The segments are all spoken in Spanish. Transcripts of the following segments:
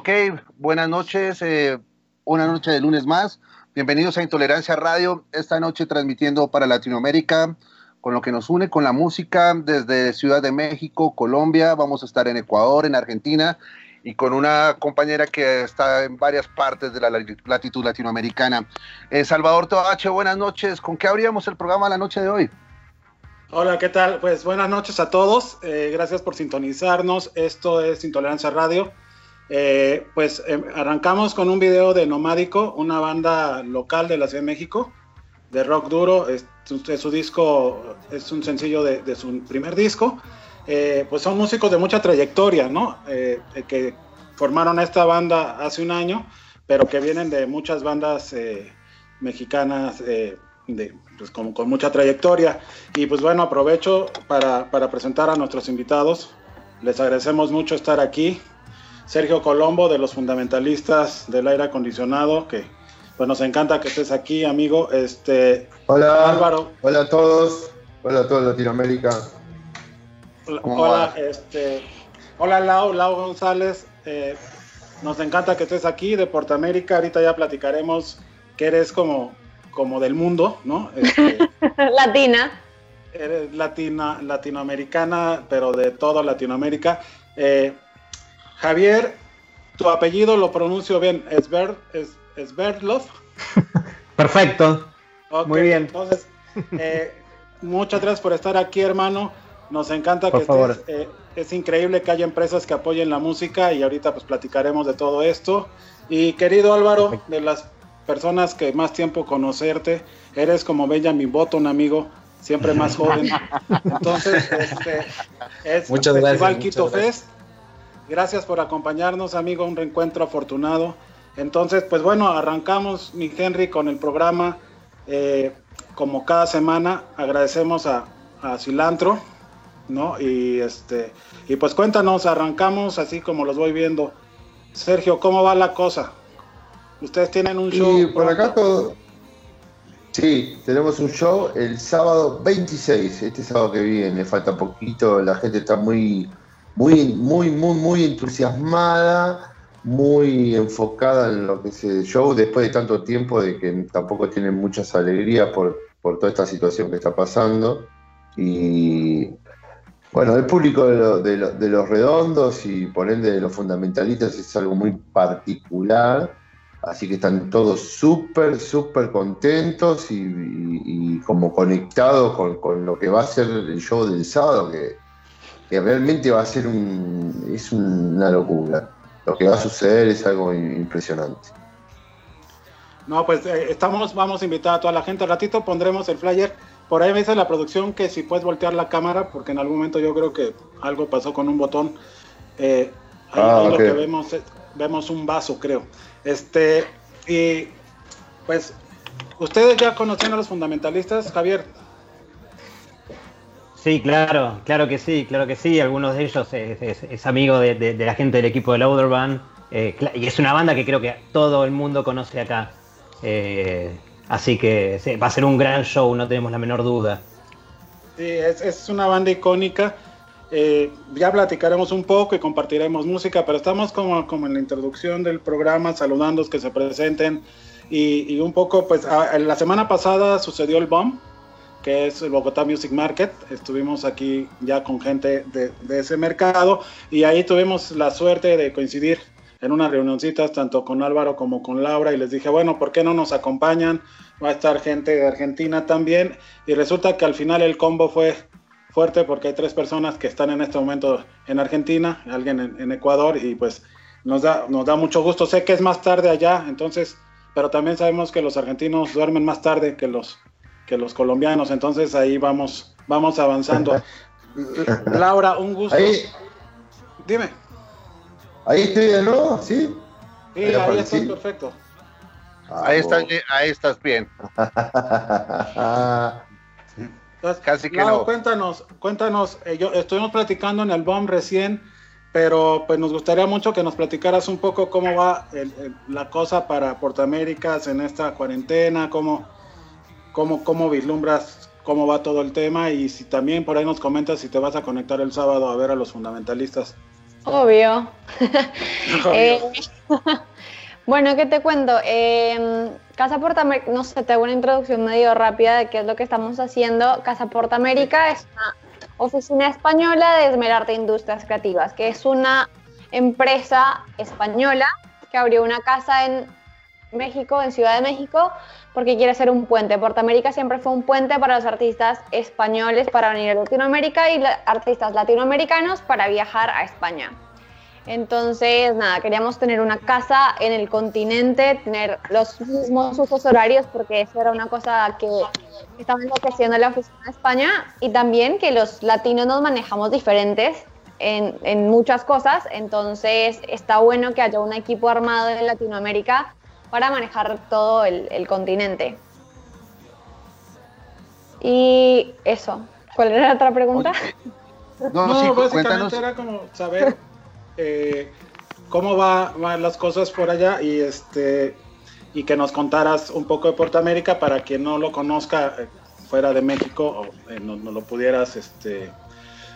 Ok, buenas noches, eh, una noche de lunes más. Bienvenidos a Intolerancia Radio, esta noche transmitiendo para Latinoamérica, con lo que nos une con la música desde Ciudad de México, Colombia, vamos a estar en Ecuador, en Argentina y con una compañera que está en varias partes de la latitud latinoamericana. Eh, Salvador Toache, buenas noches. ¿Con qué abríamos el programa la noche de hoy? Hola, ¿qué tal? Pues buenas noches a todos. Eh, gracias por sintonizarnos. Esto es Intolerancia Radio. Eh, pues em, arrancamos con un video de Nomádico, una banda local de la Ciudad de México, de rock duro. Es, su disco es un sencillo de, su primer disco. Eh, pues son músicos de mucha trayectoria, ¿no? Eh, que formaron esta banda hace un año, pero que vienen de muchas bandas eh, mexicanas de, pues, con, mucha trayectoria. Y pues bueno, aprovecho para presentar a nuestros invitados. Les agradecemos mucho estar aquí. Sergio Colombo, de los fundamentalistas del aire acondicionado, que pues nos encanta que estés aquí, amigo. Este, hola, Álvaro. Hola a todos. Hola a toda Latinoamérica. Hola, este, hola Lau, Lau González. Eh, nos encanta que estés aquí de Portamérica. Ahorita ya platicaremos que eres como, como del mundo, ¿no? Este, Latina. Eres latina, latinoamericana, pero de toda Latinoamérica. Eh, Javier, tu apellido lo pronuncio bien, Esber, es, Esberlov. Perfecto. Muy bien. Entonces, eh, muchas gracias por estar aquí, hermano. Nos encanta que estés. Eh, es increíble que haya empresas que apoyen la música y ahorita pues platicaremos de todo esto. Y querido Álvaro, de las personas que más tiempo conocerte, eres como Benjamin Button, amigo, siempre más joven. Entonces, este, es muchas Festival gracias, Quito Fest. Gracias por acompañarnos, amigo, un reencuentro afortunado. Entonces, pues bueno, arrancamos, mi Henry, con el programa. Eh, como cada semana, agradecemos a, Cilantro, ¿no? Y este, y pues cuéntanos, arrancamos así como los voy viendo. Sergio, ¿cómo va la cosa? Ustedes tienen un show. Sí, por acá todo. Sí, tenemos un show el sábado 26, este sábado que viene, falta poquito, la gente está muy, muy, muy, muy, muy entusiasmada, muy enfocada en lo que es el show, después de tanto tiempo de que tampoco tienen muchas alegrías por, por toda esta situación que está pasando. Y bueno, el público de, los redondos y por ende de los fundamentalistas es algo muy particular, así que están todos súper, súper contentos y, como conectados con, lo que va a ser el show del sábado, que, realmente va a ser un, es una locura. Lo que va a suceder es algo impresionante. No, pues eh, estamos, vamos a invitar a toda la gente. Al ratito pondremos el flyer. Por ahí me dice la producción que si puedes voltear la cámara, porque en algún momento yo creo que algo pasó con un botón. Eh, ahí, ah, lo que vemos vemos un vaso, creo. Este, y pues, ¿ustedes ya conocen a los fundamentalistas, Javier? Sí, claro, claro que sí, claro que sí. Algunos de ellos es, amigo de, la gente del equipo de Louder Band. Eh, y es una banda que creo que todo el mundo conoce acá. Eh, así que va a ser un gran show, no tenemos la menor duda. Sí, es, una banda icónica. Eh, ya platicaremos un poco y compartiremos música, pero estamos como, como en la introducción del programa, saludando que se presenten. Y, un poco, pues la semana pasada sucedió el BOM, que es el Bogotá Music Market. Estuvimos aquí ya con gente de, de, ese mercado y ahí tuvimos la suerte de coincidir en unas reunioncitas tanto con Álvaro como con Laura y les dije, bueno, ¿por qué no nos acompañan? Va a estar gente de Argentina también y resulta que al final el combo fue fuerte porque hay tres personas que están en este momento en Argentina, alguien en, Ecuador y pues nos da, nos da mucho gusto. Sé que es más tarde allá, entonces, pero también sabemos que los argentinos duermen más tarde que los, que los colombianos, entonces ahí vamos, vamos avanzando. Laura, un gusto. Dime. Ahí estoy de nuevo, ¿sí? Sí, ahí, estás perfecto. ahí, estás, ahí estás bien. Entonces, Casi que no. cuéntanos, cuéntanos, eh, yo, estuvimos platicando en el BOM recién, pero pues nos gustaría mucho que nos platicaras un poco cómo va la cosa para Portaméricas en esta cuarentena, cómo, cómo, cómo vislumbras cómo va todo el tema y si también por ahí nos comentas si te vas a conectar el sábado a ver a los fundamentalistas. Obvio. Eh, bueno, ¿qué te cuento? Eh, Casa Portamérica, no sé, te hago una introducción medio rápida de qué es lo que estamos haciendo. Casa Portamérica es una oficina española de Esmerarte Industrias Creativas, que es una empresa española que abrió una casa en México, en Ciudad de México, porque quiere ser un puente. Portamérica siempre fue un puente para los artistas españoles para venir a Latinoamérica y artistas latinoamericanos para viajar a España. Entonces, nada, queríamos tener una casa en el continente, tener los mismos usos horarios, porque eso era una cosa que estaba enloqueciendo la oficina de España, y también que los latinos nos manejamos diferentes en, muchas cosas, entonces está bueno que haya un equipo armado en Latinoamérica para manejar todo el, continente. Y eso, ¿cuál era la otra pregunta? No, básicamente era como saber eh, cómo va, van las cosas por allá y este y que nos contaras un poco de Puerto América para quien no lo conozca eh, fuera de México o eh, no, lo pudieras este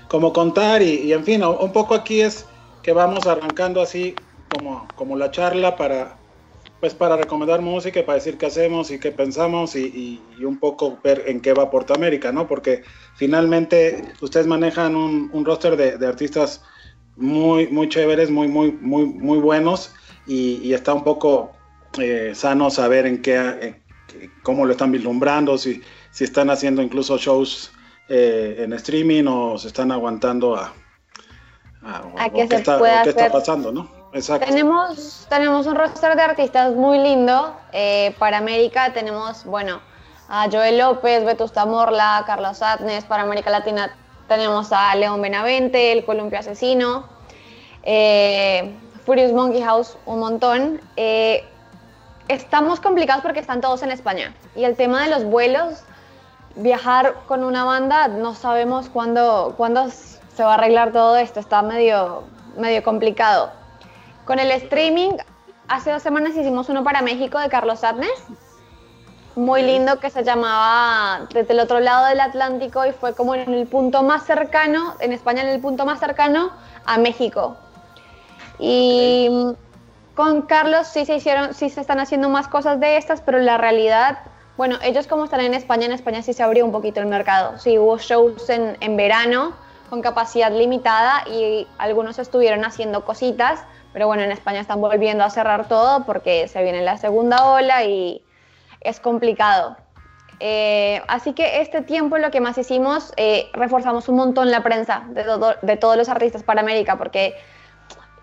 como contar y, en fin un poco aquí es que vamos arrancando así como, como la charla para pues para recomendar música y para decir qué hacemos y qué pensamos y, un poco ver en qué va Puerto América, ¿no? Porque finalmente ustedes manejan un, un roster de, de, artistas muy, muy chéveres, muy, muy, muy, muy buenos y, está un poco eh, sano saber en qué, cómo lo están vislumbrando, si, si están haciendo incluso shows eh, en streaming o se están aguantando a, a, que se está, qué está pasando, ¿no? Tenemos, tenemos un roster de artistas muy lindo. Eh, para América tenemos, bueno, a Joel López, Vetusta Morla, Carlos Atnes. Para América Latina tenemos a León Benavente, El Columpio Asesino, eh, Furious Monkey House, un montón. Eh, estamos complicados porque están todos en España. Y el tema de los vuelos, viajar con una banda, no sabemos cuándo, cuándo se va a arreglar todo esto. Está medio, medio complicado. Con el streaming, hace dos semanas hicimos uno para México de Carlos Adnes, muy lindo que se llamaba Desde el otro lado del Atlántico y fue como en el punto más cercano, en España en el punto más cercano a México. Y con Carlos sí se hicieron, sí se están haciendo más cosas de estas, pero la realidad, bueno, ellos como están en España, en España sí se abrió un poquito el mercado. Sí hubo shows en, en verano con capacidad limitada y algunos estuvieron haciendo cositas, pero bueno, en España están volviendo a cerrar todo porque se viene la segunda ola y es complicado. Eh, así que este tiempo lo que más hicimos, eh, reforzamos un montón la prensa de, de todos los artistas para América, porque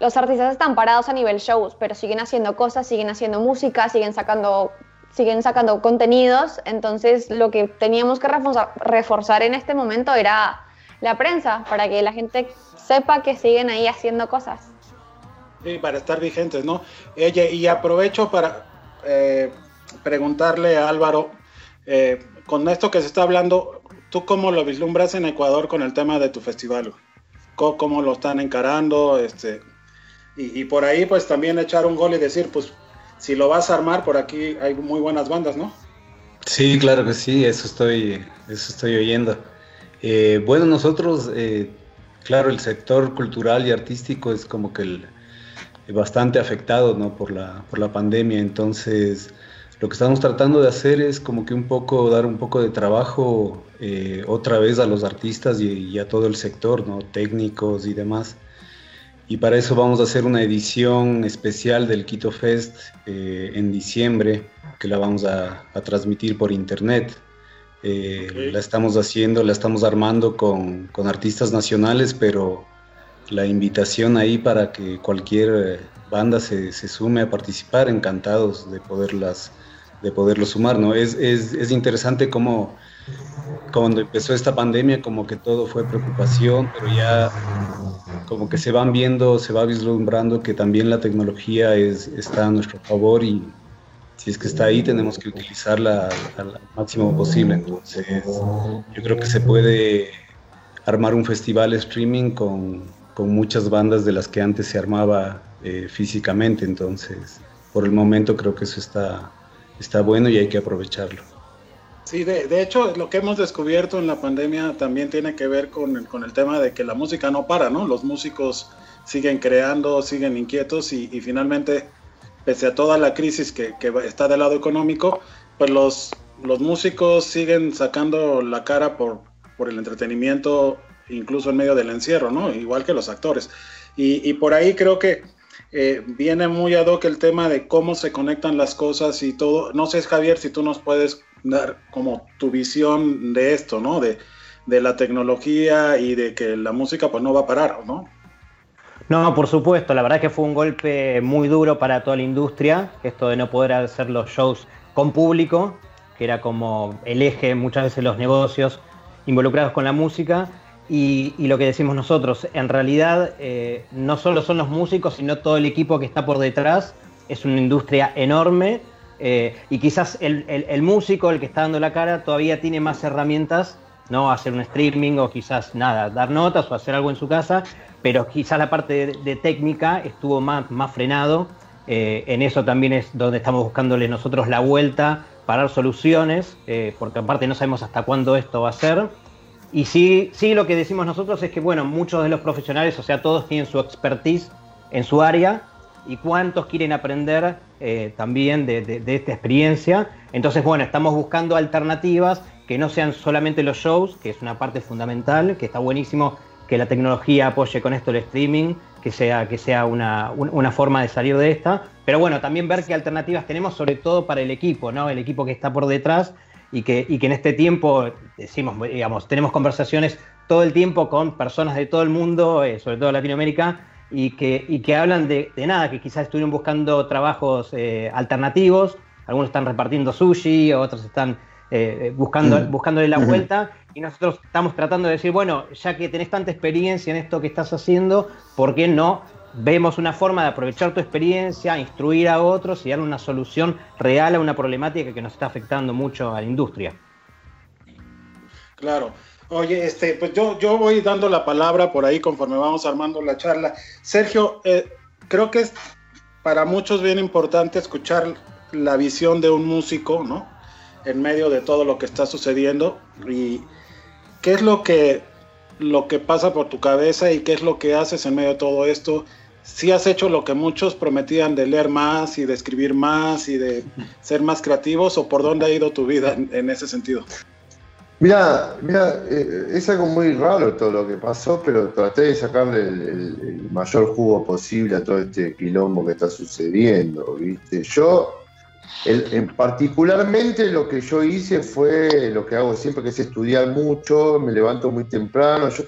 los artistas están parados a nivel shows, pero siguen haciendo cosas, siguen haciendo música, siguen sacando, siguen sacando contenidos. Entonces lo que teníamos que reforzar, reforzar en este momento era la prensa, para que la gente sepa que siguen ahí haciendo cosas. Sí, para estar vigentes, ¿no? Oye, y aprovecho para eh, preguntarle a Álvaro, eh, con esto que se está hablando, ¿tú cómo lo vislumbras en Ecuador con el tema de tu festival? ¿Cómo, lo están encarando? Este, y, por ahí, pues también echar un gol y decir, pues, si lo vas a armar, por aquí hay muy buenas bandas, ¿no? Sí, claro que sí, eso estoy, eso estoy oyendo. Eh, bueno, nosotros, claro, el sector cultural y artístico es como que el, bastante afectado ¿no? por, la, por la pandemia. Entonces, lo que estamos tratando de hacer es como que un poco, dar un poco de trabajo eh, otra vez a los artistas y, a todo el sector, ¿no? técnicos y demás. Y para eso vamos a hacer una edición especial del Quito Fest eh, en diciembre, que la vamos a, transmitir por internet. Eh, la estamos haciendo, la estamos armando con, con artistas nacionales, pero la invitación ahí para que cualquier eh, banda se, sume a participar, encantados de poderlas de poderlo sumar, ¿no? Es, es, interesante cómo cuando empezó esta pandemia como que todo fue preocupación, pero ya como que se van viendo, se va vislumbrando que también la tecnología es, está a nuestro favor y si es que está ahí tenemos que utilizarla al máximo posible. Entonces yo creo que se puede armar un festival streaming con, con muchas bandas de las que antes se armaba eh, físicamente, entonces por el momento creo que eso está, está bueno y hay que aprovecharlo. Sí, de, de, hecho, lo que hemos descubierto en la pandemia también tiene que ver con el, con el tema de que la música no para, ¿no? Los músicos siguen creando, siguen inquietos y, y finalmente, pese a toda la crisis que, que, está del lado económico, pues los, los músicos siguen sacando la cara por, por el entretenimiento incluso en medio del encierro, ¿no? Igual que los actores. Y, por ahí creo que eh, viene muy ad hoc el tema de cómo se conectan las cosas y todo. No sé, Javier, si tú nos puedes dar como tu visión de esto, ¿no? De, la tecnología y de que la música pues no va a parar, ¿no? No, por supuesto, la verdad que fue un golpe muy duro para toda la industria, esto de no poder hacer los shows con público, que era como el eje muchas veces los negocios involucrados con la música, y, lo que decimos nosotros, en realidad eh, no solo son los músicos, sino todo el equipo que está por detrás. Es una industria enorme eh, y quizás el, músico, el que está dando la cara, todavía tiene más herramientas, ¿no? Hacer un streaming o quizás nada, dar notas o hacer algo en su casa, pero quizás la parte de, técnica estuvo más, más frenado. Eh, en eso también es donde estamos buscándole nosotros la vuelta para dar soluciones, porque aparte no sabemos hasta cuándo esto va a ser. Y sí, sí, lo que decimos nosotros es que, bueno, muchos de los profesionales, o sea, todos tienen su expertise en su área y cuántos quieren aprender eh, también de, esta experiencia. Entonces, bueno, estamos buscando alternativas que no sean solamente los shows, que es una parte fundamental, que está buenísimo que la tecnología apoye con esto el streaming, que sea, que sea una, forma de salir de esta. Pero bueno, también ver qué alternativas tenemos, sobre todo para el equipo, ¿no? El equipo que está por detrás y que, y que en este tiempo, decimos, digamos, tenemos conversaciones todo el tiempo con personas de todo el mundo, eh, sobre todo Latinoamérica, y que, y que hablan de, nada, que quizás estuvieron buscando trabajos eh, alternativos, algunos están repartiendo sushi, otros están eh, buscando, mm. buscándole la vuelta, y nosotros estamos tratando de decir, bueno, ya que tenés tanta experiencia en esto que estás haciendo, ¿por qué no vemos una forma de aprovechar tu experiencia, instruir a otros y dar una solución real a una problemática que nos está afectando mucho a la industria? Claro. Oye, este, pues yo, yo voy dando la palabra por ahí conforme vamos armando la charla. Sergio, eh, creo que es para muchos bien importante escuchar la visión de un músico, ¿no? En medio de todo lo que está sucediendo. Y qué es lo que, lo que pasa por tu cabeza y qué es lo que haces en medio de todo esto. Si has hecho lo que muchos prometían de leer más y de escribir más y de ser más creativos o por dónde ha ido tu vida en ese sentido? Mira, mira, eh, es algo muy raro todo lo que pasó, pero traté de sacarle el, mayor jugo posible a todo este quilombo que está sucediendo, ¿viste? Yo, en particularmente lo que yo hice fue lo que hago siempre, que es estudiar mucho, me levanto muy temprano, yo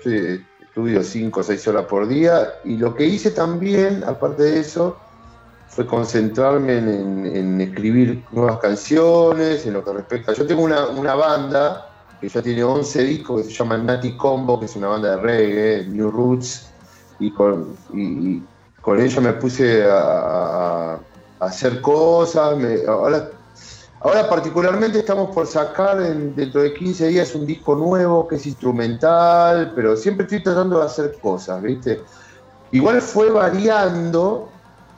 estudio 5 o 6 horas por día, y lo que hice también, aparte de eso, fue concentrarme en, escribir nuevas canciones, en lo que respecta. Yo tengo una, banda que ya tiene 11 discos que se llama Nati Combo, que es una banda de reggae, New Roots, y con, con ella me puse a, hacer cosas. ahora, ahora particularmente estamos por sacar dentro de 15 días un disco nuevo que es instrumental, pero siempre estoy tratando de hacer cosas, ¿viste? Igual fue variando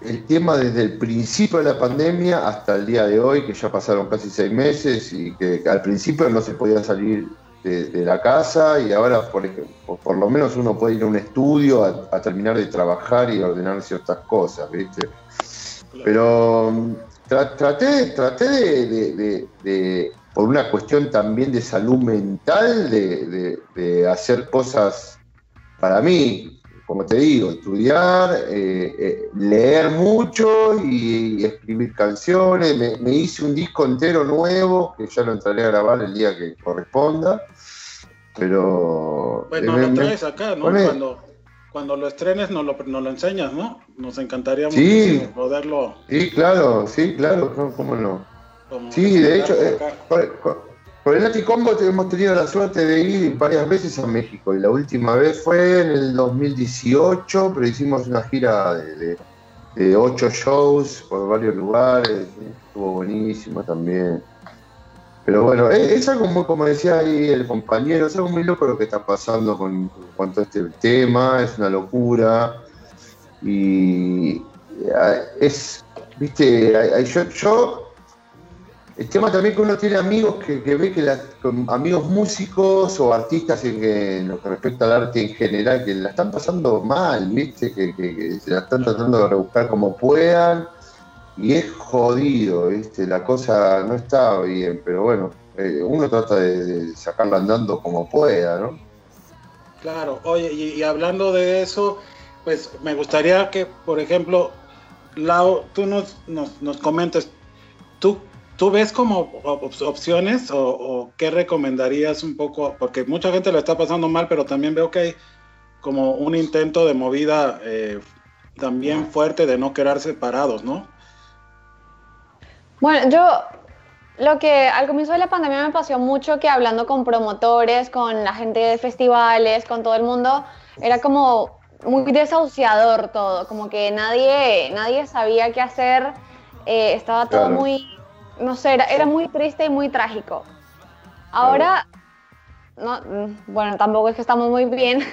el tema desde el principio de la pandemia hasta el día de hoy, que ya pasaron casi seis meses y que al principio no se podía salir de, la casa y ahora, por, por lo menos uno puede ir a un estudio a, terminar de trabajar y ordenar ciertas cosas, ¿viste? Pero mm, traté, traté de, por una cuestión también de salud mental, de hacer cosas para mí, como te digo, estudiar, eh, eh, leer mucho y, escribir canciones. Me, hice un disco entero nuevo que ya lo entraré a grabar el día que corresponda. Pero. Bueno, lo traes acá, ¿no? Cuando, cuando lo estrenes nos lo, lo enseñas, ¿no? Nos encantaría sí, poderlo. Sí, claro, sí, claro, ¿cómo no? Sí, de hecho, eh, por el Nati Combo hemos tenido la suerte de ir varias veces a México y la última vez fue en el 2018, pero hicimos una gira de, ocho shows por varios lugares, estuvo buenísimo también. Pero bueno, es, algo muy, como decía ahí el compañero, es algo muy loco lo que está pasando con cuanto a este tema, es una locura. Y eh, es, viste, yo, yo el tema también que uno tiene amigos que, ve que amigos músicos o artistas en, lo que respecta al arte en general, que la están pasando mal, ¿viste? Que, se la están tratando de rebuscar como puedan. Y es jodido, ¿viste? La cosa no está bien, pero bueno, eh, uno trata de, sacarla andando como pueda, ¿no? Claro, oye, y, hablando de eso, pues me gustaría que, por ejemplo, Lau, tú nos, nos, nos comentes, ¿tú ¿Tú ves como opciones o, qué recomendarías un poco? Porque mucha gente lo está pasando mal, pero también veo que hay como un intento de movida eh, también fuerte de no quedar separados, ¿no? Bueno, yo lo que al comienzo de la pandemia me pasó mucho que hablando con promotores, con la gente de festivales, con todo el mundo, era como muy desahuciador todo, como que nadie, nadie sabía qué hacer, eh, estaba todo muy, no sé, era, muy triste y muy trágico. Ahora, no, bueno, tampoco es que estamos muy bien,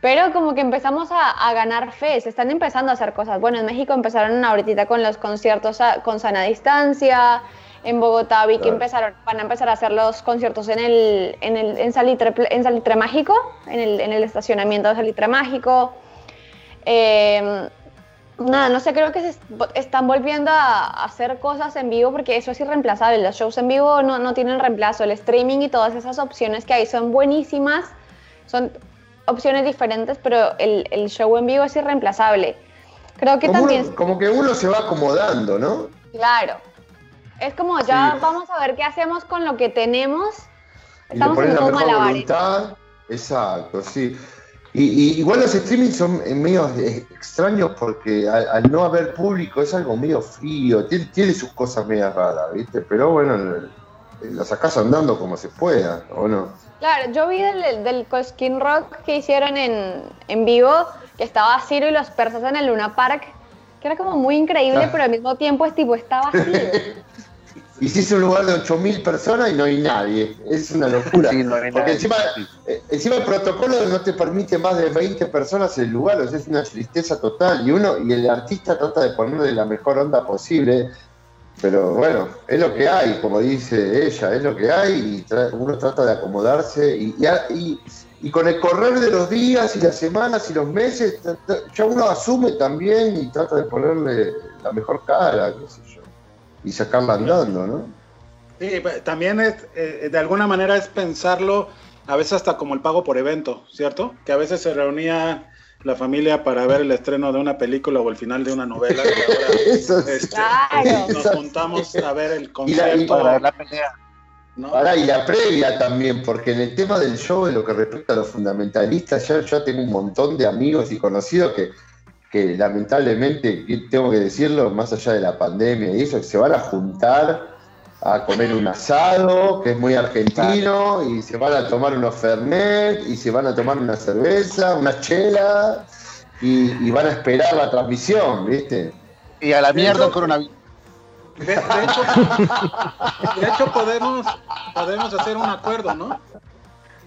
pero como que empezamos a, ganar fe, se están empezando a hacer cosas. Bueno, en México empezaron ahorita con los conciertos con sana distancia, en Bogotá vi que empezaron, van a empezar a hacer los conciertos en el, en el en Salitre, en Salitre Mágico, en el, en el estacionamiento de Salitre Mágico. Em, nada, no sé, creo que se están volviendo a hacer cosas en vivo porque eso es irreemplazable. Los shows en vivo no, no tienen reemplazo. El streaming y todas esas opciones que hay son buenísimas, son opciones diferentes, pero el, el show en vivo es irreemplazable. Creo que también. como que uno se va acomodando, ¿no? Claro. Es como ya vamos a ver qué hacemos con lo que tenemos. Estamos en voluntad. Exacto, sí. Y, igual los streamings son medio extraños porque al, no haber público es algo medio frío, tiene, sus cosas medio raras, ¿viste? Pero bueno, la sacás andando como se pueda, ¿o no? Claro, yo vi del, del Skin Rock que hicieron en, en vivo, que estaba Ciro y los persas en el Luna Park, que era como muy increíble, ah. pero al mismo tiempo es tipo, está vacío. hiciste un lugar de 8.000 personas y no hay nadie. Es una locura. Porque encima, eh, encima, el protocolo no te permite más de 20 personas en el lugar, o sea, es una tristeza total. Y uno y el artista trata de ponerle la mejor onda posible. Pero bueno, es lo que hay, como dice ella, es lo que hay y uno trata de acomodarse y, y, y, con el correr de los días y las semanas y los meses, ya uno asume también y trata de ponerle la mejor cara, qué sé yo y sacarla andando, ¿no? Sí, pues, también es, eh, de alguna manera es pensarlo, a veces hasta como el pago por evento, ¿cierto? Que a veces se reunía la familia para ver el estreno de una película o el final de una novela. Y ahora este, nos juntamos a ver el concierto. Y para la pelea. y la previa también, porque en el tema del show, en lo que respecta a los fundamentalistas, ya, yo tengo un montón de amigos y conocidos que que lamentablemente, tengo que decirlo, más allá de la pandemia y eso, se van a juntar a comer un asado, que es muy argentino, y se van a tomar unos fernet, y se van a tomar una cerveza, una chela, y, van a esperar la transmisión, ¿viste? Y a la mierda el coronavirus. De, hecho, de hecho podemos, podemos hacer un acuerdo, ¿no?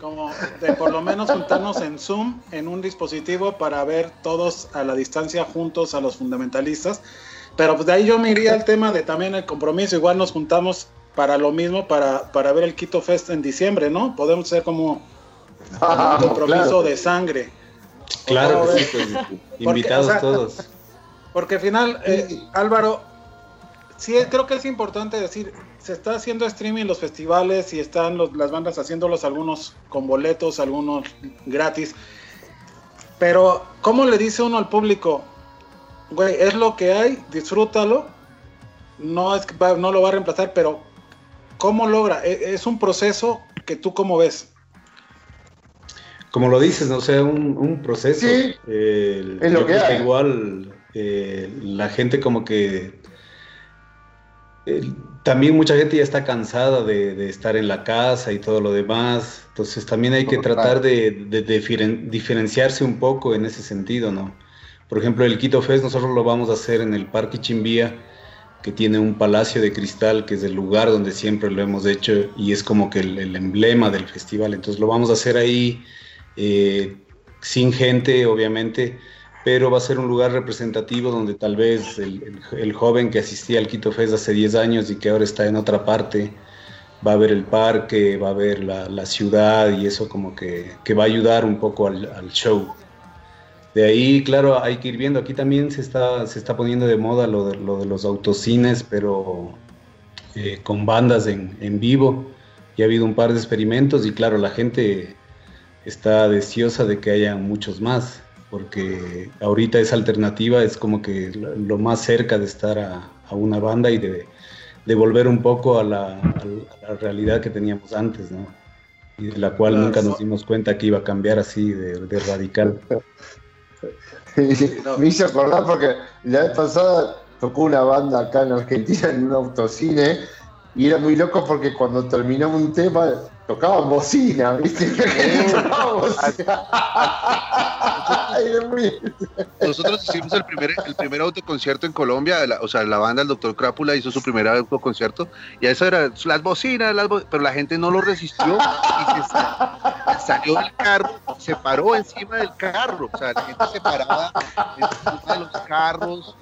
como de por lo menos juntarnos en Zoom en un dispositivo para ver todos a la distancia juntos a los fundamentalistas. Pero pues de ahí yo me iría al tema de también el compromiso. Igual nos juntamos para lo mismo, para, para ver el Quito Fest en diciembre, ¿no? Podemos ser como, un compromiso de sangre. Claro, pues, invitados todos. Porque al final, eh, Álvaro, sí creo que es importante decir, se está haciendo streaming los festivales y están las bandas haciéndolos algunos con boletos, algunos gratis. Pero, ¿cómo le dice uno al público? Güey, es lo que hay, disfrútalo. No, es, no lo va a reemplazar, pero ¿cómo logra? E, es un proceso que tú cómo ves. Como lo dices, ¿no? o sea, un, proceso. Sí, es lo que hay. igual eh, la gente como que también mucha gente ya está cansada de, estar en la casa y todo lo demás, entonces también hay que tratar de, diferenciarse un poco en ese sentido, ¿no? Por ejemplo, el Quito Fest nosotros lo vamos a hacer en el Parque Chimbía, que tiene un palacio de cristal, que es el lugar donde siempre lo hemos hecho y es como que el, emblema del festival, entonces lo vamos a hacer ahí eh, sin gente, obviamente, pero va a ser un lugar representativo donde tal vez el, joven que asistía al Quito Fest hace 10 años y que ahora está en otra parte, va a ver el parque, va a ver la, ciudad y eso como que, va a ayudar un poco al, show. De ahí, claro, hay que ir viendo, aquí también se está, se está poniendo de moda lo de, lo de los autocines, pero eh, con bandas en, en vivo. Y ha habido un par de experimentos y claro, la gente está deseosa de que haya muchos más porque ahorita esa alternativa es como que lo más cerca de estar a, una banda y de, volver un poco a la, realidad que teníamos antes, ¿no? Y de la cual nunca nos dimos cuenta que iba a cambiar así de, radical. Me hice acordar porque la vez pasada tocó una banda acá en Argentina en un autocine y era muy loco porque cuando terminaba un tema tocaban bocina, ¿viste? Nosotros hicimos el primer, el primer autoconcierto en Colombia, o sea, la banda, el Doctor Crápula hizo su primer autoconcierto y eso era las bocinas, pero la gente no lo resistió y se salió del carro, se paró encima del carro, o sea, la gente se paraba encima de los carros,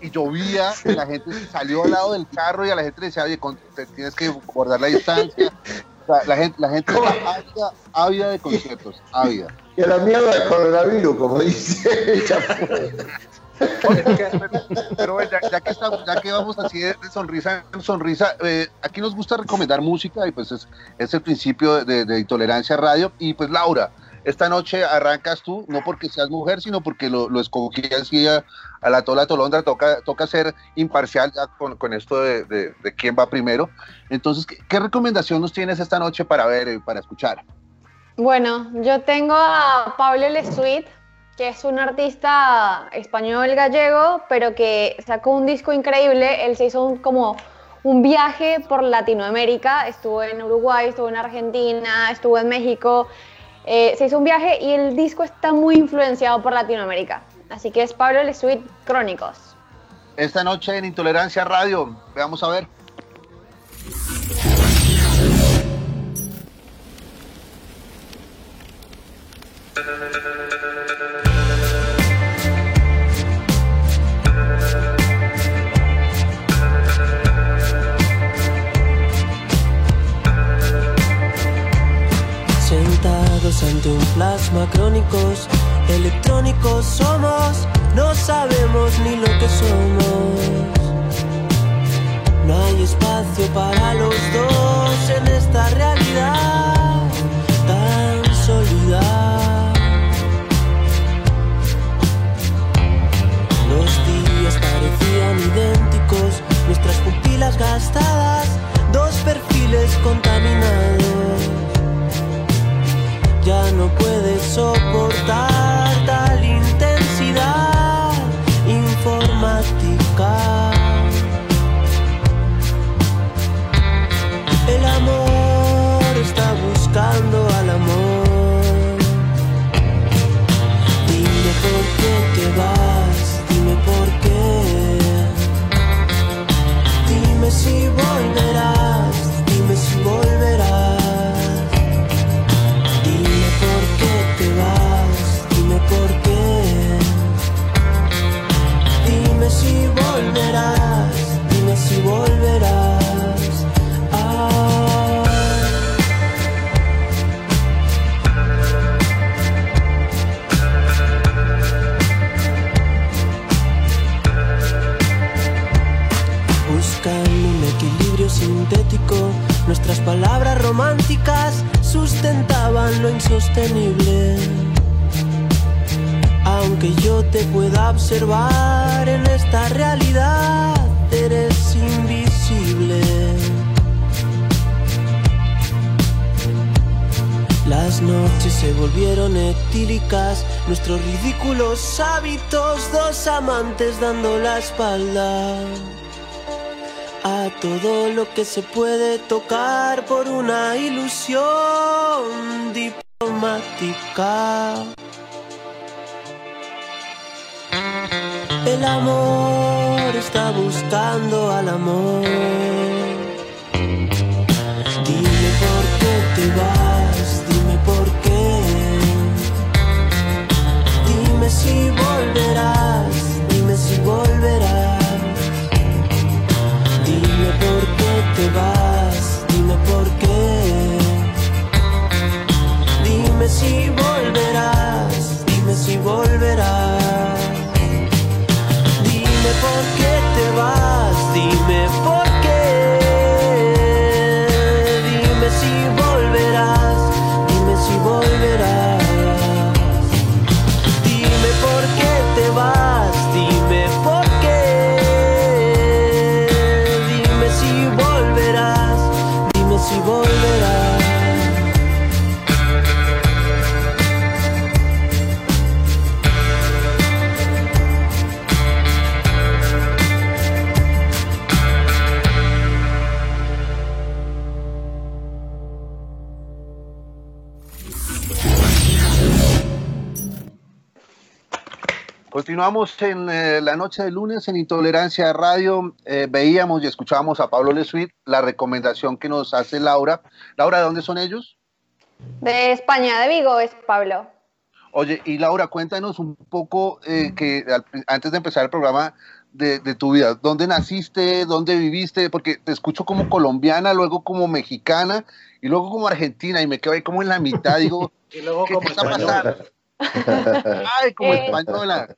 y llovía, y la gente salió al lado del carro y a la gente le decía, oye, tienes que guardar la distancia. La gente, la gente está ávida, de conciertos, ávida. Y a la mierda del coronavirus, como dice pero, ya, que estamos, ya que vamos así de, sonrisa en sonrisa, eh, aquí nos gusta recomendar música y pues es, es el principio de, de, Intolerancia Radio. Y pues Laura, esta noche arrancas tú, no porque seas mujer, sino porque lo, lo escogí así a, la tola tolondra, toca, toca ser imparcial con, esto de, de, quién va primero. Entonces, ¿qué, recomendación nos tienes esta noche para ver y para escuchar? Bueno, yo tengo a Pablo Lesuit, que es un artista español gallego, pero que sacó un disco increíble. Él se hizo como un viaje por Latinoamérica, estuvo en Uruguay, estuvo en Argentina, estuvo en México, eh, se hizo un viaje y el disco está muy influenciado por Latinoamérica. Así que es Pablo Lesuit Crónicos. Esta noche en Intolerancia Radio, veamos a ver. Ante un plasma crónicos, electrónicos somos, no sabemos ni lo que somos. No hay espacio para los dos en esta realidad tan sólida. Los días parecían idénticos, nuestras pupilas gastadas, dos perfiles contaminados ya no puedes soportar tal intensidad informática. A todo lo que se puede tocar por una ilusión diplomática. El amor está buscando al amor. Dime por qué te vas, te vas, Continuamos en eh, la noche de lunes en Intolerancia Radio. Eh, veíamos y escuchábamos a Pablo Lesuit, la recomendación que nos hace Laura. Laura, ¿de dónde son ellos? De España, de Vigo es Pablo. Oye, y Laura, cuéntanos un poco eh, que antes de empezar el programa de, tu vida, ¿dónde naciste? ¿Dónde viviste? Porque te escucho como colombiana, luego como mexicana y luego como argentina y me quedo ahí como en la mitad. Digo, y luego ¿qué como está pasando? Ay, como Eh, española.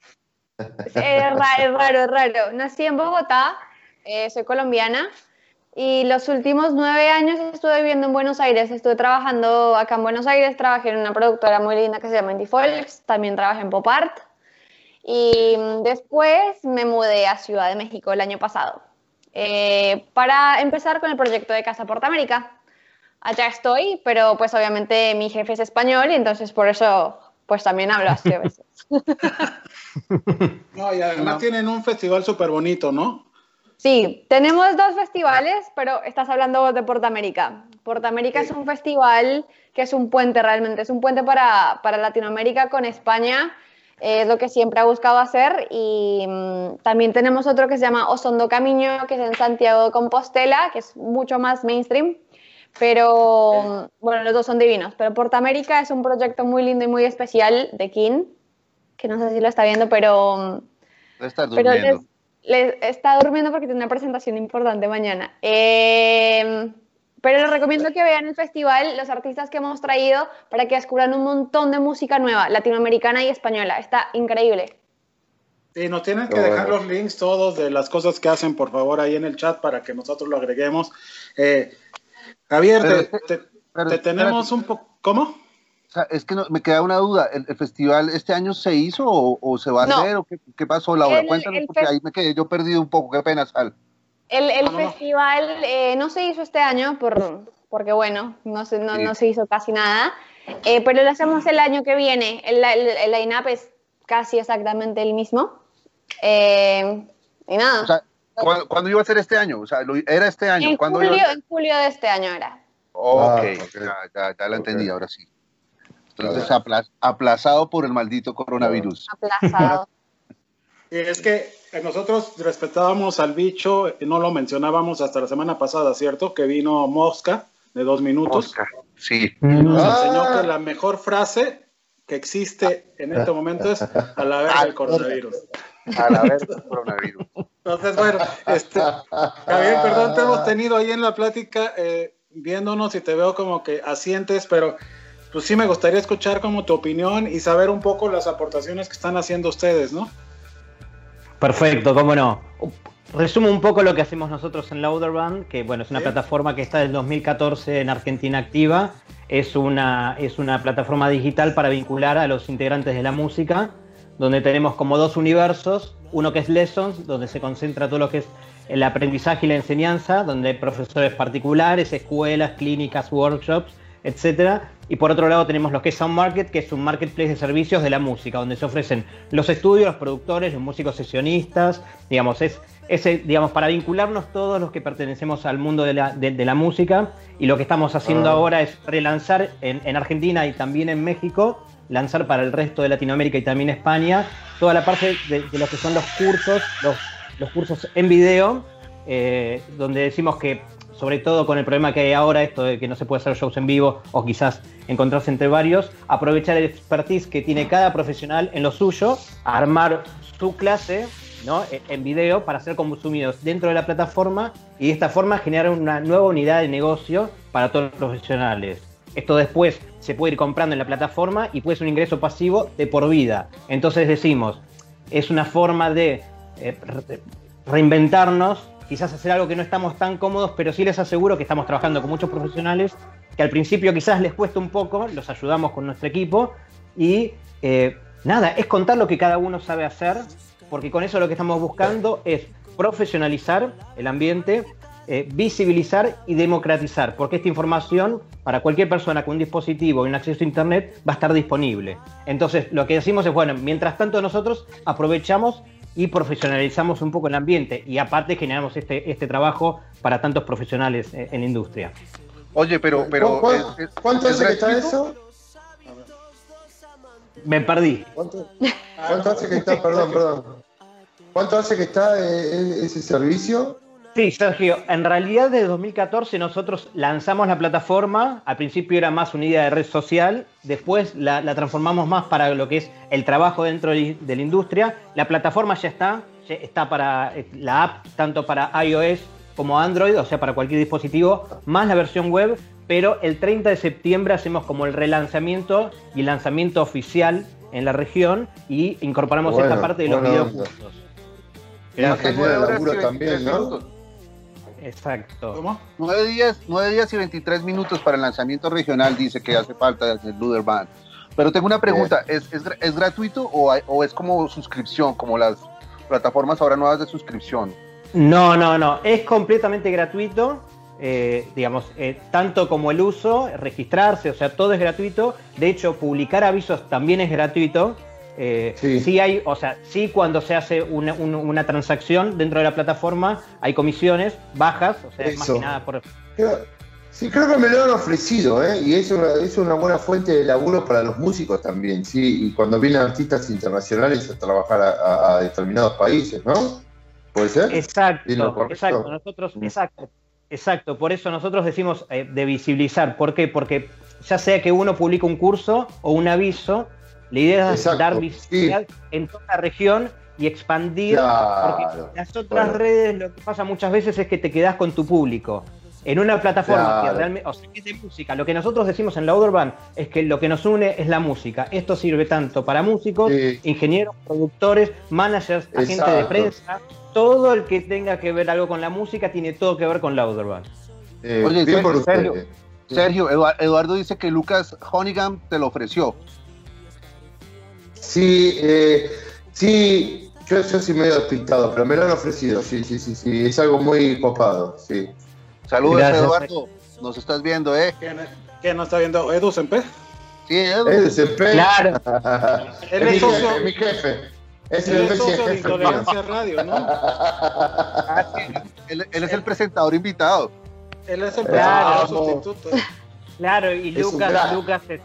Es raro, es raro, es raro. Nací en Bogotá, eh, soy colombiana y los últimos nueve años estuve viviendo en Buenos Aires. Estuve trabajando acá en Buenos Aires, trabajé en una productora muy linda que se llama Indie Folks, también trabajé en Pop Art y mm, después me mudé a Ciudad de México el año pasado eh, para empezar con el proyecto de Casa Porta América. Allá estoy, pero pues obviamente mi jefe es español y entonces por eso pues también hablo así a veces. No, y además tienen un festival súper bonito, ¿no? Sí, tenemos dos festivales, pero estás hablando de Portamérica. Portamérica Sí. es un festival que es un puente realmente, es un puente para, para Latinoamérica con España, eh, es lo que siempre ha buscado hacer. Y mm, también tenemos otro que se llama Osondo Camino, que es en Santiago de Compostela, que es mucho más mainstream. Pero bueno, los dos son divinos. Pero Portamérica es un proyecto muy lindo y muy especial de King, que no sé si lo está viendo, pero Debe estar pero durmiendo. les, les- está durmiendo porque tiene una presentación importante mañana. Eh, pero les recomiendo que vean el festival, los artistas que hemos traído, para que descubran un montón de música nueva, latinoamericana y española. Está increíble. Sí, nos tienen que dejar los links todos de las cosas que hacen, por favor, ahí en el chat para que nosotros lo agreguemos. Eh, Javier, Pero te, te- pero te espérate. tenemos un poco... ¿Cómo? O sea, es que no- me queda una duda. ¿El, el festival este año se hizo o, o se va a No. hacer? ¿O qué, qué pasó, Laura? El- Cuéntanos, el porque ahí me quedé yo perdido un poco. Qué pena, Sal. El, el No, no, no. festival eh, no se hizo este año por, porque, bueno, no se, no, Sí. no se hizo casi nada, eh, pero lo hacemos el año que viene. El, el, el line-up es casi exactamente el mismo. Eh, y nada. O sea, ¿cuándo, cuándo iba a ser este año? O sea, lo- era este año. en, ¿Cuándo julio, iba a en julio de este año era. Ok, Ah, ok. Ya, ya, ya la Ok. entendí, ahora sí. Entonces, aplazado por el maldito coronavirus. Aplazado. Es que eh, nosotros respetábamos al bicho, eh, no lo mencionábamos hasta la semana pasada, ¿cierto? Que vino Mosca de dos minutos. Oscar. Sí. Y nos Ah. enseñó que la mejor frase que existe en este momento es a la verga el coronavirus. A la vez del coronavirus. Entonces, bueno, este, Javier, perdón, te hemos tenido ahí en la plática eh, viéndonos y te veo como que asientes, pero pues sí me gustaría escuchar como tu opinión y saber un poco las aportaciones que están haciendo ustedes, ¿no? Perfecto, cómo no. Resumo un poco lo que hacemos nosotros en Louderband, que bueno, es una Sí. plataforma que está desde 2014 en Argentina activa. Es una, es una plataforma digital para vincular a los integrantes de la música, donde tenemos como dos universos, uno que es Lessons, donde se concentra todo lo que es el aprendizaje y la enseñanza, donde hay profesores particulares, escuelas, clínicas, workshops, etcétera. Y por otro lado tenemos lo que es Sound Market, que es un marketplace de servicios de la música, donde se ofrecen los estudios, los productores, los músicos sesionistas, digamos, es ese, digamos, para vincularnos todos los que pertenecemos al mundo de la, de- de la música. Y lo que estamos haciendo Ah. ahora es relanzar en, en Argentina y también en México, lanzar para el resto de Latinoamérica y también España, toda la parte de, lo que son los cursos, los, cursos en video, eh, donde decimos que, sobre todo con el problema que hay ahora, esto de que no se puede hacer shows en vivo o quizás encontrarse entre varios, aprovechar el expertise que tiene cada profesional en lo suyo, armar su clase ¿no? en en video para ser consumidos dentro de la plataforma y de esta forma generar una nueva unidad de negocio para todos los profesionales. Esto después se puede ir comprando en la plataforma y puede ser un ingreso pasivo de por vida. Entonces decimos, es una forma de eh, re- reinventarnos, quizás hacer algo que no estamos tan cómodos, pero sí les aseguro que estamos trabajando con muchos profesionales que al principio quizás les cuesta un poco, los ayudamos con nuestro equipo y eh, nada, es contar lo que cada uno sabe hacer, porque con eso lo que estamos buscando es profesionalizar el ambiente, eh, visibilizar y democratizar, porque esta información para cualquier persona con un dispositivo y un acceso a Internet va a estar disponible. Entonces, lo que decimos es, bueno, mientras tanto nosotros aprovechamos y profesionalizamos un poco el ambiente y aparte generamos este, este trabajo para tantos profesionales eh, en la industria. Oye, pero, pero ¿Cu- es- cu- es- ¿Cuánto hace que está eso? Me perdí. ¿Cuánto, cuánto hace que está, perdón, perdón? ¿Cuánto hace que está eh, ese servicio? Sí, Sergio, en realidad desde 2014 nosotros lanzamos la plataforma, al principio era más unida de red social, después la, transformamos más para lo que es el trabajo dentro de, la industria. La plataforma ya está, ya está para eh, la app, tanto para iOS como Android, o sea, para cualquier dispositivo, más la versión web, pero el 30 de septiembre hacemos como el relanzamiento y el lanzamiento oficial en la región y incorporamos esta parte de los videocursos. también, ¿no? Exacto. ¿Cómo? Nueve días, nueve días y 23 minutos para el lanzamiento regional, dice que hace falta el Luder Band. Pero tengo una pregunta, ¿es, es, gratuito o, o, es como suscripción, como las plataformas ahora nuevas de suscripción? No, no, no, es completamente gratuito, eh, digamos, eh, tanto como el uso, registrarse, o sea, todo es gratuito. De hecho, publicar avisos también es gratuito. Eh, sí. hay, o sea, sí cuando se hace una, transacción dentro de la plataforma hay comisiones bajas, o sea, más que nada por... sí, creo que me lo han ofrecido, ¿eh? Y es una, es una buena fuente de laburo para los músicos también, sí, y cuando vienen artistas internacionales a trabajar a, determinados países, ¿no? ¿Puede ser? Exacto, exacto, nosotros, mm. exacto, exacto, por eso nosotros decimos eh, de visibilizar, ¿por qué? Porque ya sea que uno publica un curso o un aviso, la idea es dar visibilidad en toda la región y expandir, porque las otras redes lo que pasa muchas veces es que te quedas con tu público. En una plataforma que realmente, o sea, que es de música, lo que nosotros decimos en la Band es que lo que nos une es la música. Esto sirve tanto para músicos, ingenieros, productores, managers, agentes de prensa, todo el que tenga que ver algo con la música tiene todo que ver con la Band. Eh, Oye, Sergio, Sergio, Eduardo dice que Lucas Honigam te lo ofreció. Sí, eh, sí, yo, yo sí medio despistado, pero me lo han ofrecido, sí, sí, sí, sí, es algo muy copado, sí. Saludos, Eduardo, nos estás viendo, ¿eh? ¿Quién, nos está viendo? ¿Edu Sempe? Sí, Edu. Edu Sempe. Claro. Él es, socio, mi jefe. Es el socio de Intolerancia Radio, ¿no? Ah, él, es el presentador invitado. Él es el presentador sustituto. Claro, y Lucas, Lucas es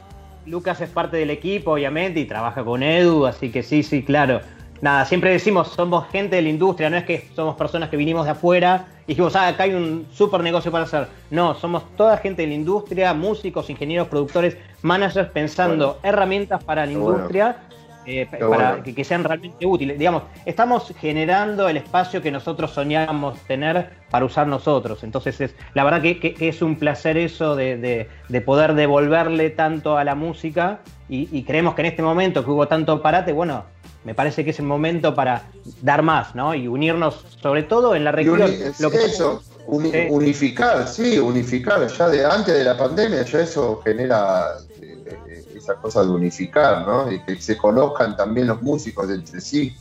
Lucas es parte del equipo, obviamente, y trabaja con Edu, así que sí, sí, claro. Nada, siempre decimos, somos gente de la industria, no es que somos personas que vinimos de afuera y dijimos, ah, acá hay un súper negocio para hacer. No, somos toda gente de la industria, músicos, ingenieros, productores, managers, pensando herramientas para la industria eh, para que, sean realmente útiles. Digamos, estamos generando el espacio que nosotros soñamos tener para usar nosotros. Entonces, es, la verdad que, es un placer eso de, poder devolverle tanto a la música y, creemos que en este momento que hubo tanto parate, bueno, me parece que es el momento para dar más, ¿no? Y unirnos, sobre todo en la región. lo que eso, unificar, sí, unificar. Ya de antes de la pandemia, ya eso genera esa cosa de unificar, ¿no? Y que se conozcan también los músicos entre sí.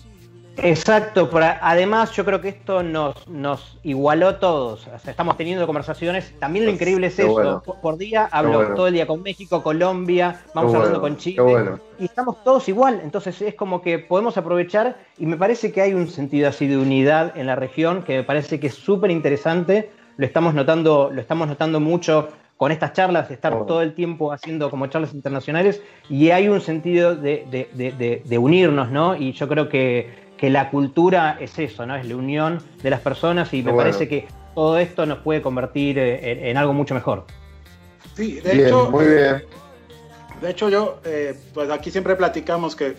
Exacto, pero además yo creo que esto nos, nos igualó a todos. estamos teniendo conversaciones. También lo increíble es eso. Por día hablo todo el día con México, Colombia, vamos hablando con Chile. Y estamos todos igual. Entonces es como que podemos aprovechar y me parece que hay un sentido así de unidad en la región que me parece que es súper interesante. Lo estamos notando, lo estamos notando mucho con estas charlas, de estar todo el tiempo haciendo como charlas internacionales y hay un sentido de, unirnos, ¿no? Y yo creo que, la cultura es eso, ¿no? Es la unión de las personas y me parece que todo esto nos puede convertir eh, en, algo mucho mejor. Sí, de hecho, muy bien. De hecho, yo, eh, pues aquí siempre platicamos que,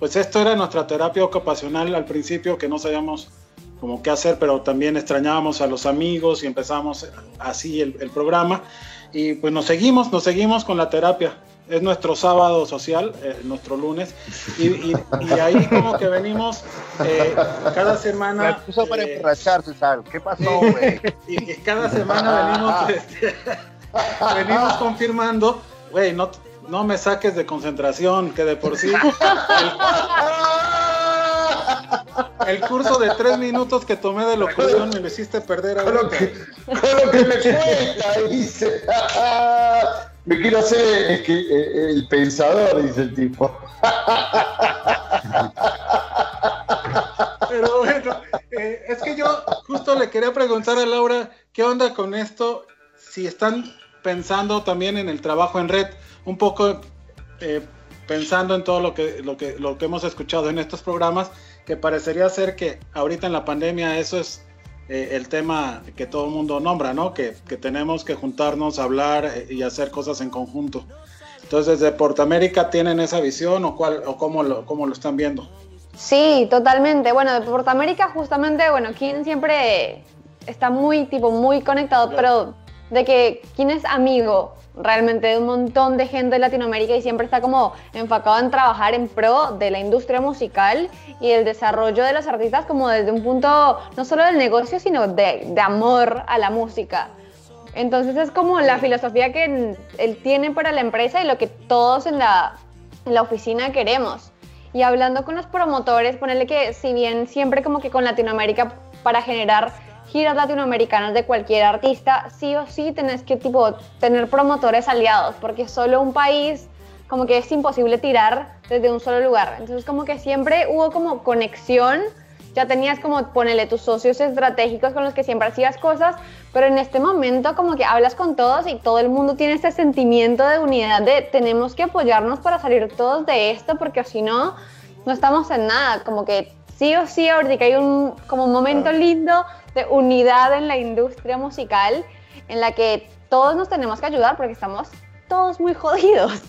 pues esto era nuestra terapia ocupacional al principio, que no sabíamos como qué hacer, pero también extrañábamos a los amigos y empezamos así el, el programa. Y pues nos seguimos, nos seguimos con la terapia. Es nuestro sábado social, eh, nuestro lunes. Y, ahí como que venimos eh, cada semana. Me para eh, emborracharse, ¿Qué pasó, güey? Y, cada semana venimos, este, venimos confirmando, güey, no, no me saques de concentración, que de por sí. El curso de tres minutos que tomé de locución me lo hiciste perder ahora. Con lo que, con lo que me cuesta, dice. me quiero hacer el pensador, dice el tipo. Pero bueno, eh, es que yo justo le quería preguntar a Laura, ¿qué onda con esto? Si están pensando también en el trabajo en red, un poco eh, pensando en todo lo que, lo, que, lo que hemos escuchado en estos programas, que parecería ser que ahorita en la pandemia eso es eh, el tema que todo el mundo nombra, ¿no? Que, que, tenemos que juntarnos, hablar eh, y hacer cosas en conjunto. Entonces, ¿desde Portamérica tienen esa visión o, cuál, o cómo, lo, cómo lo están viendo? Sí, totalmente. Bueno, de Portamérica justamente, bueno, Kim siempre está muy, tipo, muy conectado, pero de que Kim es amigo realmente de un montón de gente de Latinoamérica y siempre está como enfocado en trabajar en pro de la industria musical y el desarrollo de los artistas como desde un punto no solo del negocio, sino de, de amor a la música. Entonces es como la filosofía que él tiene para la empresa y lo que todos en la, en la oficina queremos. Y hablando con los promotores, ponerle que si bien siempre como que con Latinoamérica para generar giras latinoamericanas de cualquier artista, sí o sí tenés que tipo tener promotores aliados, porque solo un país como que es imposible tirar desde un solo lugar. Entonces como que siempre hubo como conexión, ya tenías como ponerle tus socios estratégicos con los que siempre hacías cosas, pero en este momento como que hablas con todos y todo el mundo tiene este sentimiento de unidad de tenemos que apoyarnos para salir todos de esto, porque si no, no estamos en nada, como que sí o sí ahorita hay un como un momento lindo de unidad en la industria musical en la que todos nos tenemos que ayudar porque estamos todos muy jodidos.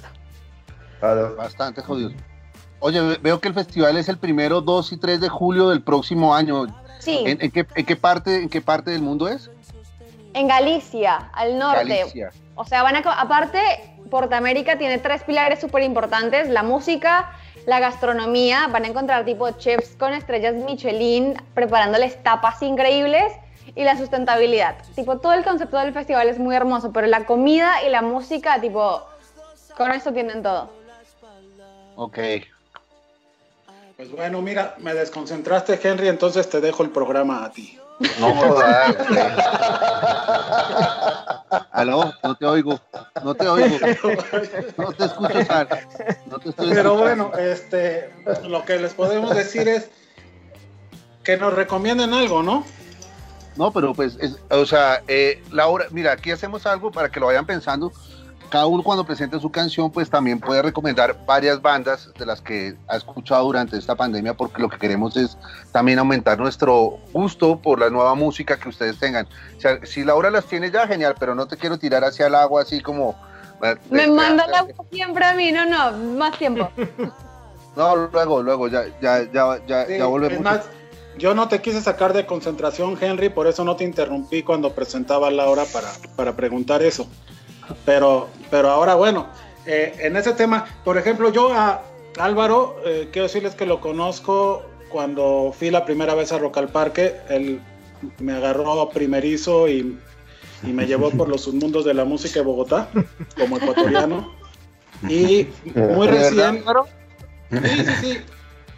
Claro. Bastante jodidos. Oye, veo que el festival es el primero, 2 y 3 de julio del próximo año. Sí. ¿En, qué, en qué, parte, ¿En qué parte del mundo es? En Galicia, al norte. Galicia. O sea, van a, aparte, Portamérica tiene tres pilares súper importantes, la música, la gastronomía, van a encontrar tipo chefs con estrellas Michelin preparándoles tapas increíbles y la sustentabilidad. Tipo, todo el concepto del festival es muy hermoso, pero la comida y la música, tipo, con eso tienen todo. Ok. Pues bueno, mira, me desconcentraste, Henry, entonces te dejo el programa a ti. No jodas. Aló, no te oigo, no te oigo, no te escucho, no te estoy Pero bueno, este, lo que les podemos decir es que nos recomienden algo, ¿no? No, pero pues, o sea, eh, Laura, mira, aquí hacemos algo para que lo vayan pensando cada uno cuando presente su canción, pues también puede recomendar varias bandas de las que ha escuchado durante esta pandemia, porque lo que queremos es también aumentar nuestro gusto por la nueva música que ustedes tengan. O sea, si Laura las tiene ya, genial, pero no te quiero tirar hacia el agua así como... Eh, Me manda el agua siempre a mí, no, no, más tiempo. no, luego, luego, ya, ya, ya, ya, ya volvemos. más, yo no te quise sacar de concentración, Henry, por eso no te interrumpí cuando presentaba a Laura para, para preguntar eso. Pero, pero ahora, bueno, eh, en ese tema, por ejemplo, yo a Álvaro, eh, quiero decirles que lo conozco cuando fui la primera vez a Rock al Parque. Él me agarró primerizo y, y me llevó por los submundos de la música de Bogotá, como ecuatoriano. Y muy recién. Sí, sí, sí.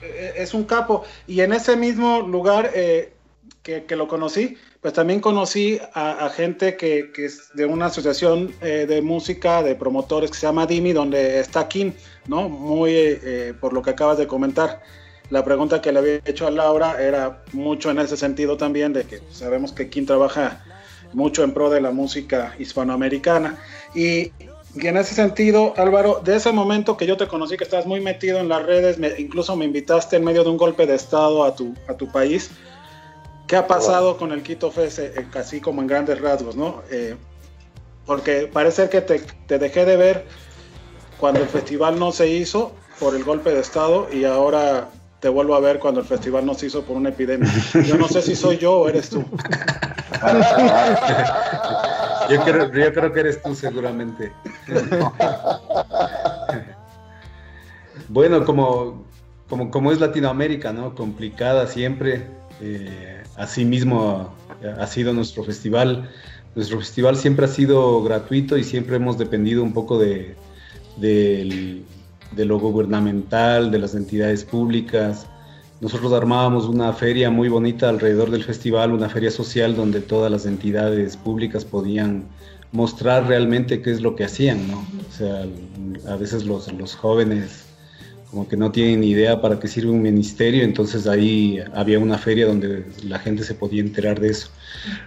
Eh, es un capo. Y en ese mismo lugar que, que, lo conocí, pues también conocí a, gente que, que, es de una asociación eh, de música de promotores que se llama Dimi, donde está Kim, ¿no? Muy eh, por lo que acabas de comentar. La pregunta que le había hecho a Laura era mucho en ese sentido también, de que sabemos que Kim trabaja mucho en pro de la música hispanoamericana. Y, y en ese sentido, Álvaro, de ese momento que yo te conocí, que estás muy metido en las redes, me, incluso me invitaste en medio de un golpe de Estado a tu, a tu país ¿Qué ha pasado con el Quito Fest, eh, así como en grandes rasgos, no? Eh, porque parece que te, te, dejé de ver cuando el festival no se hizo por el golpe de Estado y ahora te vuelvo a ver cuando el festival no se hizo por una epidemia. Yo no sé si soy yo o eres tú. yo, creo, yo creo que eres tú seguramente. bueno, como, como, como es Latinoamérica, ¿no? Complicada siempre. Eh, Así mismo ha sido nuestro festival. Nuestro festival siempre ha sido gratuito y siempre hemos dependido un poco de, lo gubernamental, de las entidades públicas. Nosotros armábamos una feria muy bonita alrededor del festival, una feria social donde todas las entidades públicas podían mostrar realmente qué es lo que hacían, ¿no? O sea, a veces los, los jóvenes como que no tienen idea para qué sirve un ministerio, entonces ahí había una feria donde la gente se podía enterar de eso.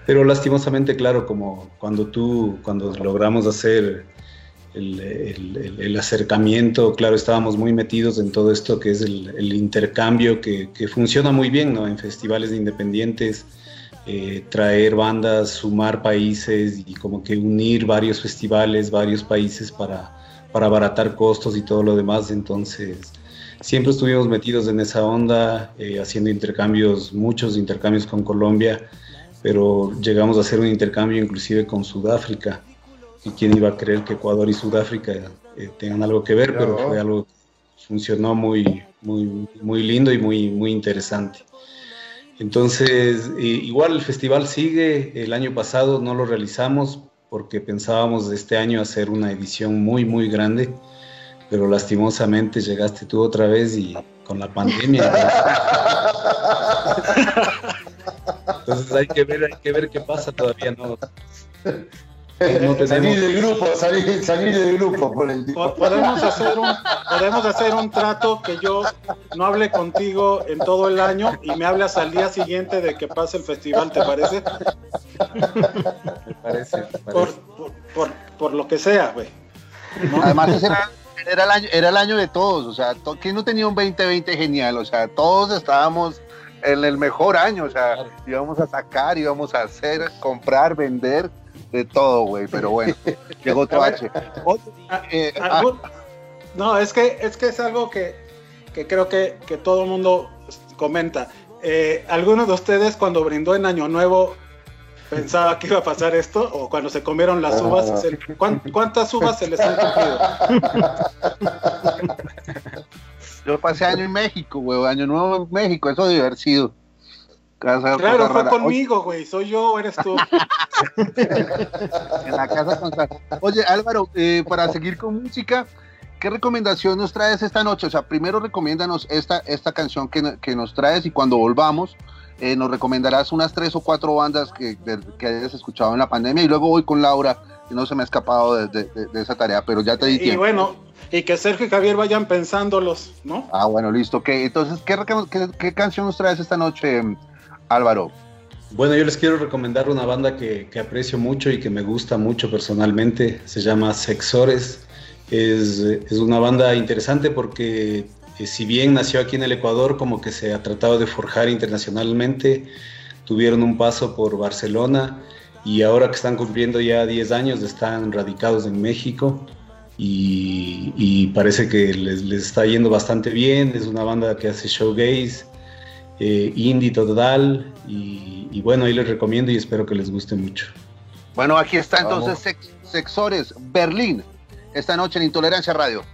Pero lastimosamente, claro, como cuando tú, cuando logramos hacer el, acercamiento, claro, estábamos muy metidos en todo esto que es el, intercambio que, funciona muy bien ¿no? en festivales de independientes, eh, traer bandas, sumar países y como que unir varios festivales, varios países para, para abaratar costos y todo lo demás. Entonces, siempre estuvimos metidos en esa onda, eh, haciendo intercambios, muchos intercambios con Colombia, pero llegamos a hacer un intercambio inclusive con Sudáfrica y quién iba a creer que Ecuador y Sudáfrica eh, tengan algo que ver, pero fue algo que funcionó muy, muy, muy lindo y muy, muy interesante. Entonces, igual el festival sigue, el año pasado no lo realizamos porque pensábamos este año hacer una edición muy, muy grande, pero lastimosamente llegaste tú otra vez y con la pandemia. Entonces hay que ver, hay que ver qué pasa todavía, no. Salir del grupo, salir, salir del grupo por el podemos hacer un podemos hacer un trato que yo no hable contigo en todo el año y me hablas al día siguiente de que pase el festival, ¿te parece? Me parece, Por, por, por, lo que sea, güey. Además era, era, el año, era el año de todos, o sea, ¿quién no tenía un 2020 genial? O sea, todos estábamos en el mejor año, o sea, íbamos a sacar, íbamos a hacer, comprar, vender de todo, güey, pero bueno, llegó otro H. Eh, ah. no, es que, es que es algo que, que creo que, que, todo el mundo comenta. Eh, ¿Alguno de ustedes cuando brindó en Año Nuevo pensaba que iba a pasar esto? ¿O cuando se comieron las uvas? ¿Cuántas uvas se les han cumplido? Yo pasé año en México, güey, año nuevo en México, eso debe haber claro, fue conmigo, güey. ¿Soy yo o eres tú? en la casa con Oye, Álvaro, eh, para seguir con música, ¿qué recomendación nos traes esta noche? O sea, primero recomiéndanos esta, esta canción que, que nos traes y cuando volvamos eh, nos recomendarás unas tres o cuatro bandas que, que, hayas escuchado en la pandemia y luego voy con Laura, que no se me ha escapado de, de, esa tarea, pero ya te di y, Y bueno, y que Sergio y Javier vayan pensándolos, ¿no? Ah, bueno, listo. Entonces, ¿qué, qué, qué canción nos traes esta noche, Álvaro. Bueno, yo les quiero recomendar una banda que, aprecio mucho y que me gusta mucho personalmente. Se llama Sexores. Es, una banda interesante porque eh, si bien nació aquí en el Ecuador, como que se ha tratado de forjar internacionalmente, tuvieron un paso por Barcelona y ahora que están cumpliendo ya 10 años están radicados en México y, parece que les, les, está yendo bastante bien. Es una banda que hace showgaze eh, indie total y, bueno, ahí les recomiendo y espero que les guste mucho. Bueno, aquí está entonces Sexores Berlín, esta noche en Intolerancia Radio.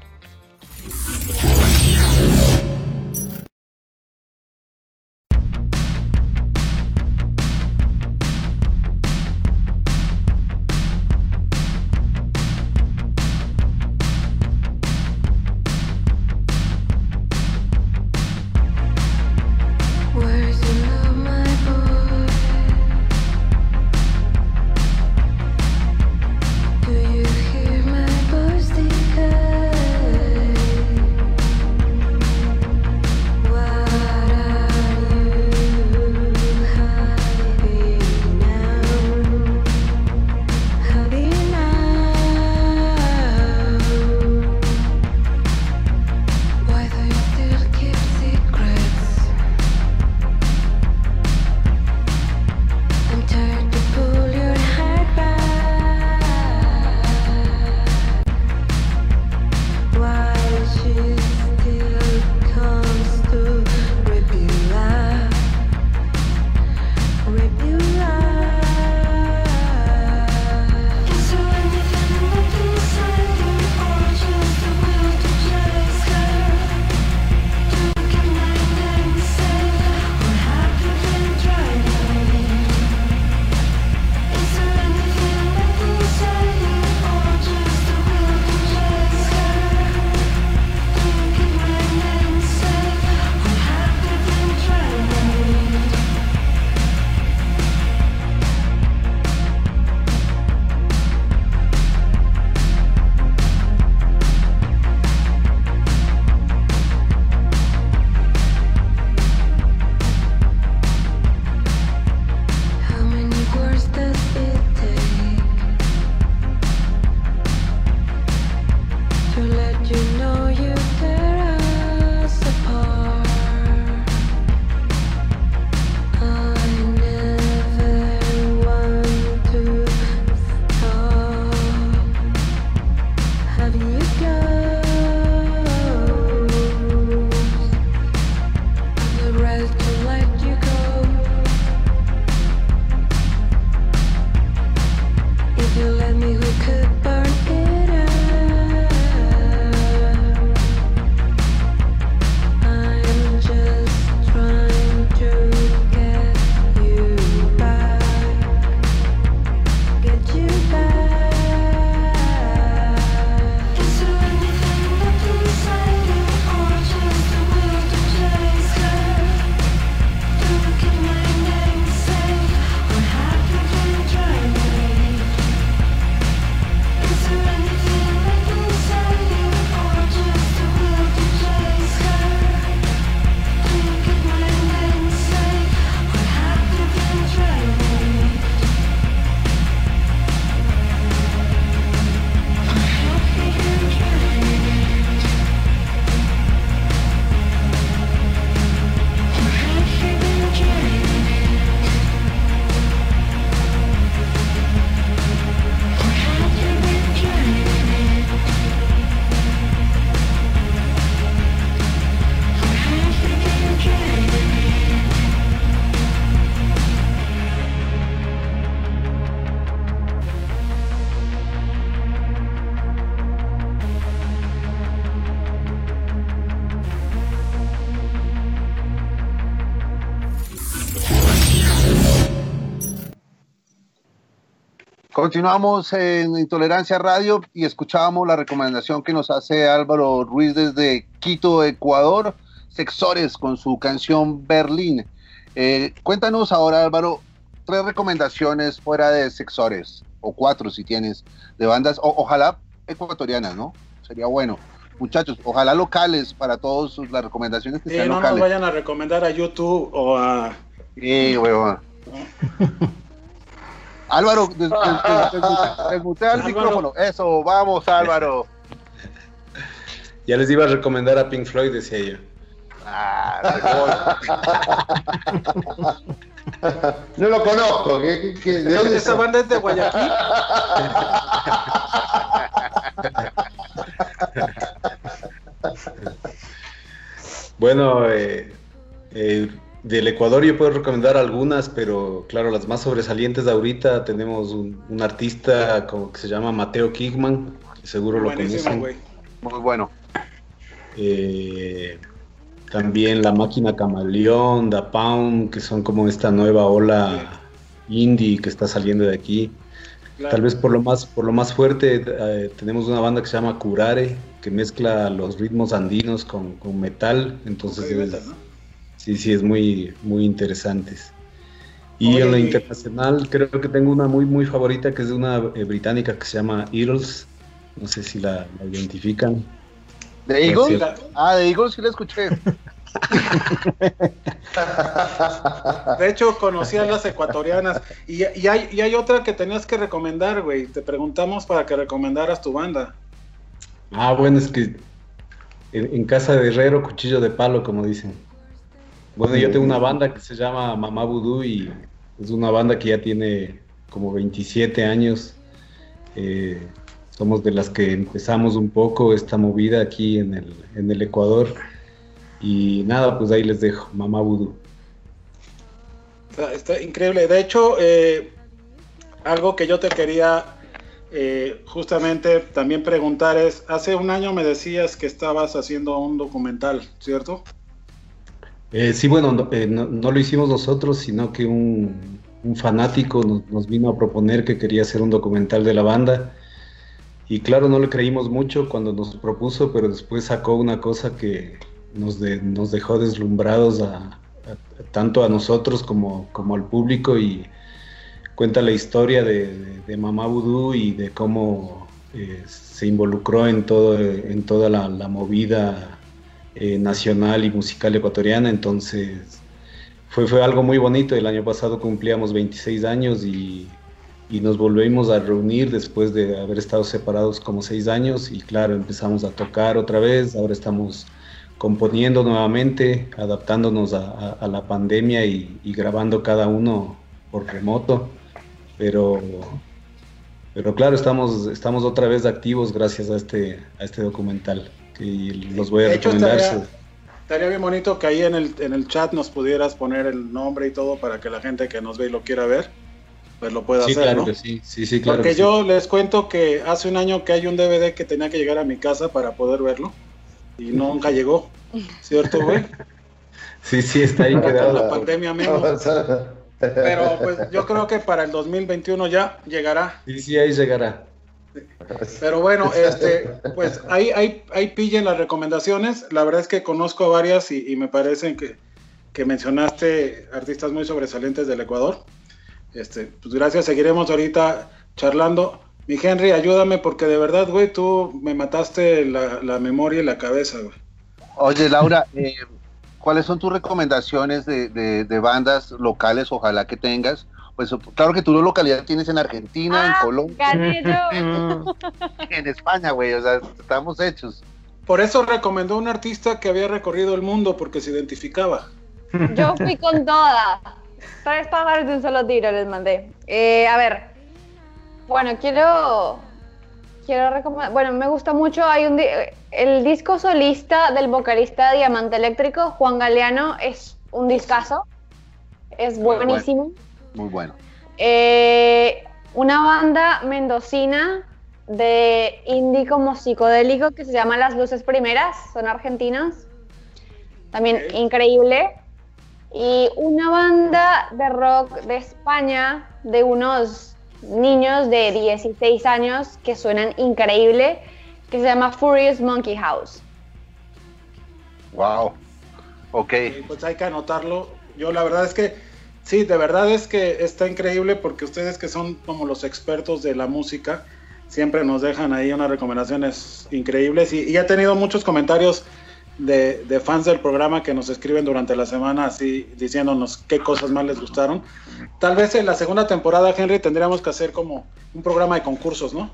Continuamos en Intolerancia Radio y escuchábamos la recomendación que nos hace Álvaro Ruiz desde Quito, Ecuador, Sexores con su canción Berlín. Eh, cuéntanos ahora, Álvaro, tres recomendaciones fuera de Sexores, o cuatro si tienes, de bandas, ojalá ecuatorianas, ¿no? Sería bueno. Muchachos, ojalá locales para todos las recomendaciones que sean no locales. No nos vayan a recomendar a YouTube o a... Sí, huevón. Álvaro, desmutea el micrófono. Eso, vamos, Álvaro. Ya les iba a recomendar a Pink Floyd, decía yo. Ah, no lo conozco. ¿Qué, qué, de dónde ¿Esa banda es de Guayaquil? bueno, eh, eh, del Ecuador yo puedo recomendar algunas, pero claro, las más sobresalientes de ahorita tenemos un, artista como que se llama Mateo Kigman, que seguro lo conocen. Muy bueno. Eh, también La Máquina Camaleón, Da Pound, que son como esta nueva ola indie que está saliendo de aquí. Tal vez por lo más, por lo más fuerte eh, tenemos una banda que se llama Curare, que mezcla los ritmos andinos con, metal, entonces Sí, sí, es muy, muy interesantes. Y en lo internacional creo que tengo una muy, muy favorita que es de una eh, británica que se llama Eagles. No sé si la, identifican. ¿De Eagles? Ah, de Eagles sí la escuché. De hecho, conocí a las ecuatorianas. Y, y, hay, y hay otra que tenías que recomendar, güey. Te preguntamos para que recomendaras tu banda. Ah, bueno, es que en, en casa de herrero, cuchillo de palo, como dicen. Bueno, yo tengo una banda que se llama Mamá Voodoo y es una banda que ya tiene como 27 años. Eh, somos de las que empezamos un poco esta movida aquí en el, en el Ecuador. Y nada, pues ahí les dejo, Mamá Voodoo. Está, increíble. De hecho, eh, algo que yo te quería eh, justamente también preguntar es, hace un año me decías que estabas haciendo un documental, ¿cierto? Eh, sí, bueno, eh, no, lo hicimos nosotros, sino que un, fanático nos, vino a proponer que quería hacer un documental de la banda. Y claro, no le creímos mucho cuando nos propuso, pero después sacó una cosa que nos, dejó deslumbrados tanto a nosotros como, al público y cuenta la historia de, Mamá Voodoo y de cómo eh, se involucró en, toda la movida eh, nacional y musical ecuatoriana, entonces fue, fue algo muy bonito. El año pasado cumplíamos 26 años y, nos volvimos a reunir después de haber estado separados como 6 años y claro, empezamos a tocar otra vez, ahora estamos componiendo nuevamente, adaptándonos a, la pandemia y, grabando cada uno por remoto, pero, pero claro, estamos, estamos otra vez activos gracias a este, a este documental y los voy a recomendar. estaría, bien bonito que ahí en el, en el chat nos pudieras poner el nombre y todo para que la gente que nos ve y lo quiera ver, pues lo pueda hacer. Claro que sí, sí, sí, claro. Porque yo les cuento que hace un año que hay un DVD que tenía que llegar a mi casa para poder verlo y nunca llegó, ¿cierto, güey? Sí, sí, está ahí quedado. La pandemia menos. Pero pues yo creo que para el 2021 ya llegará. Sí, sí, ahí llegará. Pero bueno, este, pues ahí, ahí, ahí pillen las recomendaciones. La verdad es que conozco varias y, me parecen que, que, mencionaste artistas muy sobresalientes del Ecuador. Este, pues gracias, seguiremos ahorita charlando. Mi Henry, ayúdame porque de verdad, güey, tú me mataste la, memoria y la cabeza, güey. Oye, Laura, eh, ¿cuáles son tus recomendaciones de, de bandas locales, ojalá que tengas? Pues claro que tú la localidad tienes en Argentina, en ah, Colombia. en España, güey, o sea, estamos hechos. Por eso recomendó un artista que había recorrido el mundo porque se identificaba. Yo fui con todas. Tres pájaros de un solo tiro les mandé. Eh, a ver, bueno, quiero quiero recomendar, bueno, me gusta mucho, hay un el disco solista del vocalista Diamante Eléctrico, Juan Galeano, es un discazo, es buenísimo. Muy bueno. Eh, una banda mendocina de indie como psicodélico que se llama Las Luces Primeras, son argentinos. También increíble. Y una banda de rock de España de unos niños de 16 años que suenan increíble, que se llama Furious Monkey House. Wow. Ok. Pues hay que anotarlo. Yo la verdad es que, sí, de verdad es que está increíble porque ustedes que son como los expertos de la música, siempre nos dejan ahí unas recomendaciones increíbles y, y he tenido muchos comentarios de, fans del programa que nos escriben durante la semana así diciéndonos qué cosas más les gustaron. Tal vez en la segunda temporada, Henry, tendríamos que hacer como un programa de concursos, ¿no?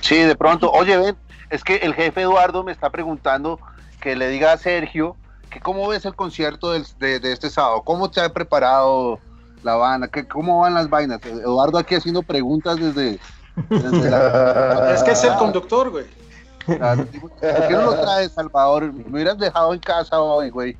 Sí, de pronto. Oye, ven, es que el jefe Eduardo me está preguntando que le diga a Sergio que cómo ves el concierto de, este sábado, cómo te ha preparado la banda, que, cómo van las vainas. Eduardo aquí haciendo preguntas desde... Es que es el conductor, güey. ¿Por qué no lo traes, Salvador? Me hubieras dejado en casa hoy, güey.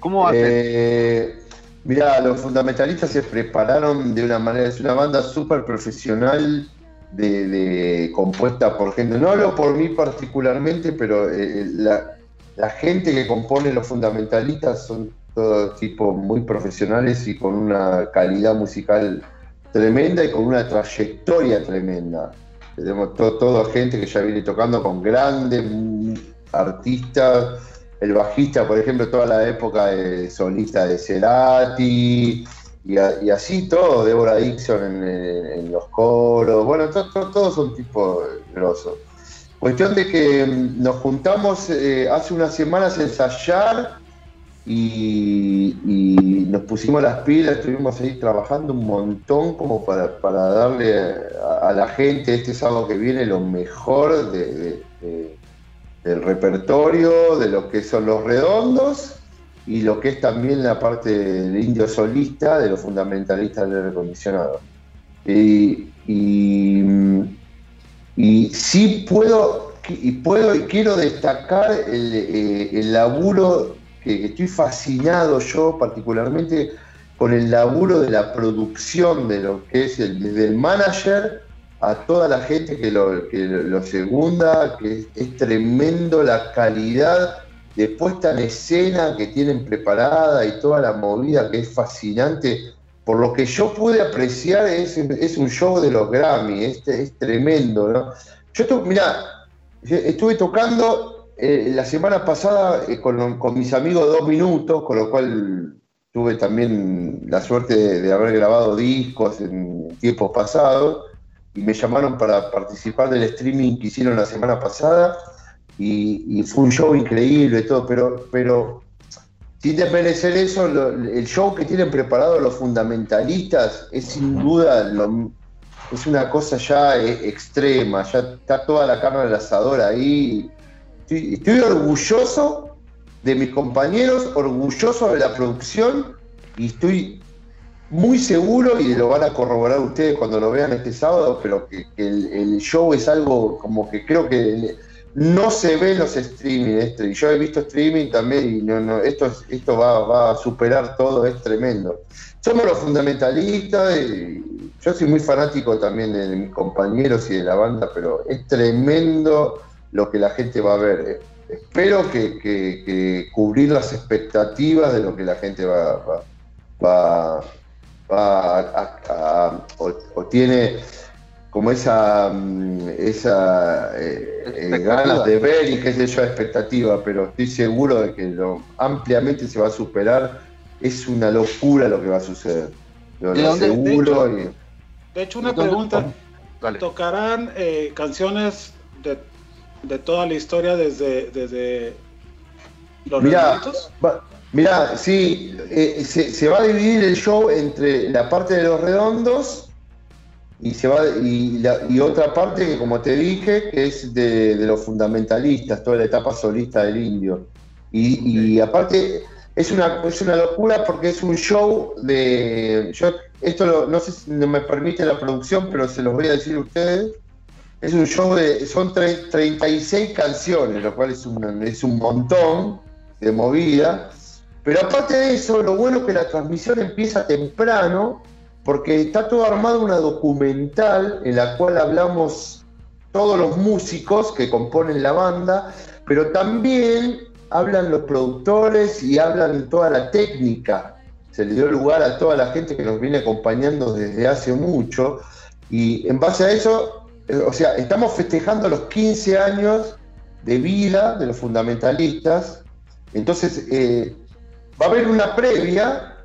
¿Cómo va a ser? Eh, mira, los fundamentalistas se prepararon de una manera, es una banda súper profesional, de, compuesta por gente. No hablo por mí particularmente, pero eh, la, la, gente que compone los fundamentalistas son todo tipo muy profesionales y con una calidad musical tremenda y con una trayectoria tremenda. Tenemos toda gente que ya viene tocando con grandes artistas. El bajista, por ejemplo, toda la época de solista de Cerati. Y, así todo, Deborah Dixon en, los coros. Bueno, todos son tipos grosos. Cuestión de que mm, nos juntamos eh, hace unas semanas a ensayar y, nos pusimos las pilas, estuvimos ahí trabajando un montón como para, darle a, la gente este sábado que viene lo mejor del repertorio, de lo que son los redondos y lo que es también la parte del indio solista, de los fundamentalistas del recondicionado. Y, y, sí puedo y puedo y quiero destacar el, eh, el laburo que estoy fascinado yo particularmente con el laburo de la producción de lo que es el, desde el manager a toda la gente que lo, que lo segunda, que es, tremendo la calidad de puesta en escena que tienen preparada y toda la movida que es fascinante. Por lo que yo pude apreciar, es, un show de los Grammy, es, es tremendo. Yo, mira, estuve tocando eh, la semana pasada eh, con, mis amigos Dos Minutos, con lo cual tuve también la suerte de, haber grabado discos en tiempos pasados y me llamaron para participar del streaming que hicieron la semana pasada y, fue un show increíble y todo, pero, pero sin desmerecer eso, el show que tienen preparado los fundamentalistas es sin duda es una cosa ya eh, extrema, ya está toda la carne del asador ahí. Estoy, orgulloso de mis compañeros, orgulloso de la producción y estoy muy seguro, y lo van a corroborar ustedes cuando lo vean este sábado, pero que, el, show es algo como que creo que no se ve en los streaming. Este, yo he visto streaming también y no, no, esto, esto va, a superar todo, es tremendo. Somos los fundamentalistas, y yo soy muy fanático también de mis compañeros y de la banda, pero es tremendo lo que la gente va a ver. Espero que, cubrir las expectativas de lo que la gente va, va, a, o, tiene como esa, mm, esa eh, eh, ganas de ver y qué sé yo, expectativa, pero estoy seguro de que lo ampliamente se va a superar. Es una locura lo que va a suceder. Lo, seguro. De hecho, una pregunta. ¿Tocarán canciones de de toda la historia desde, desde los Mira, mira, sí, eh, se, va a dividir el show entre la parte de los redondos y se va y, y otra parte que como te dije que es de, los fundamentalistas, toda la etapa solista del indio. Y, aparte es una, es una locura porque es un show de. Yo, esto no sé si me permite la producción, pero se los voy a decir a ustedes. Es un show de. Son 36 canciones, lo cual es un, es un montón de movida. Pero aparte de eso, lo bueno es que la transmisión empieza temprano, porque está todo armado una documental en la cual hablamos todos los músicos que componen la banda, pero también hablan los productores y hablan toda la técnica se le dio lugar a toda la gente que nos viene acompañando desde hace mucho. Y en base a eso, eh, o sea, estamos festejando los 15 años de vida de los fundamentalistas. Entonces, eh, va a haber una previa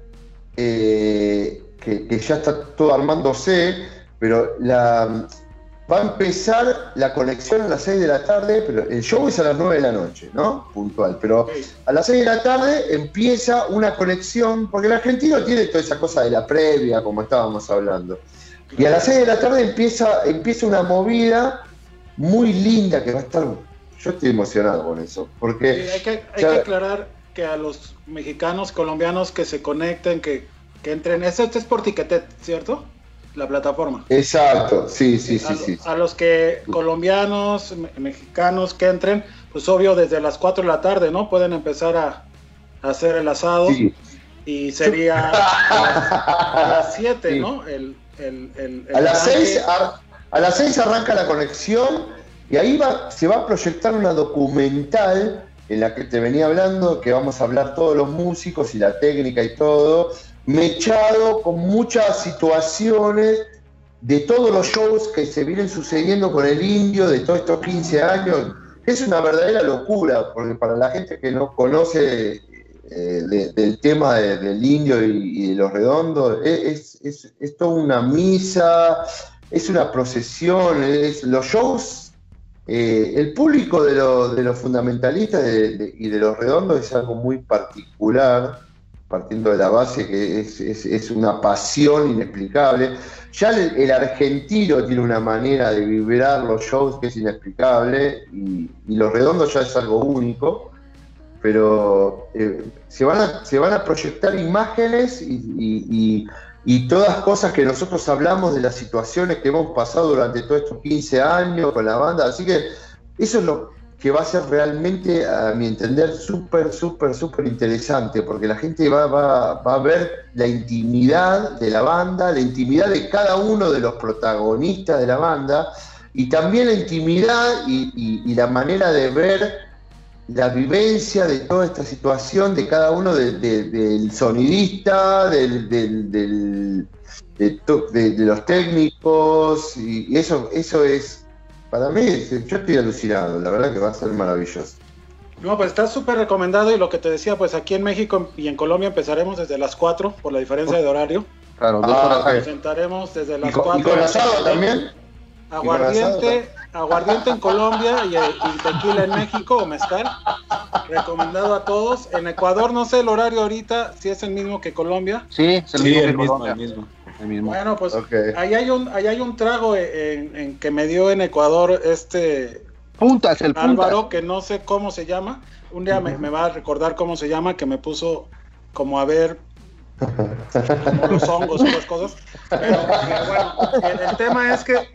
eh, que, que, ya está todo armándose, pero la, va a empezar la conexión a las 6 de la tarde, pero el show es a las 9 de la noche, ¿no? Puntual. Pero a las 6 de la tarde empieza una conexión, porque el argentino tiene toda esa cosa de la previa, como estábamos hablando. Y a las 6 de la tarde empieza, empieza una movida muy linda que va a estar. Yo estoy emocionado con eso. Porque. hay, que, hay que, aclarar que a los mexicanos, colombianos que se conecten, que, que entren. Esto es por Tiquetet, ¿cierto? la plataforma. Exacto, sí, sí, sí. A, sí, a los que colombianos, mexicanos que entren, pues obvio desde las 4 de la tarde, ¿no? Pueden empezar a, hacer el asado y sería a las 7, ¿no? El, a, las 6, a, las 6 arranca la conexión y ahí va, se va a proyectar una documental en la que te venía hablando, que vamos a hablar todos los músicos y la técnica y todo, mechado con muchas situaciones de todos los shows que se vienen sucediendo con el indio de todos estos 15 años. Es una verdadera locura, porque para la gente que no conoce eh, del tema del indio y, de los redondos, es, es, toda una misa, es una procesión, es, los shows, eh, el público de, de los fundamentalistas y de los redondos es algo muy particular partiendo de la base que es, una pasión inexplicable. Ya el, argentino tiene una manera de vibrar los shows que es inexplicable y, los redondos ya es algo único, pero eh, se, van a, se van a proyectar imágenes y, y, todas cosas que nosotros hablamos de las situaciones que hemos pasado durante todos estos 15 años con la banda, así que eso es lo, que va a ser realmente, a mi entender, súper, súper, súper interesante, porque la gente va, va, va, a ver la intimidad de la banda, la intimidad de cada uno de los protagonistas de la banda, y también la intimidad y, la manera de ver la vivencia de toda esta situación de cada uno del sonidista, del, de, los técnicos, y eso, eso es para mí, yo estoy alucinado, la verdad que va a ser maravilloso. No, pues está súper recomendado y lo que te decía, pues aquí en México y en Colombia empezaremos desde las 4 por la diferencia de horario. Claro, dos ah, horas. Presentaremos desde las 4. ¿Y con asado también? Aguardiente, aguardiente en Colombia y, tequila en México o mezcal. Recomendado a todos. En Ecuador no sé el horario ahorita, si es el mismo que Colombia. Sí, es el mismo. El mismo. Bueno, pues ahí, hay un, ahí hay un trago en, que me dio en Ecuador este puntas, el Álvaro, que no sé cómo se llama. Un día me, va a recordar cómo se llama, que me puso como a ver como los hongos o las cosas. Pero, bueno, el, tema es que.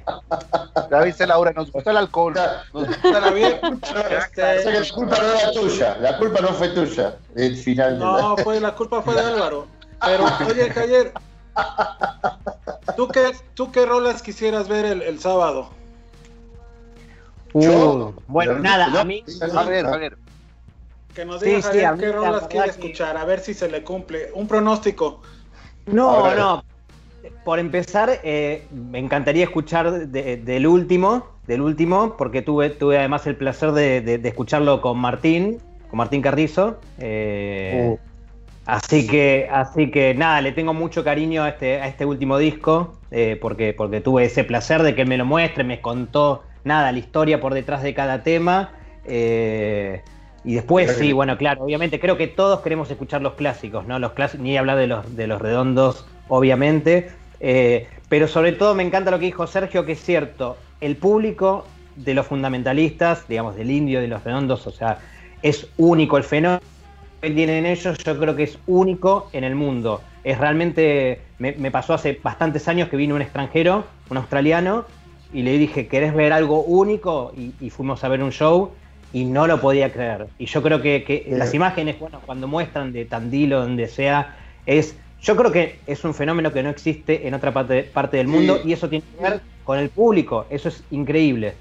Ya viste, Laura, nos gusta el alcohol. Nos gusta la vida. Este... la culpa no era tuya, la culpa no fue tuya. El final no, fue, la culpa fue de Álvaro. Pero, oye, Javier, ¿Tú qué, ¿Tú qué rolas quisieras ver el, sábado? Uh, bueno, nada, a mí. A ver, a ver. Que nos diga qué rolas quiere escuchar, a ver si se le cumple. Un pronóstico. No, no. Por empezar, eh, me encantaría escuchar del último, del último, porque tuve, tuve además el placer de, escucharlo con Martín, con Martín Carrizo. Eh, uh. Así que, así que nada, le tengo mucho cariño a este, a este último disco, eh, porque, porque tuve ese placer de que me lo muestre, me contó nada, la historia por detrás de cada tema. Eh, y después, sí, bueno, claro, obviamente creo que todos queremos escuchar los clásicos, ¿no? Los clásicos, ni hablar de los, de los redondos, obviamente. Eh, pero sobre todo me encanta lo que dijo Sergio, que es cierto, el público de los fundamentalistas, digamos, del indio, de los redondos, o sea, es único el fenómeno que tienen ellos yo creo que es único en el mundo. Es realmente, me, pasó hace bastantes años que vino un extranjero, un australiano, y le dije, ¿querés ver algo único? Y, fuimos a ver un show y no lo podía creer. Y yo creo que, las imágenes, bueno, cuando muestran de Tandilo, donde sea, es, yo creo que es un fenómeno que no existe en otra parte, parte del mundo y eso tiene que ver con el público, eso es increíble.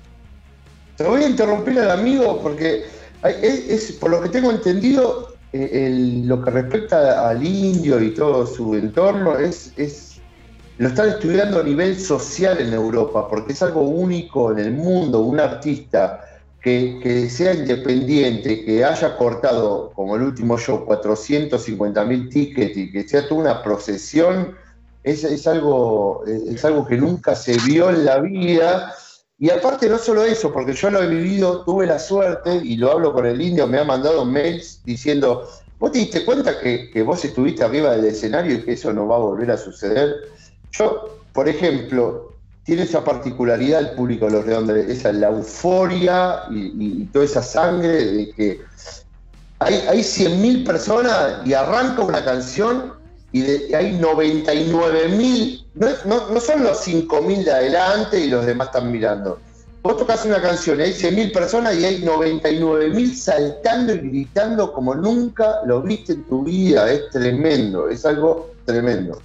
Te voy a interrumpir al amigo porque es, por lo que tengo entendido, eh, lo que respecta al indio y todo su entorno es, es, lo están estudiando a nivel social en Europa, porque es algo único en el mundo, un artista que, sea independiente, que haya cortado, como el último show, 450 mil tickets y que sea toda una procesión, es, es, algo, es algo que nunca se vio en la vida. Y aparte no solo eso, porque yo lo he vivido, tuve la suerte, y lo hablo con el indio, me ha mandado mails diciendo, ¿vos te diste cuenta que, que vos estuviste arriba del escenario y que eso no va a volver a suceder? Yo, por ejemplo, tiene esa particularidad el público de los redondos, esa la euforia y, toda esa sangre de que hay, hay 100.000 personas y arranca una canción y, hay 99.000, no, no, no son los 5.000 de adelante y los demás están mirando. Vos tocas una canción y hay 100.000 personas y hay 99.000 saltando y gritando como nunca lo viste en tu vida. Es tremendo, es algo tremendo.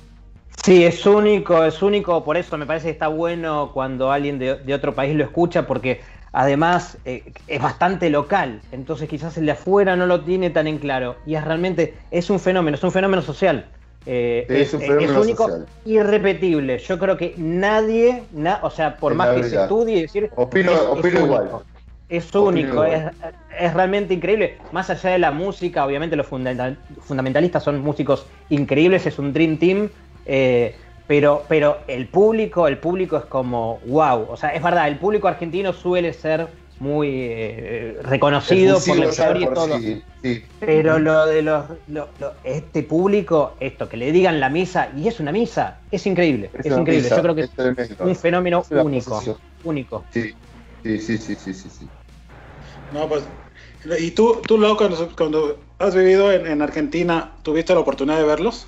Sí, es único, es único, por eso me parece que está bueno cuando alguien de, otro país lo escucha, porque además eh, es bastante local, entonces quizás el de afuera no lo tiene tan en claro, y es realmente, es un fenómeno, es un fenómeno social. Eh, es, fenómeno único, irrepetible. Yo creo que nadie, o sea, por más que se estudie, decir, opino, igual. Es único, es, es, realmente increíble. Más allá de la música, obviamente los fundamentalistas son músicos increíbles, es un Dream Team eh, pero, pero el público, el público es como wow. O sea, es verdad, el público argentino suele ser muy eh, reconocido por la historia y todo. Pero lo de los, este público, esto, que le digan la misa, y es una misa, es increíble, es, increíble. Yo creo que es, un fenómeno único, único. Sí, sí, sí, sí, sí, sí. No, pues, y tú, tú luego cuando, has vivido en, en Argentina, ¿tuviste la oportunidad de verlos?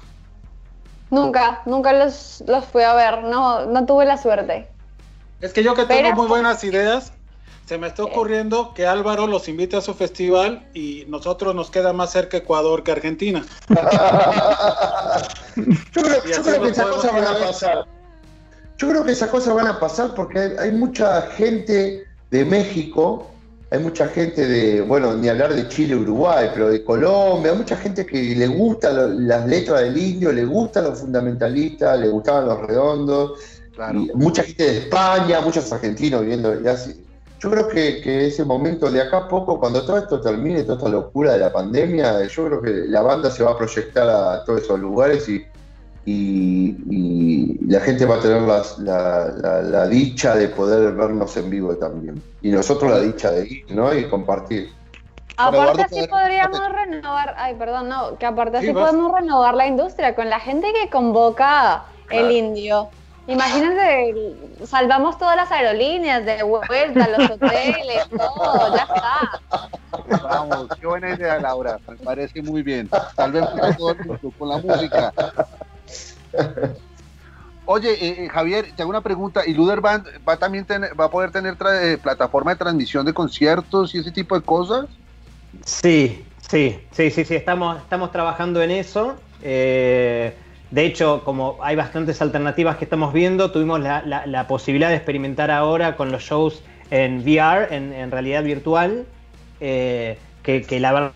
Nunca, nunca los, los fui a ver, no, no tuve la suerte. Es que yo que tengo muy buenas ideas, se me está ocurriendo que Álvaro los invite a su festival y nosotros nos queda más cerca Ecuador que Argentina. yo creo, que esas cosas van a pasar. Yo creo que esas cosas van a pasar porque hay mucha gente de México hay mucha gente de, bueno, ni hablar de Chile, Uruguay, pero de Colombia, hay mucha gente que le gusta las letras del indio, le gustan los fundamentalistas, le gustaban los redondos, mucha gente de España, muchos argentinos viviendo y así. Yo creo que, que, ese momento de acá a poco, cuando todo esto termine, toda esta locura de la pandemia, yo creo que la banda se va a proyectar a todos esos lugares y, y, la gente va a tener la, dicha de poder vernos en vivo también. Y nosotros la dicha de ir, ¿no? Y compartir. Aparte así podríamos renovar, ay perdón, no, que aparte así podemos renovar la industria con la gente que convoca el indio. Imagínense, salvamos todas las aerolíneas de vuelta, los hoteles, todo, ya está. Vamos, qué buena idea, Laura, me parece muy bien. Salvemos todo el mundo con la música. Oye, eh, eh, Javier, te hago una pregunta. ¿Y Luder Band va, también va a poder tener eh, plataforma de transmisión de conciertos y ese tipo de cosas? Sí, sí, sí, sí, sí. Estamos, estamos trabajando en eso. De hecho, como hay bastantes alternativas que estamos viendo, tuvimos la, posibilidad de experimentar ahora con los shows en VR, en, realidad virtual, que, la verdad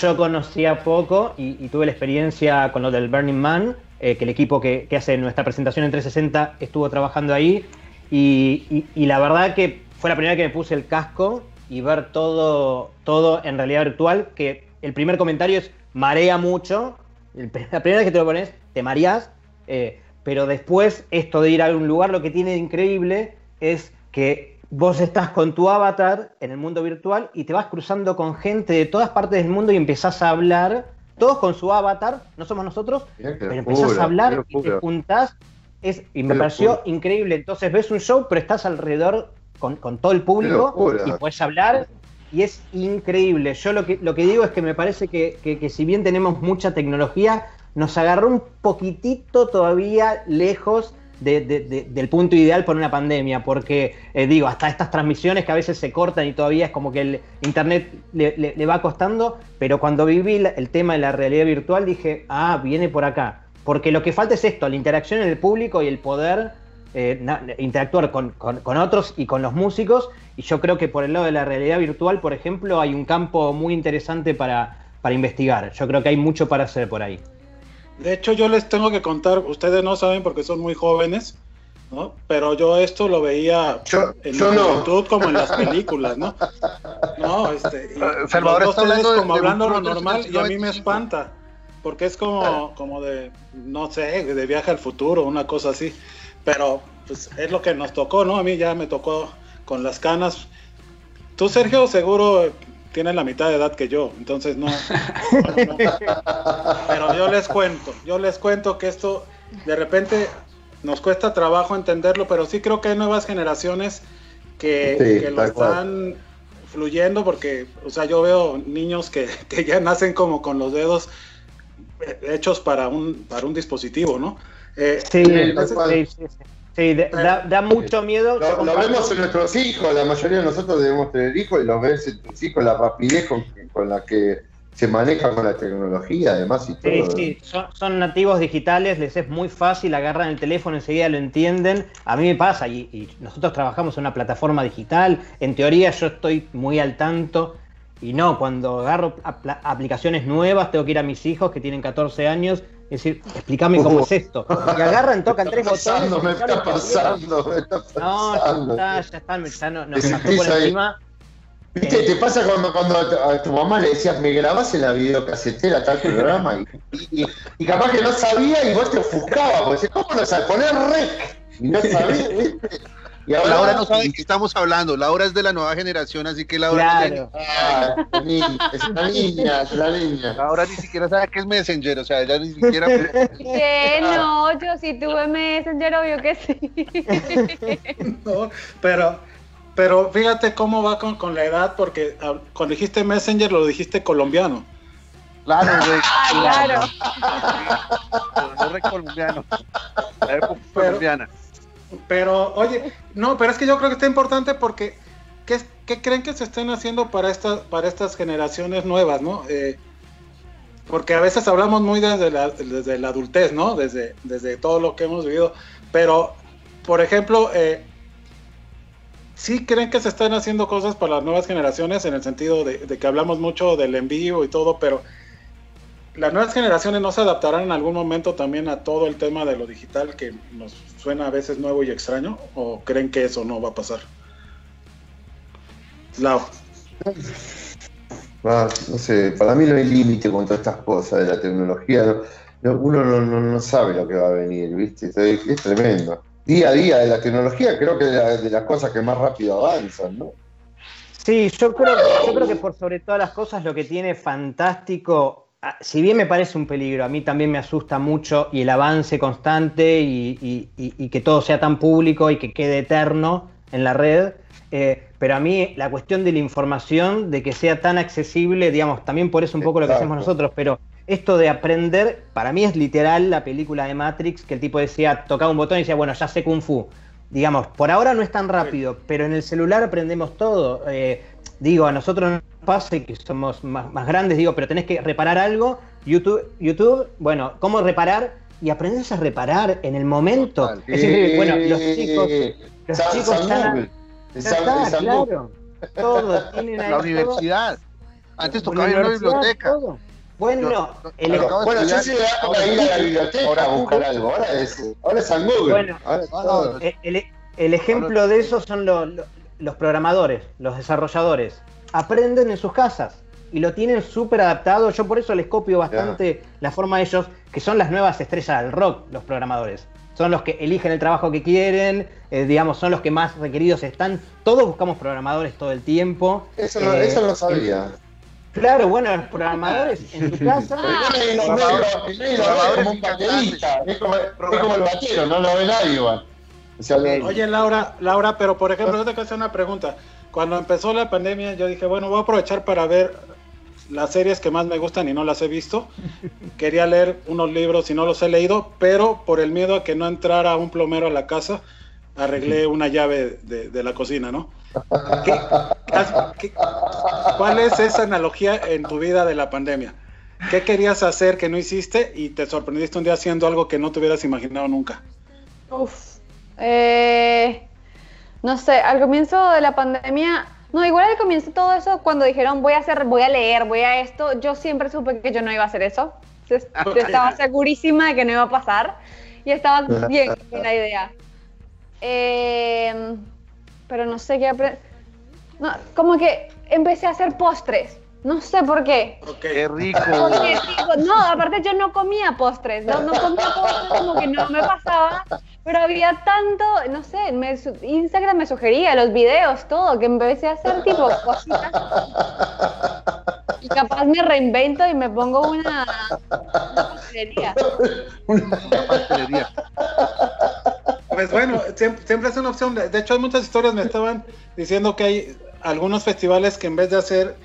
yo conocía poco y, y, tuve la experiencia con lo del Burning Man eh, que el equipo que, hace nuestra presentación en 360 estuvo trabajando ahí. Y, la verdad que fue la primera que me puse el casco y ver todo, todo en realidad virtual, que el primer comentario es marea mucho. La primera vez que te lo pones, te mareas. Eh, pero después, esto de ir a algún lugar, lo que tiene de increíble es que vos estás con tu avatar en el mundo virtual y te vas cruzando con gente de todas partes del mundo y empezás a hablar todos con su avatar, no somos nosotros, pero empezás a hablar y te juntás. Es, y me pareció increíble. Entonces ves un show, pero estás alrededor con, todo el público y puedes hablar. Y es increíble. Yo lo que, lo que digo es que me parece que, que si bien tenemos mucha tecnología, nos agarró un poquitito todavía lejos del punto ideal por una pandemia, porque eh, digo, hasta estas transmisiones que a veces se cortan y todavía es como que el internet le, va costando, pero cuando viví el tema de la realidad virtual dije, ah, viene por acá, porque lo que falta es esto, la interacción en el público y el poder eh, interactuar con, con, otros y con los músicos, y yo creo que por el lado de la realidad virtual, por ejemplo, hay un campo muy interesante para, para investigar. Yo creo que hay mucho para hacer por ahí. De hecho, yo les tengo que contar, ustedes no saben porque son muy jóvenes, ¿no? Pero yo esto lo veía en YouTube como en las películas, ¿no? No, este, y Salvador está hablando como hablando lo normal y a mí me espanta, porque es como, como de, no sé, de viaje al futuro, una cosa así. Pero pues es lo que nos tocó, ¿no? A mí ya me tocó con las canas. Tú, Sergio, seguro tienes la mitad de edad que yo, entonces no, Pero yo les cuento, yo les cuento que esto de repente nos cuesta trabajo entenderlo, pero sí creo que hay nuevas generaciones que, lo están fluyendo porque, o sea, yo veo niños que, que, ya nacen como con los dedos hechos para un, para un dispositivo, ¿no? Eh, sí, sí, sí, da, mucho miedo. Lo, vemos en nuestros hijos, la mayoría de nosotros debemos tener hijos y los ves en tus hijos, la rapidez con, con la que se maneja con la tecnología, además y todo. Sí, sí, son, nativos digitales, les es muy fácil, agarran el teléfono, enseguida lo entienden. A mí me pasa, y, nosotros trabajamos en una plataforma digital, en teoría yo estoy muy al tanto, y no, cuando agarro aplicaciones nuevas, tengo que ir a mis hijos que tienen 14 años, y decir, explícame cómo es esto. Y agarran, tocan tres botones. Me está pasando, me está pasando. No, ya está, ya está, ya no, nos pasó por encima. ¿Viste? Te pasa cuando, cuando a tu mamá le decías, me grabas en la videocasetera tal programa y, y, capaz que no sabía y vos te ofuscabas, porque ¿cómo no sabes poner rec? Y no sabía, ¿viste? Y ahora, Laura no sabe de qué estamos hablando. Laura es de la nueva generación, así que Laura claro. ah, es, la niña, es la niña, es la niña. Laura ni siquiera sabe qué es Messenger, o sea, ella ni siquiera. ¿Qué? No, yo sí tuve Messenger, obvio que sí. no, pero pero fíjate cómo va con, con la edad, porque ah, cuando dijiste Messenger lo dijiste colombiano. Claro, güey. Ah, claro. colombiano. La época colombiana. Pero, oye, no, pero es que yo creo que está importante porque ¿qué, qué creen que se estén haciendo para estas, para estas generaciones nuevas, no? Eh, porque a veces hablamos muy desde la, desde la adultez, ¿no? Desde, desde todo lo que hemos vivido. Pero, por ejemplo, eh, sí creen que se están haciendo cosas para las nuevas generaciones en el sentido de, que hablamos mucho del envío y todo, pero las nuevas generaciones no se adaptarán en algún momento también a todo el tema de lo digital que nos suena a veces nuevo y extraño o creen que eso no va a pasar. Lau. Ah, no sé, para mí no hay límite con todas estas cosas de la tecnología. uno no, sabe lo que va a venir, ¿viste? es tremendo día a día de la tecnología, creo que es de, las cosas que más rápido avanzan, ¿no? Sí, yo creo, yo creo que por sobre todas las cosas lo que tiene fantástico, si bien me parece un peligro, a mí también me asusta mucho y el avance constante y, que todo sea tan público y que quede eterno en la red, eh, pero a mí la cuestión de la información, de que sea tan accesible, digamos, también por eso un poco lo que hacemos nosotros, pero esto de aprender, para mí es literal la película de Matrix, que el tipo decía, tocaba un botón y decía, bueno, ya sé Kung Fu. Digamos, por ahora no es tan rápido, pero en el celular aprendemos todo. Eh, digo, a nosotros pasa que somos más, grandes, digo, pero tenés que reparar algo. YouTube, YouTube, bueno, ¿cómo reparar? Y aprendes a reparar en el momento. Es increíble. Bueno, los chicos, los chicos están... claro. Todo, tienen La universidad. Antes tocaba en una biblioteca. Bueno, el, bueno, yo sí a ir a la biblioteca a buscar algo. Ahora es, ahora es San Google. Bueno, el, ejemplo de eso son los programadores, los desarrolladores. Aprenden en sus casas y lo tienen súper adaptado. Yo por eso les copio bastante la forma de ellos, que son las nuevas estrellas del rock, los programadores. Son los que eligen el trabajo que quieren, eh, digamos, son los que más requeridos están. Todos buscamos programadores todo el tiempo. Eso, no, eso lo sabía. Claro, bueno, los programadores en tu casa. es como un baterista, es como, el batero, no lo ve nadie igual. Oye, Laura, Laura, pero por ejemplo, yo te quiero hacer una pregunta. Cuando empezó la pandemia, yo dije, bueno, voy a aprovechar para ver las series que más me gustan y no las he visto. Quería leer unos libros y no los he leído, pero por el miedo a que no entrara un plomero a la casa, arreglé una llave de, la cocina, ¿no? cuál es esa analogía en tu vida de la pandemia? ¿Qué querías hacer que no hiciste y te sorprendiste un día haciendo algo que no te hubieras imaginado nunca? Uf, eh, no sé, al comienzo de la pandemia No, igual al comienzo todo eso, cuando dijeron voy a hacer, voy a leer, voy a esto, yo siempre supe que yo no iba a hacer eso. Yo estaba segurísima de que no iba a pasar y estaba bien con la idea. Eh, pero no sé qué aprender. No, como que empecé a hacer postres. No sé por qué. Qué rico. Porque, tipo, no, aparte yo no comía postres. No, no comía postres, como que no me pasaba. Pero había tanto, no sé, me, Instagram me sugería los videos, todo, que empecé a hacer tipo cositas. Y capaz me reinvento y me pongo una, una pastelería. Pastelería. Pues bueno, siempre, siempre es una opción. De hecho, hay muchas historias. Me estaban diciendo que hay algunos festivales que en vez de hacer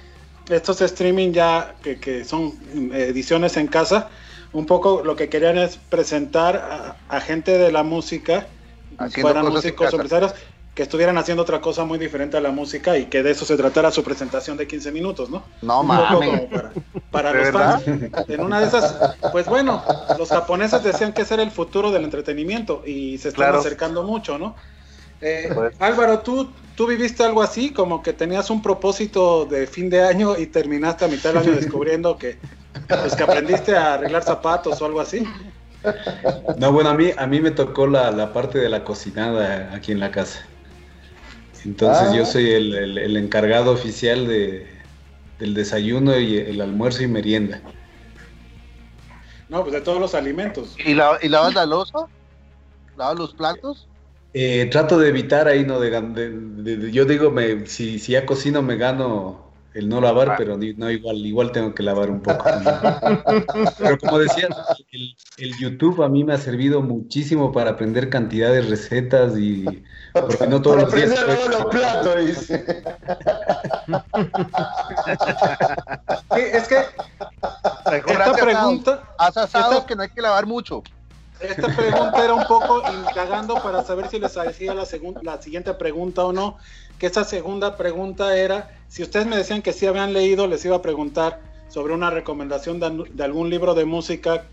estos streaming ya que, que son ediciones en casa, un poco lo que querían es presentar a, a gente de la música, Haciendo fueran músicos empresarios, que estuvieran haciendo otra cosa muy diferente a la música y que de eso se tratara su presentación de 15 minutos, ¿no? No mames. para, para ¿De los verdad? fans. En una de esas, pues bueno, los japoneses decían que ese era el futuro del entretenimiento y se están Claro. acercando mucho, ¿no? Eh, Pues. Álvaro, ¿tú, ¿tú viviste algo así? Como que tenías un propósito de fin de año y terminaste a mitad del año descubriendo que, pues, que aprendiste a arreglar zapatos o algo así. No, bueno, a mí, a mí me tocó la, la parte de la cocinada aquí en la casa. Entonces Ah. yo soy el, el- el encargado oficial de, del desayuno y el almuerzo y merienda. No, pues de todos los alimentos. ¿Y, la, ¿Y lavas la losa? ¿Lavas los platos? Eh, trato de evitar ahí, ¿no? De, gan- de- de- de- yo digo, me, si, si ya cocino me gano el no lavar, pero ni- no igual, igual tengo que lavar un poco. Pero como decías, el, el YouTube a mí me ha servido muchísimo para aprender cantidad de recetas y porque no todos Para los días los platos, dice. Sí, es que esta pregunta, Haz asados esta- que no hay que lavar mucho. Esta pregunta era un poco indagando para saber si les hacía la, la siguiente pregunta o no. Que esa segunda pregunta era, si ustedes me decían que sí habían leído, les iba a preguntar sobre una recomendación de, de algún libro de música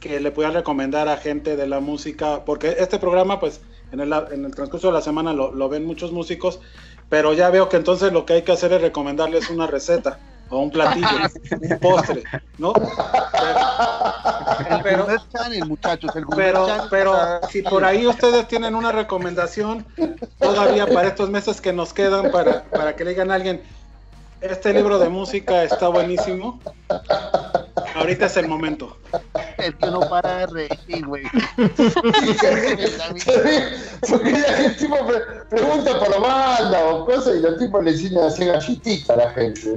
que le pudiera recomendar a gente de la música, porque este programa, pues, en el, en el transcurso de la semana lo, lo ven muchos músicos, pero ya veo que entonces lo que hay que hacer es recomendarles una receta o un platillo, un postre, ¿no? El Pero- Channel, muchachos. El Pero, Channel pero si por ahí ustedes tienen una recomendación todavía para estos meses que nos quedan para, para que le digan a alguien, este libro de música está buenísimo, ahorita es el momento. Es que no para de reír, güey. Porque el tipo pre- pregunta por la banda o cosas y los tipos le enseñan a hacer galletitas a la gente.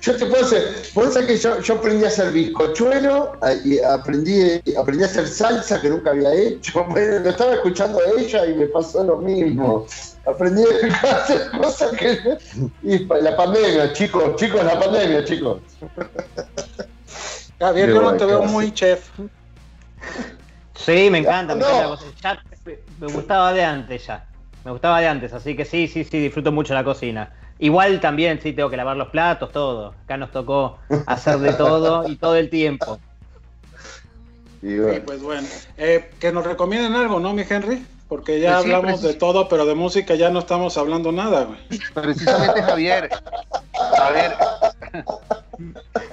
Yo te puedo hacer, vos sabés que yo, yo aprendí a hacer bizcochuelo y aprendí, aprendí a hacer salsa que nunca había hecho. Bueno, lo estaba escuchando a ella y me pasó lo mismo. Aprendí a hacer cosas que. Y la pandemia, chicos, chicos, la pandemia, chicos. Javier, yo no te veo muy chef. Sí, me encanta, me No. encanta la cosa. Ya me- gustaba de antes ya. Me gustaba de antes, así que sí, sí, sí, disfruto mucho la cocina. Igual también sí tengo que lavar los platos, todo. Acá nos tocó hacer de todo y todo el tiempo. Y pues bueno, eh, que nos recomienden algo, ¿no, mi Henry? Porque ya Pues sí, hablamos de todo, pero de música ya no estamos hablando nada, güey. Precisamente Javier. Javier.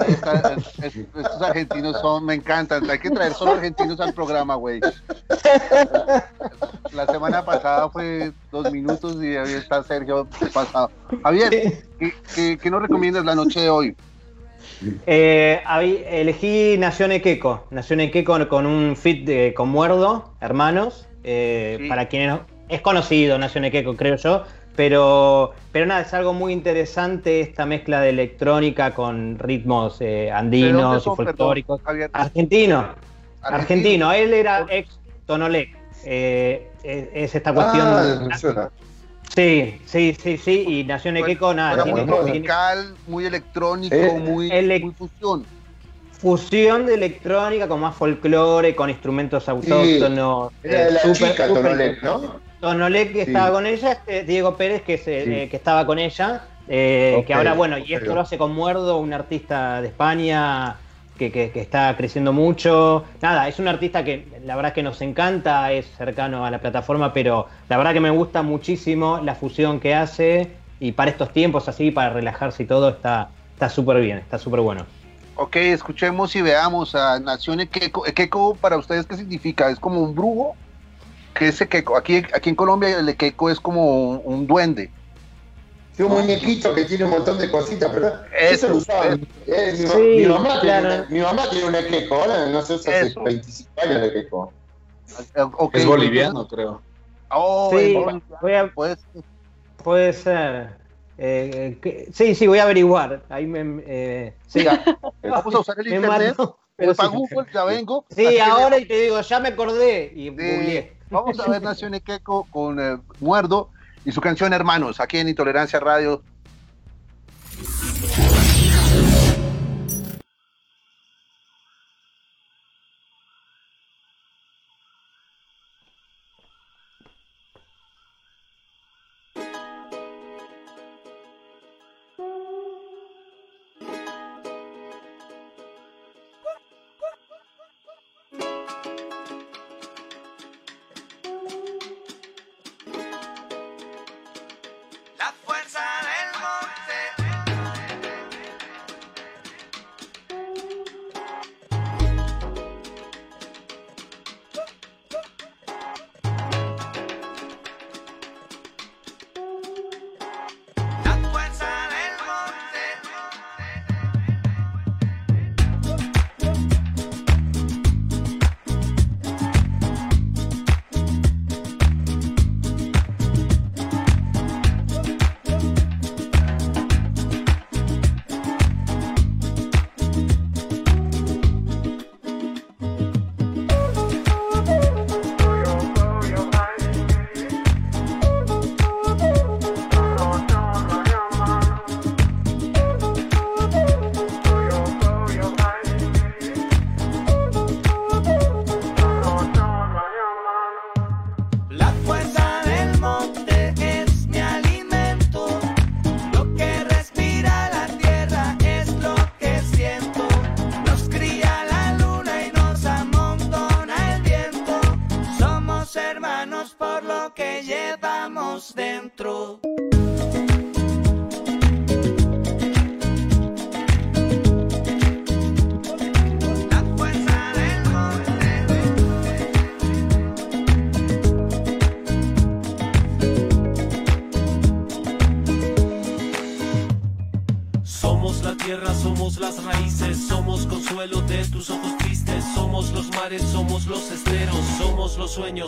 Esta- es- estos argentinos son, me encantan. Hay que traer solo argentinos al programa, güey. La semana pasada fue dos minutos y ahí está Sergio pasado. Javier, ¿qué, qué, qué nos recomiendas la noche de hoy? Eh, elegí Nación Equeco. Nación Equeco con un fit de, con Muerdo, hermanos. Eh, Sí. Para quienes no- es conocido Nación Equeco, creo yo. Pero, pero nada, es algo muy interesante esta mezcla de electrónica con ritmos eh, ¿De dónde andinos y folclóricos. Argentino, argentino. Él era ex Tonolec. Eh, es, es esta cuestión. Ah, sí, sí, sí, sí. Y Nación Equeco, nada. Era tiene- muy bueno. tiene- tropical, muy electrónico, Eh, muy, ele- muy fusión. Fusión de electrónica con más folclore, con instrumentos autóctonos. Era de eh, la súper- chica súper- Tonolec, ¿no? Tonolec que Sí. estaba con ella, Diego Pérez que, se- Sí. eh, que estaba con ella, eh, que ahora, bueno, y esto lo hace con Muerdo, un artista de España que, que, está creciendo mucho. Nada, es un artista que la verdad es que nos encanta, es cercano a la plataforma, pero la verdad que me gusta muchísimo la fusión que hace y para estos tiempos así, para relajarse y todo, está súper bien, está súper bueno. Ok, escuchemos y veamos a Nación Ekeko. Ekeko, para ustedes, ¿qué significa? ¿Es como un brujo? ¿Qué es Ekeko? Aquí, aquí en Colombia el Ekeko es como un, duende. Sí, un muñequito que tiene un montón de cositas, ¿verdad? Eso, lo usaban. Eh, mi, mamá tiene, mi, mamá tiene, un Ekeko, ahora no sé, hace 25 años de Ekeko. Okay. Es boliviano, creo. Oh, sí, voy a, puede ser. Eh, sí, sí, voy a averiguar. Ahí me, eh, sí. vamos a usar el internet. Pero para Google, ya vengo. Sí, ahora y te digo, ya me acordé y Vamos a ver Nación Equeco con eh, Muerdo y su canción Hermanos, aquí en Intolerancia Radio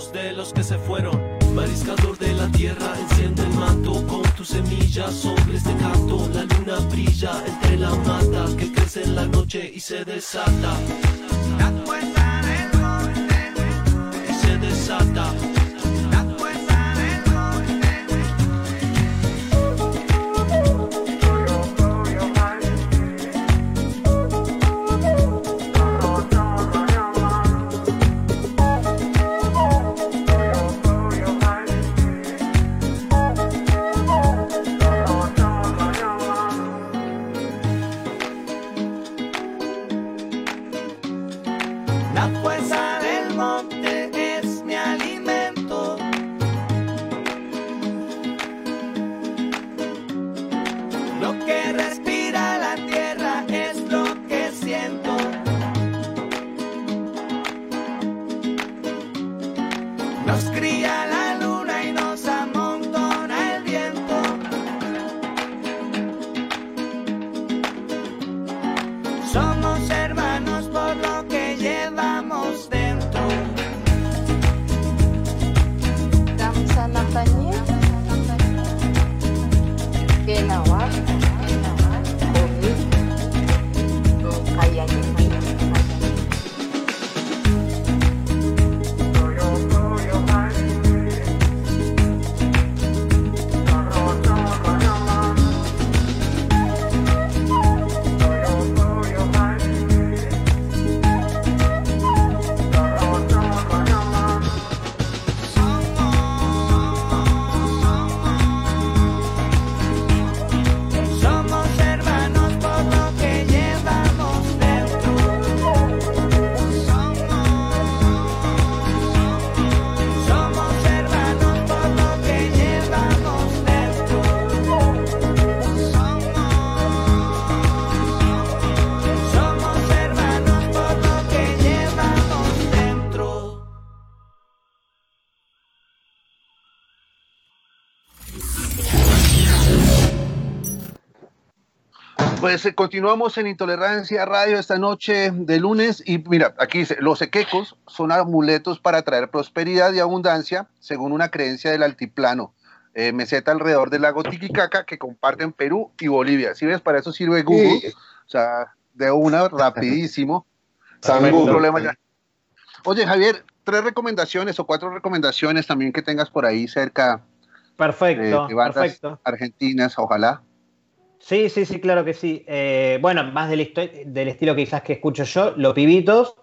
de los que se fueron. Pues eh, continuamos en Intolerancia Radio esta noche de lunes y mira, aquí dice, los equecos son amuletos para traer prosperidad y abundancia según una creencia del altiplano, eh, meseta alrededor del lago Titicaca que comparten Perú y Bolivia. Si ves, para eso sirve Google, o sea, de una rapidísimo. problema ya. Oye, Javier, tres recomendaciones o cuatro recomendaciones también que tengas por ahí cerca. Perfecto, perfecto. Argentinas, ojalá. Sí, sí, sí, claro que sí. Eh, bueno, más del, estilo quizás que escucho yo, Los Pibitos.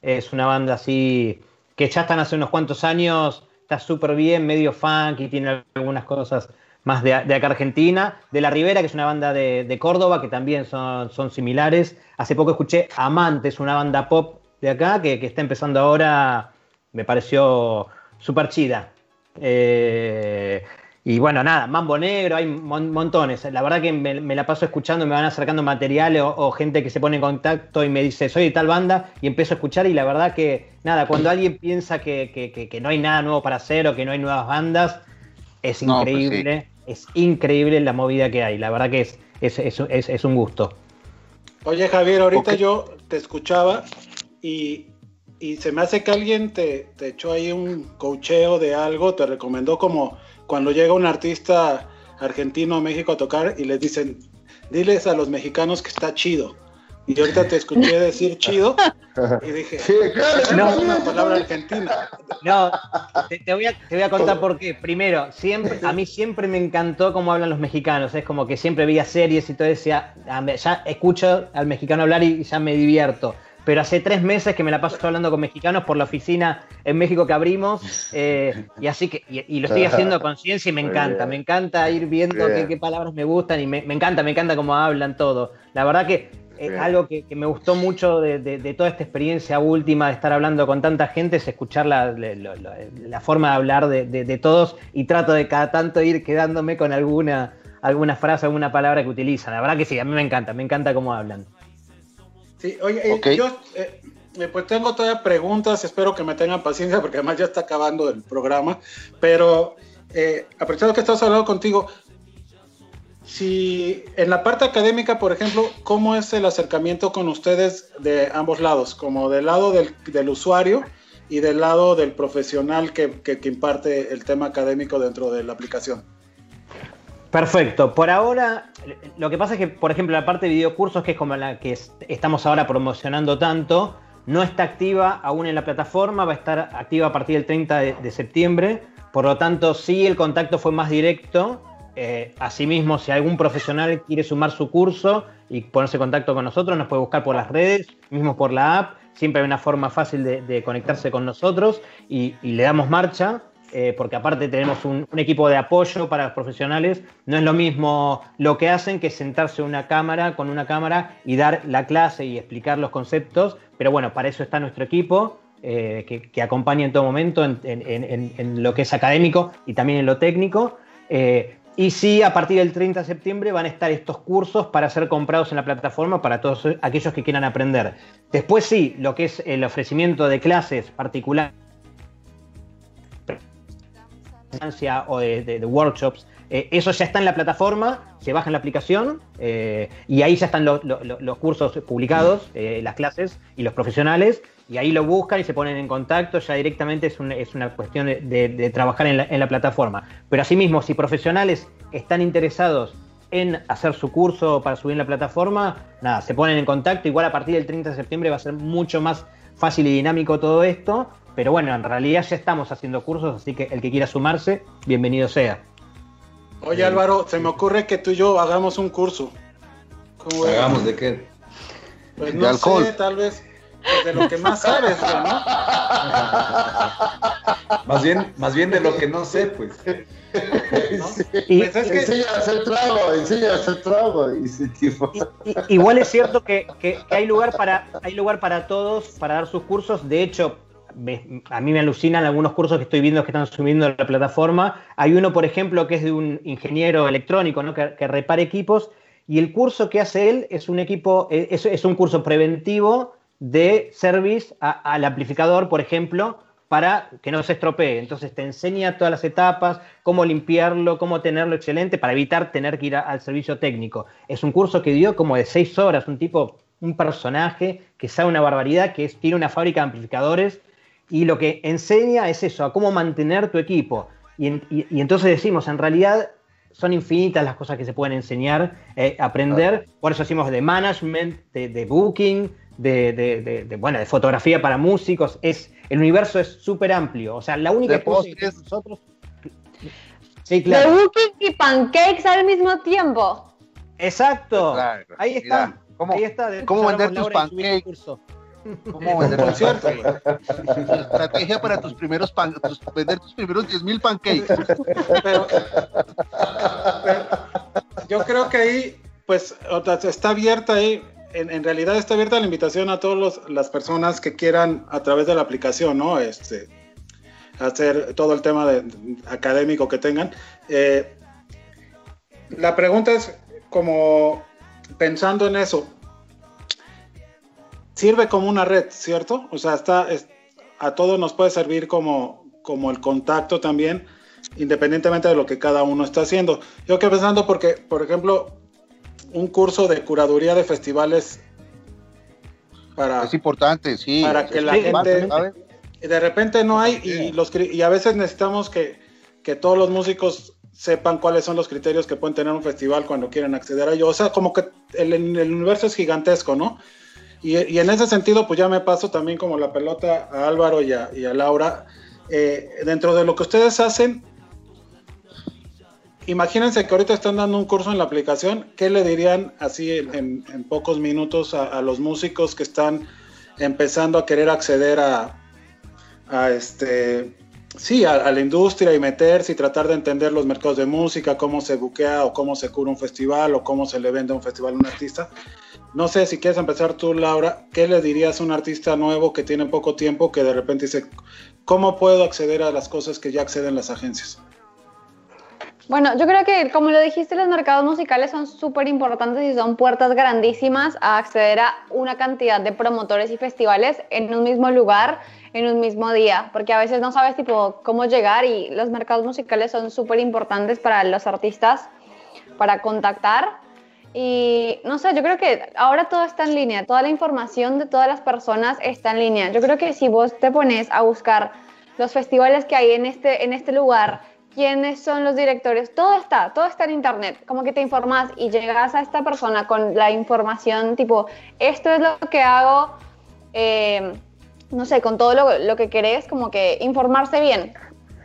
Es una banda así que ya están hace unos cuantos años, está súper bien, medio funk y tiene algunas cosas más de, acá Argentina. De La Ribera, que es una banda de, Córdoba, que también son, son, similares. Hace poco escuché Amantes, una banda pop de acá, que, que está empezando ahora, me pareció súper chida. Eh, y bueno, nada, Mambo Negro, hay montones. La verdad que me, la paso escuchando, me van acercando materiales o, gente que se pone en contacto y me dice, soy de tal banda, y empiezo a escuchar. Y la verdad que, nada, cuando alguien piensa que, no hay nada nuevo para hacer o que no hay nuevas bandas, es pues increíble, es increíble la movida que hay. La verdad que es, es, un gusto. Oye, Javier, ahorita yo te escuchaba y, se me hace que alguien te, te echó ahí un cocheo de algo, te recomendó como cuando llega un artista argentino a México a tocar y les dicen, diles a los mexicanos que está chido. Y ahorita te escuché decir chido y dije, no, es una palabra argentina. No, te, voy a, contar por qué. Primero, siempre, a mí siempre me encantó cómo hablan los mexicanos. Es como que siempre veía series y todo, decía, ya escucho al mexicano hablar y ya me divierto pero hace tres meses que me la paso hablando con mexicanos por la oficina en México que abrimos, eh, y así que, y, lo estoy haciendo a conciencia y me encanta, me encanta ir viendo qué, palabras me gustan y me, encanta, me encanta cómo hablan todo. La verdad que es algo que, me gustó mucho de, toda esta experiencia última de estar hablando con tanta gente es escuchar la, forma de hablar de, todos y trato de cada tanto ir quedándome con alguna, alguna frase, alguna palabra que utilizan. La verdad que sí, a mí me encanta, me encanta cómo hablan. Sí, oye, yo eh, eh, pues tengo todavía preguntas, espero que me tengan paciencia porque además ya está acabando el programa, pero eh, aprovechando que estamos hablando contigo, si en la parte académica, por ejemplo, ¿cómo es el acercamiento con ustedes de ambos lados? Como del lado del, del usuario y del lado del profesional que, que, que imparte el tema académico dentro de la aplicación. Perfecto. Por ahora, lo que pasa es que, por ejemplo, la parte de videocursos, que es como la que estamos ahora promocionando tanto, no está activa aún en la plataforma, va a estar activa a partir del 30 de, septiembre. Por lo tanto, sí, el contacto fue más directo. Eh, asimismo, si algún profesional quiere sumar su curso y ponerse en contacto con nosotros, nos puede buscar por las redes, mismo por la app. Siempre hay una forma fácil de, conectarse con nosotros y le damos marcha. Eh, porque aparte tenemos un, equipo de apoyo para los profesionales. No es lo mismo lo que hacen que sentarse una cámara con una cámara y dar la clase y explicar los conceptos, pero bueno, para eso está nuestro equipo. Eh, que, acompaña en todo momento en, lo que es académico y también en lo técnico. Eh, y sí, a partir del 30 de septiembre van a estar estos cursos para ser comprados en la plataforma para todos aquellos que quieran aprender. Después sí, lo que es el ofrecimiento de clases particulares o de, workshops, eh, eso ya está en la plataforma, se baja en la aplicación eh, y ahí ya están los cursos publicados, eh, las clases y los profesionales, y ahí lo buscan y se ponen en contacto, ya directamente es, una cuestión de, trabajar en la, en la, plataforma. Pero asimismo, si profesionales están interesados en hacer su curso para subir en la plataforma, nada, se ponen en contacto, igual a partir del 30 de septiembre va a ser mucho más fácil y dinámico todo esto, pero bueno, en realidad ya estamos haciendo cursos, así que el que quiera sumarse, bienvenido sea. Oye Álvaro, se me ocurre que tú y yo hagamos un curso. ¿Cómo ¿Hagamos de qué? Pues no sé, tal vez pues de lo que más sabes, ¿no? más bien, más bien de lo que no sé, pues. Y, pues es que... Enseña a hacer trago, enseña a hacer trago. igual es cierto que, que, hay lugar para hay lugar para todos para dar sus cursos. De hecho, a mí me alucinan algunos cursos que estoy viendo que están subiendo la plataforma. Hay uno, por ejemplo, que es de un ingeniero electrónico ¿no? que, repara equipos y el curso que hace él es un equipo, es, un curso preventivo de service al amplificador, por ejemplo, para que no se estropee. Entonces te enseña todas las etapas, cómo limpiarlo, cómo tenerlo excelente para evitar tener que ir al servicio técnico. Es un curso que dio como de seis horas, un tipo, un personaje que sabe una barbaridad, que tiene una fábrica de amplificadores y lo que enseña es eso, a cómo mantener tu equipo. Y, entonces decimos, en realidad son infinitas las cosas que se pueden enseñar, eh, aprender. Por eso decimos de management, de, booking, de, bueno, de fotografía para músicos. Es, el universo es súper amplio. O sea, la única cosa que nosotros. Sí, claro. De booking y pancakes al mismo tiempo. Pues Ahí está. ¿Cómo, Ahí está. ¿cómo vender tus pancakes? ¿Cómo vender tus Estrategia para tus primeros pan, vender tus primeros 10.000 pancakes. yo creo que ahí, pues, está abierta ahí en, realidad está abierta la invitación a todas las personas que quieran a través de la aplicación, ¿no? Este, hacer todo el tema de, académico que tengan. Eh, la pregunta es como pensando en eso, sirve como una red, ¿cierto? O sea, está, a todos nos puede servir como, como el contacto también, independientemente de lo que cada uno está haciendo. Yo que pensando porque, por ejemplo, un curso de curaduría de festivales para es importante sí. para que la gente de repente no hay y los y a veces necesitamos que, que, todos los músicos sepan cuáles son los criterios que pueden tener un festival cuando quieren acceder a ello. O sea como que el, el universo es gigantesco no y, en ese sentido pues ya me paso también como la pelota a Álvaro y a, y a Laura eh, dentro de lo que ustedes hacen imagínense que ahorita están dando un curso en la aplicación, ¿qué le dirían así en, pocos minutos a, los músicos que están empezando a querer acceder a, este, sí, a, la industria y meterse y tratar de entender los mercados de música, cómo se buquea o cómo se cura un festival o cómo se le vende un festival a un artista? No sé si quieres empezar tú, Laura, ¿qué le dirías a un artista nuevo que tiene poco tiempo que de repente dice, ¿cómo puedo acceder a las cosas que ya acceden las agencias? Bueno, yo creo que, como lo dijiste, los mercados musicales son súper importantes y son puertas grandísimas a acceder a una cantidad de promotores y festivales en un mismo lugar, en un mismo día, porque a veces no sabes tipo cómo llegar y los mercados musicales son súper importantes para los artistas, para contactar. Y no sé, yo creo que ahora todo está en línea, toda la información de todas las personas está en línea. Yo creo que si vos te pones a buscar los festivales que hay en este, en este lugar, quiénes son los directores, todo está, todo está en internet, como que te informas y llegas a esta persona con la información tipo, esto es lo que hago, eh, no sé, con todo lo, lo, que querés, como que informarse bien,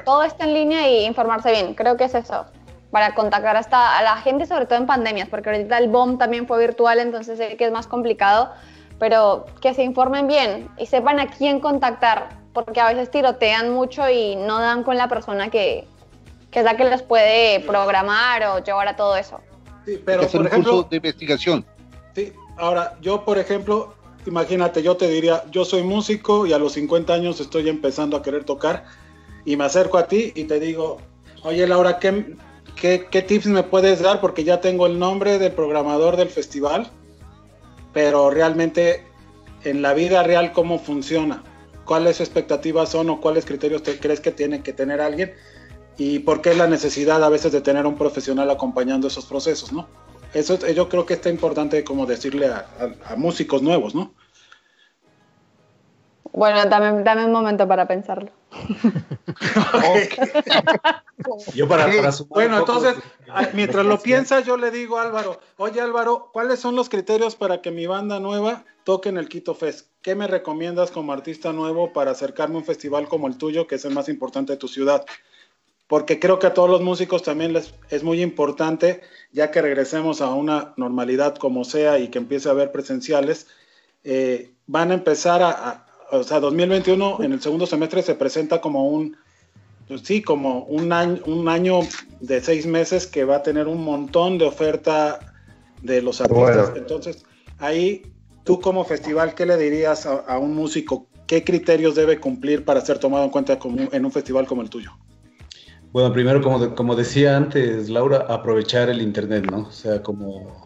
todo está en línea y informarse bien, creo que es eso, para contactar hasta a la gente, sobre todo en pandemias, porque ahorita el BOM también fue virtual, entonces sé que es más complicado, pero que se informen bien y sepan a quién contactar, porque a veces tirotean mucho y no dan con la persona que, que es la que les puede programar o llevar a todo eso. Sí, pero por ejemplo, de investigación. Sí, ahora yo por ejemplo, imagínate, yo te diría, yo soy músico y a los 50 años estoy empezando a querer tocar y me acerco a ti y te digo, oye Laura, ¿qué, qué, tips me puedes dar? Porque ya tengo el nombre del programador del festival, pero realmente en la vida real, ¿cómo funciona? ¿Cuáles expectativas son o cuáles criterios te crees que tiene que tener alguien? y por qué la necesidad a veces de tener un profesional acompañando esos procesos, ¿no? Eso yo creo que está importante como decirle a, músicos nuevos, ¿no? Bueno, dame, dame un momento para pensarlo. yo para, bueno, entonces, mientras lo piensa, yo le digo a Álvaro, oye Álvaro, ¿cuáles son los criterios para que mi banda nueva toque en el Quito Fest? ¿Qué me recomiendas como artista nuevo para acercarme a un festival como el tuyo, que es el más importante de tu ciudad? porque creo que a todos los músicos también les es muy importante, ya que regresemos a una normalidad como sea y que empiece a haber presenciales, eh, van a empezar a, o sea, 2021 en el segundo semestre se presenta como un, pues sí, como un año, un año de seis meses que va a tener un montón de oferta de los artistas. Entonces, ahí tú como festival, ¿qué le dirías a, un músico? ¿Qué criterios debe cumplir para ser tomado en cuenta en un festival como el tuyo? Bueno, primero, como, como decía antes Laura, aprovechar el Internet, ¿no? O sea, como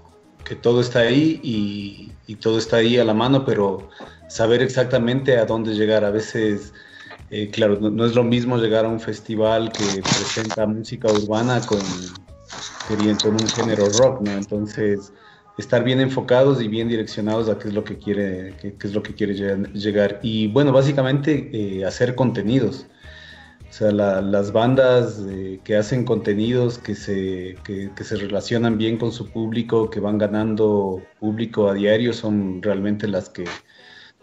que todo está ahí y, todo está ahí a la mano, pero saber exactamente a dónde llegar. A veces Eh, claro, no, es lo mismo llegar a un festival que presenta música urbana con, un género rock, ¿no? Entonces, estar bien enfocados y bien direccionados a qué es lo que quiere, qué, es lo que quiere llegar. Y bueno, básicamente eh, hacer contenidos. O sea, las bandas eh, que hacen contenidos, que se, que, se relacionan bien con su público, que van ganando público a diario, son realmente las que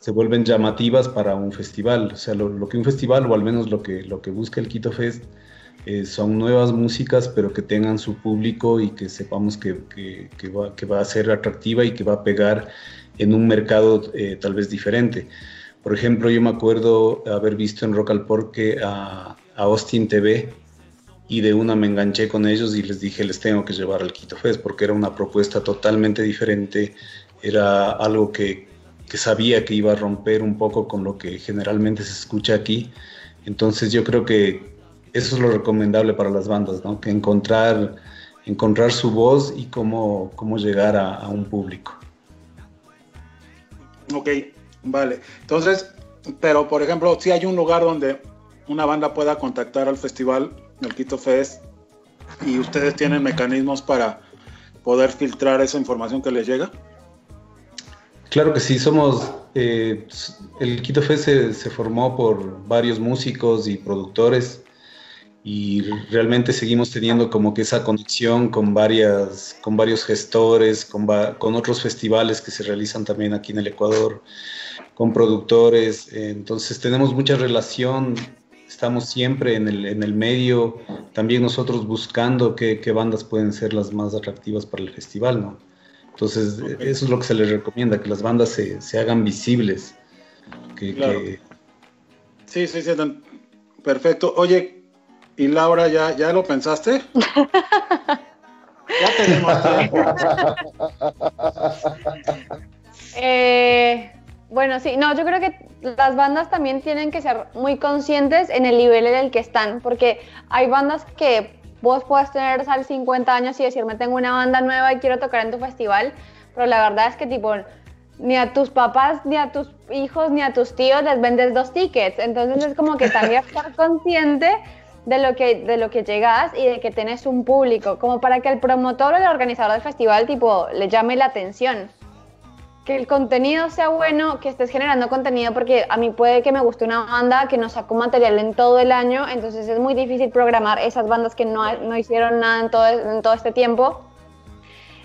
se vuelven llamativas para un festival. O sea, lo, que un festival, o al menos lo que, lo que busca el Quito Fest, eh, son nuevas músicas, pero que tengan su público y que sepamos que, que, va, que, va, a ser atractiva y que va a pegar en un mercado eh, tal vez diferente. Por ejemplo, yo me acuerdo haber visto en Rock al Porque a, a, Austin TV y de una me enganché con ellos y les dije, les tengo que llevar al Quito Fest porque era una propuesta totalmente diferente, era algo que, que sabía que iba a romper un poco con lo que generalmente se escucha aquí. Entonces yo creo que eso es lo recomendable para las bandas, ¿no? Que encontrar, encontrar su voz y cómo, cómo llegar a, un público. Ok, vale. Entonces, pero por ejemplo, si hay un lugar donde una banda pueda contactar al festival, el Quito Fest, y ustedes tienen mecanismos para poder filtrar esa información que les llega. Claro que sí, somos, eh, el Quito se, se, formó por varios músicos y productores y realmente seguimos teniendo como que esa conexión con, varias, con varios gestores, con, con otros festivales que se realizan también aquí en el Ecuador, con productores, entonces tenemos mucha relación, estamos siempre en el, en el medio, también nosotros buscando qué, qué, bandas pueden ser las más atractivas para el festival, ¿no? Entonces, eso es lo que se les recomienda, que las bandas se, se hagan visibles. Que, que... Sí, sí, sí, perfecto. Oye, ¿Y Laura, ya, ya lo pensaste? ya tenemos tiempo. Eh, bueno, sí, no, yo creo que las bandas también tienen que ser muy conscientes en el nivel en el que están, porque hay bandas que vos puedes tener sal 50 años y decirme tengo una banda nueva y quiero tocar en tu festival, pero la verdad es que tipo ni a tus papás, ni a tus hijos, ni a tus tíos les vendes dos tickets, entonces es como que también estar consciente de lo que de lo que llegas y de que tenés un público, como para que el promotor o el organizador del festival tipo le llame la atención. Que el contenido sea bueno, que estés generando contenido, porque a mí puede que me guste una banda que no sacó material en todo el año, entonces es muy difícil programar esas bandas que no, no hicieron nada en todo, este tiempo.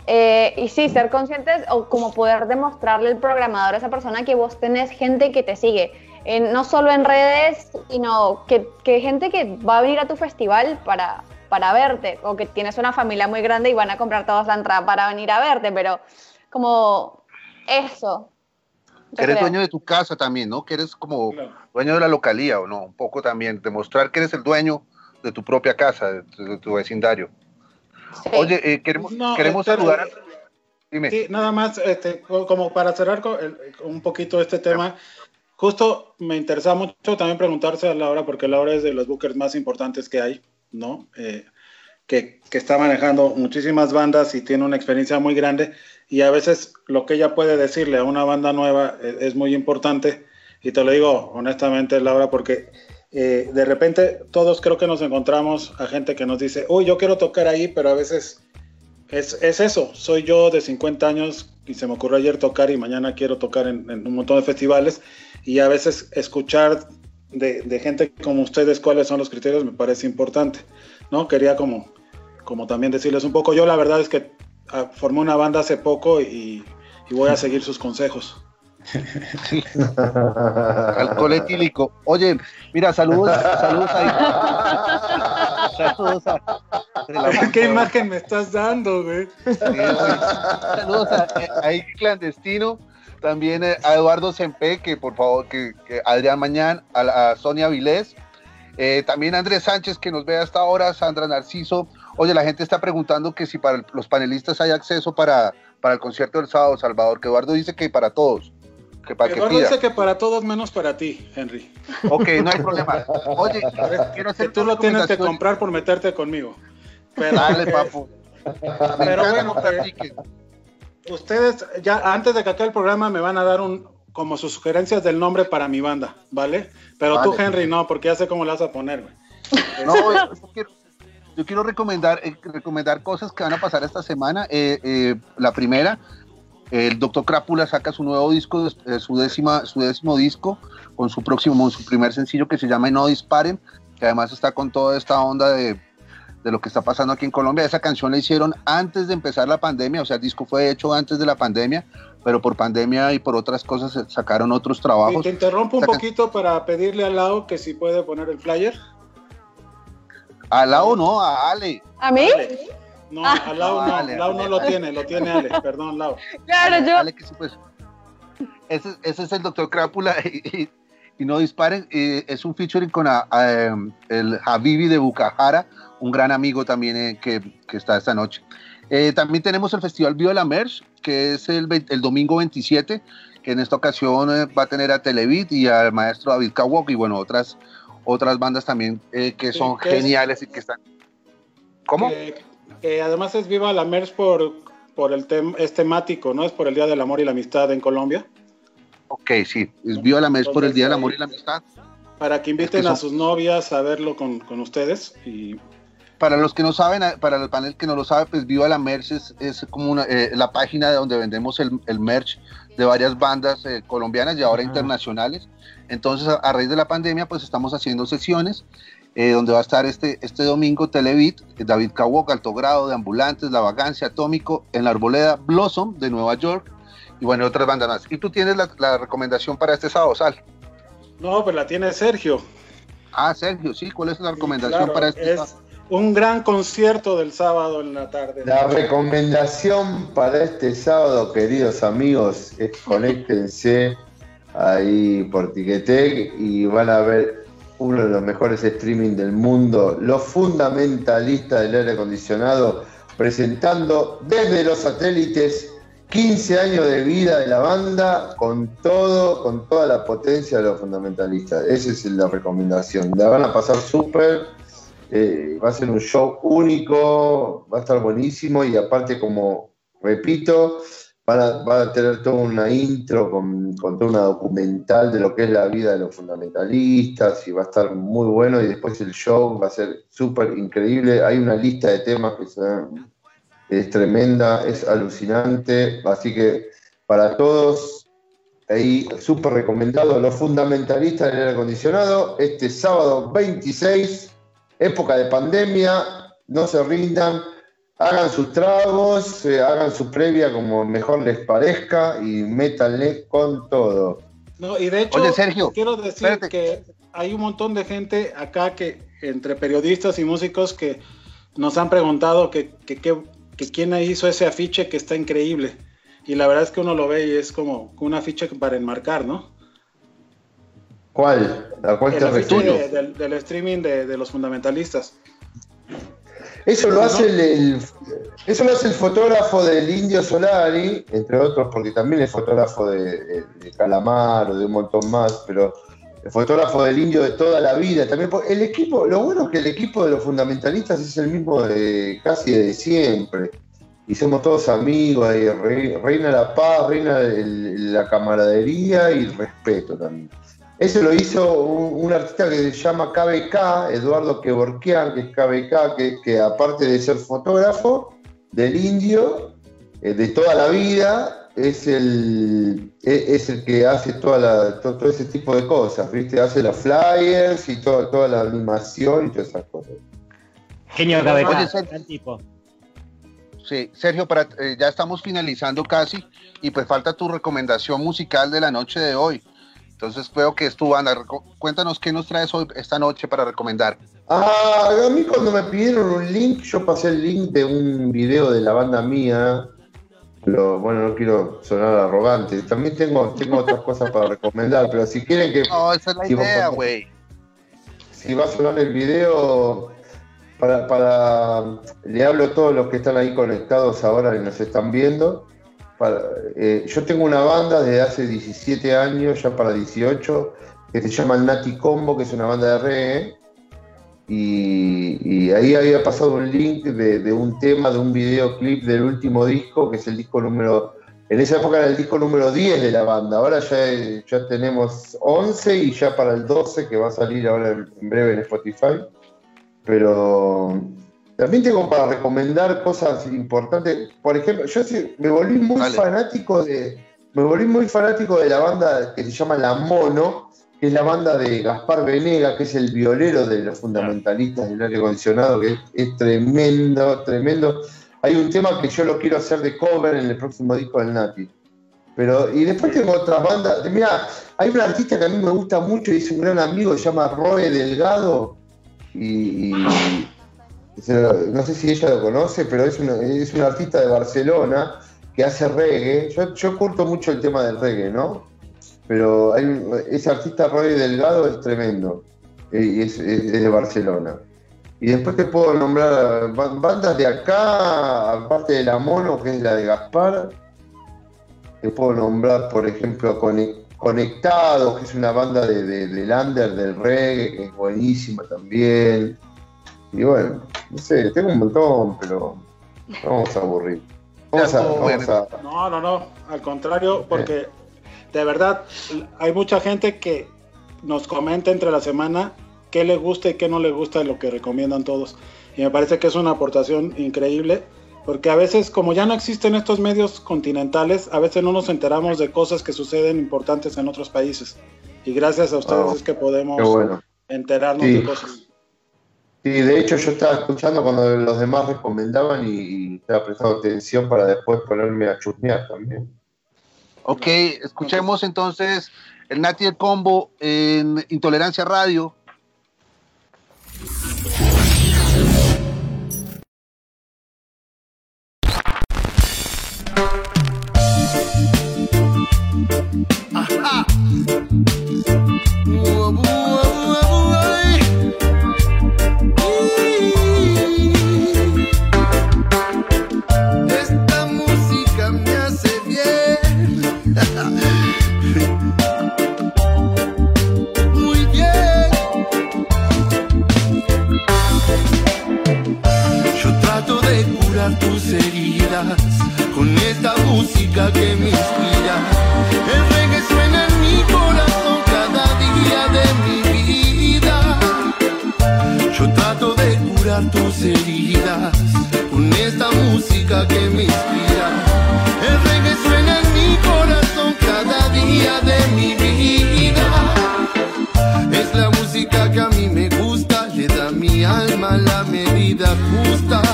Eh, y sí, ser conscientes o como poder demostrarle al programador a esa persona que vos tenés gente que te sigue no solo en redes, sino que, que, gente que va a venir a tu festival para, para verte, o que tienes una familia muy grande y van a comprar todas la entrada para venir a verte, pero como eso. Que eres dueño de tu casa también, ¿no? Que eres como dueño de la localía, ¿o no? Un poco también, demostrar que eres el dueño de tu propia casa, de, tu vecindario. Oye, eh, queremos, queremos este, saludar a... Dime. Sí, nada más, este, como para cerrar con un poquito este tema, Justo me interesa mucho también preguntarse a Laura, porque Laura es de los bookers más importantes que hay, ¿no? Eh, que, que, está manejando muchísimas bandas y tiene una experiencia muy grande y a veces lo que ella puede decirle a una banda nueva es, es muy importante. Y te lo digo honestamente Laura porque eh, de repente todos creo que nos encontramos a gente que nos dice, uy, yo quiero tocar ahí, pero a veces es, es eso, soy yo de 50 años y se me ocurrió ayer tocar y mañana quiero tocar en, un montón de festivales. Y a veces escuchar de, gente como ustedes cuáles son los criterios me parece importante, ¿no? Quería como, como también decirles un poco, yo la verdad es que formé una banda hace poco y, voy a seguir sus consejos. Alcohol etílico. Oye, mira, saludos, saludos ahí. Saludos a, ¿Qué imagen me estás dando, güey? saludos a, ahí clandestino también eh, a Eduardo Sempe, que por favor, que, Adrián Mañán, a, Sonia Vilés, eh, también a Andrés Sánchez, que nos ve hasta ahora, Sandra Narciso. Oye, la gente está preguntando que si para los panelistas hay acceso para, para el concierto del sábado, Salvador, que Eduardo dice que para todos. Que para Eduardo que dice que para todos menos para ti, Henry. Ok, no hay problema. Oye, quiero hacer tú lo tienes que comprar por meterte conmigo. Pero, Dale, papu. Pero bueno, ustedes ya antes de que acabe el programa me van a dar un como sus sugerencias del nombre para mi banda, ¿vale? Pero tú, Henry, no, porque ya sé cómo le vas a poner, güey. No, yo quiero, recomendar, eh, recomendar cosas que van a pasar esta semana. Eh, eh, la primera, el Doctor Crápula saca su nuevo disco, su, décima, su décimo disco, con su próximo, su primer sencillo que se llama No Disparen, que además está con toda esta onda de, de lo que está pasando aquí en Colombia. Esa canción la hicieron antes de empezar la pandemia, o sea, el disco fue hecho antes de la pandemia, pero por pandemia y por otras cosas sacaron otros trabajos. te interrumpo un poquito para pedirle al lado que si puede poner el flyer. Al lado no, a Ale. ¿A mí? No, al lado no, Ale, Lau no lo tiene, lo tiene Ale, perdón, Lau. Claro, yo. Ale, que sí, pues. Ese, ese es el doctor Crápula y, y, no disparen. es un featuring con a, el Habibi de Bucajara, un gran amigo también eh, que, que, está esta noche. Eh, también tenemos el Festival Viva la Merch, que es el, el, domingo 27, que en esta ocasión eh, va a tener a Televit y al maestro David Kawok y bueno, otras, otras bandas también que son geniales y que están... ¿Cómo? Que, además es Viva la Merch por, por el tema es temático, ¿no? Es por el Día del Amor y la Amistad en Colombia. Ok, sí, es Viva la Merch por el Día del Amor y la Amistad. Para que inviten a sus novias a verlo con, con ustedes y para los que no saben, para el panel que no lo sabe, pues Viva la Merch es, como una, eh, la página de donde vendemos el, el merch de varias bandas eh, colombianas y ahora internacionales. Entonces, a, raíz de la pandemia, pues estamos haciendo sesiones eh, donde va a estar este, este domingo Televit, David Kawok, Alto Grado, de Ambulantes, La Vagancia, Atómico, en la Arboleda, Blossom de Nueva York y bueno, otras bandas más. ¿Y tú tienes la, recomendación para este sábado, Sal? No, pues la tiene Sergio. Ah, Sergio, sí, ¿cuál es la recomendación para este sábado? un gran concierto del sábado en la tarde. La recomendación para este sábado, queridos amigos, es conéctense ahí por Tiquetec y van a ver uno de los mejores streaming del mundo, los fundamentalistas del aire acondicionado, presentando desde los satélites 15 años de vida de la banda con todo, con toda la potencia de los fundamentalistas. Esa es la recomendación. La van a pasar súper eh, va a ser un show único, va a estar buenísimo y aparte, como repito, va a tener toda una intro con, con, toda una documental de lo que es la vida de los fundamentalistas y va a estar muy bueno y después el show va a ser súper increíble. Hay una lista de temas que es tremenda, es alucinante, así que para todos ahí súper recomendado los fundamentalistas del aire acondicionado este sábado 26 época de pandemia, no se rindan, hagan sus tragos, eh, hagan su previa como mejor les parezca y métanle con todo. No, y de hecho, quiero decir que hay un montón de gente acá que, entre periodistas y músicos, que nos han preguntado que, que, quién hizo ese afiche que está increíble. Y la verdad es que uno lo ve y es como un afiche para enmarcar, ¿no? ¿Cuál? ¿A cuál te refieres? Del, del, streaming de, de, los fundamentalistas. Eso lo, hace el, eso lo hace el fotógrafo del Indio Solari, entre otros, porque también es fotógrafo de, Calamar o de un montón más, pero el fotógrafo del Indio de toda la vida. También el equipo, lo bueno es que el equipo de los fundamentalistas es el mismo de casi de siempre. Y somos todos amigos, reina la paz, reina la camaradería y el respeto también. Eso lo hizo un, artista que se llama KBK, Eduardo Kevorkian, que es KBK, que, aparte de ser fotógrafo del indio, eh, de toda la vida, es el, e, es el que hace toda todo, ese tipo de cosas, ¿viste? Hace los flyers y toda la animación y todas esas cosas. Genio KBK, tipo. Sí, Sergio, para, eh, ya estamos finalizando casi y pues falta tu recomendación musical de la noche de hoy. Entonces veo que es tu banda. Cuéntanos qué nos traes hoy, esta noche para recomendar. Ah, a mí cuando me pidieron un link, yo pasé el link de un video de la banda mía. Pero bueno, no quiero sonar arrogante. También tengo, tengo otras cosas para recomendar, pero si quieren que. No, esa es la idea, güey. Si va a sonar el video, para, para. Le hablo a todos los que están ahí conectados ahora y nos están viendo. Eh, yo tengo una banda desde hace 17 años, ya para 18, que se llama Nati Combo, que es una banda de reggae. Y, ahí había pasado un link de, un tema, de un videoclip del último disco, que es el disco número En esa época era el disco número 10 de la banda, ahora ya, ya tenemos 11 y ya para el 12 que va a salir ahora en breve en Spotify. Pero también tengo para recomendar cosas importantes. Por ejemplo, yo me volví muy fanático de. Me volví muy fanático de la banda que se llama La Mono, que es la banda de Gaspar Venega, que es el violero de los fundamentalistas del aire acondicionado, que es tremendo, tremendo. Hay un tema que yo lo quiero hacer de cover en el próximo disco del Nati. Pero, y después tengo otras bandas. Mira, hay un artista que a mí me gusta mucho y es un gran amigo, se llama Roe Delgado. Y, no sé si ella lo conoce, pero es un, es un artista de Barcelona que hace reggae. Yo, yo curto mucho el tema del reggae, ¿no? Pero ese artista Roy Delgado es tremendo. Y es de Barcelona. Y después te puedo nombrar bandas de acá, aparte de la Mono, que es la de Gaspar. Te puedo nombrar, por ejemplo, Conectados, que es una banda de, de, Lander, del reggae, que es buenísima también. Y bueno, no sé, tengo un montón, pero vamos a aburrir. Vamos a, vamos a... No, no, no, al contrario, porque de verdad hay mucha gente que nos comenta entre la semana qué le gusta y qué no le gusta de lo que recomiendan todos. Y me parece que es una aportación increíble, porque a veces, como ya no existen estos medios continentales, a veces no nos enteramos de cosas que suceden importantes en otros países. Y gracias a ustedes oh, es que podemos enterarnos de cosas. Sí, de hecho yo estaba escuchando cuando los demás recomendaban y, estaba prestando atención para después ponerme a chusmear también. Ok, escuchemos entonces el Nati el Combo en Intolerancia Radio que me inspira. El reggae suena en mi corazón cada día de mi vida. Yo trato de curar tus heridas con esta música que me inspira. El reggae suena en mi corazón cada día de mi vida. Es la música que a mí me gusta, le da mi alma la medida justa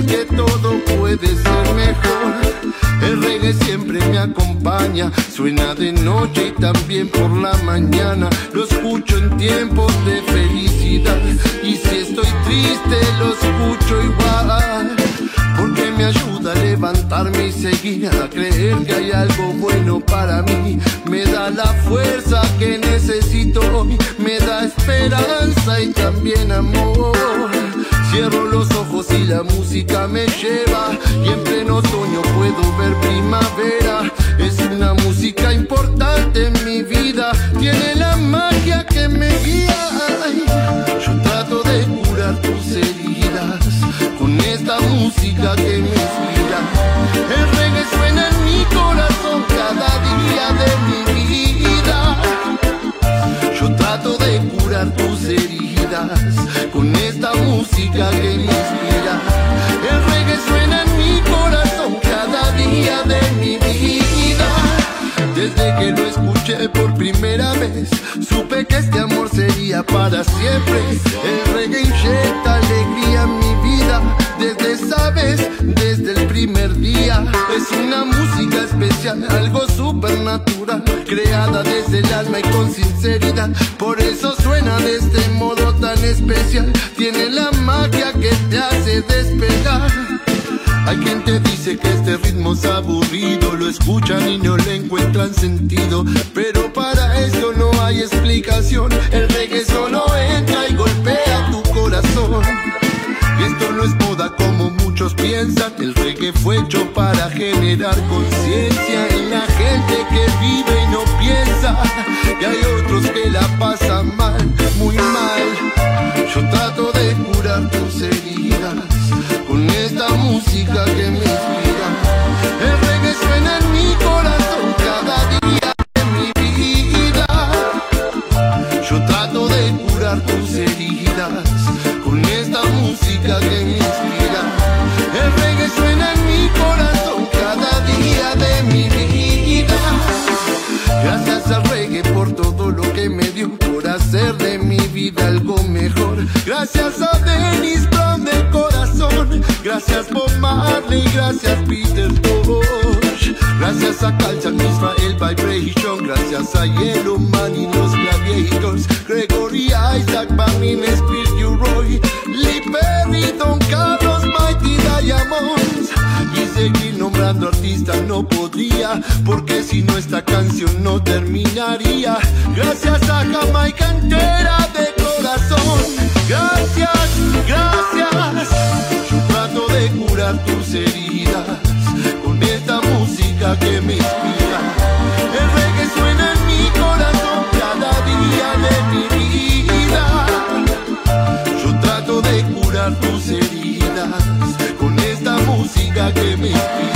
que todo puede ser mejor. El reggae siempre me acompaña, suena de noche y también por la mañana. Lo escucho en tiempos de felicidad y si estoy triste lo escucho igual. Porque me ayuda a levantarme y seguir a creer que hay algo bueno para mí. Me da la fuerza que necesito hoy, me da esperanza y también amor. Cierro los ojos y la música me lleva y en pleno otoño puedo ver primavera. Es una música importante en mi vida, tiene la magia que me guía. Yo trato de curar tus heridas con esta música que me inspira. El reggae suena en mi corazón cada día de mi vida. Yo trato de curar tus heridas con esta música que me inspira. El reggae suena en mi corazón cada día de mi vida. Desde que lo escuché por primera vez, supe que este amor sería para siempre. El reggae inyecta alegría en mi vida. Desde esa vez, desde el primer día, es una música especial, algo supernatural, creada desde el alma y con sinceridad. Por eso suena de este modo tan especial. Tiene la magia que te hace despegar. Hay quien te dice que este ritmo es aburrido, lo escuchan y no le encuentran sentido, pero para eso no hay explicación. El reggae solo entra y golpea tu corazón. Esto no es moda como muchos piensan, el reggae fue hecho para generar conciencia en la gente que vive y no piensa. Y hay otros que la pasan mal, muy mal. Yo trato de curar tus heridas con esta música que me inspira. El reggae suena en mi corazón cada día de mi vida. Gracias al reggae por todo lo que me dio, por hacer de mi vida algo mejor. Gracias a Dennis Brown de corazón, gracias Bob Marley, gracias Peter Tosh. Gracias a Calchan Israel Vibration, gracias a Yellow Man y los Gladiators, Gregory Isaac, Bamin, Spirit Lee Perry, Don Carlos, Mighty Diamonds. Y seguir nombrando artistas no podría, porque si no esta canción no terminaría. Gracias a Jamaica entera de corazón. Gracias, gracias. Yo trato de curar tus heridas con esta música que me inspira. Música que me inspira.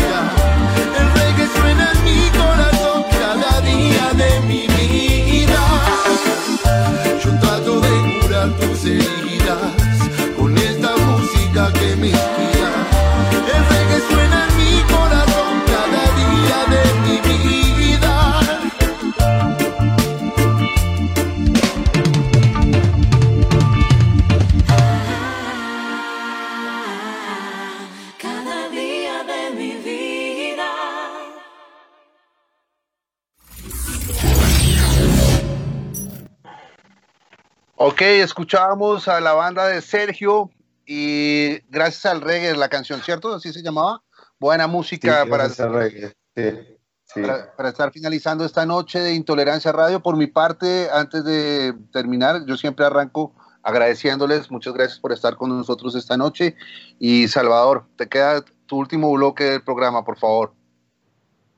Ok, escuchábamos a la banda de Sergio y gracias al reggae, la canción, ¿cierto? Así se llamaba. Buena Sí, música para, gracias al reggae. Sí, sí. para, para estar finalizando esta noche de Intolerancia Radio. Por mi parte, antes de terminar, yo siempre arranco agradeciéndoles. Muchas gracias por estar con nosotros esta noche. Y Salvador, te queda tu último bloque del programa, por favor.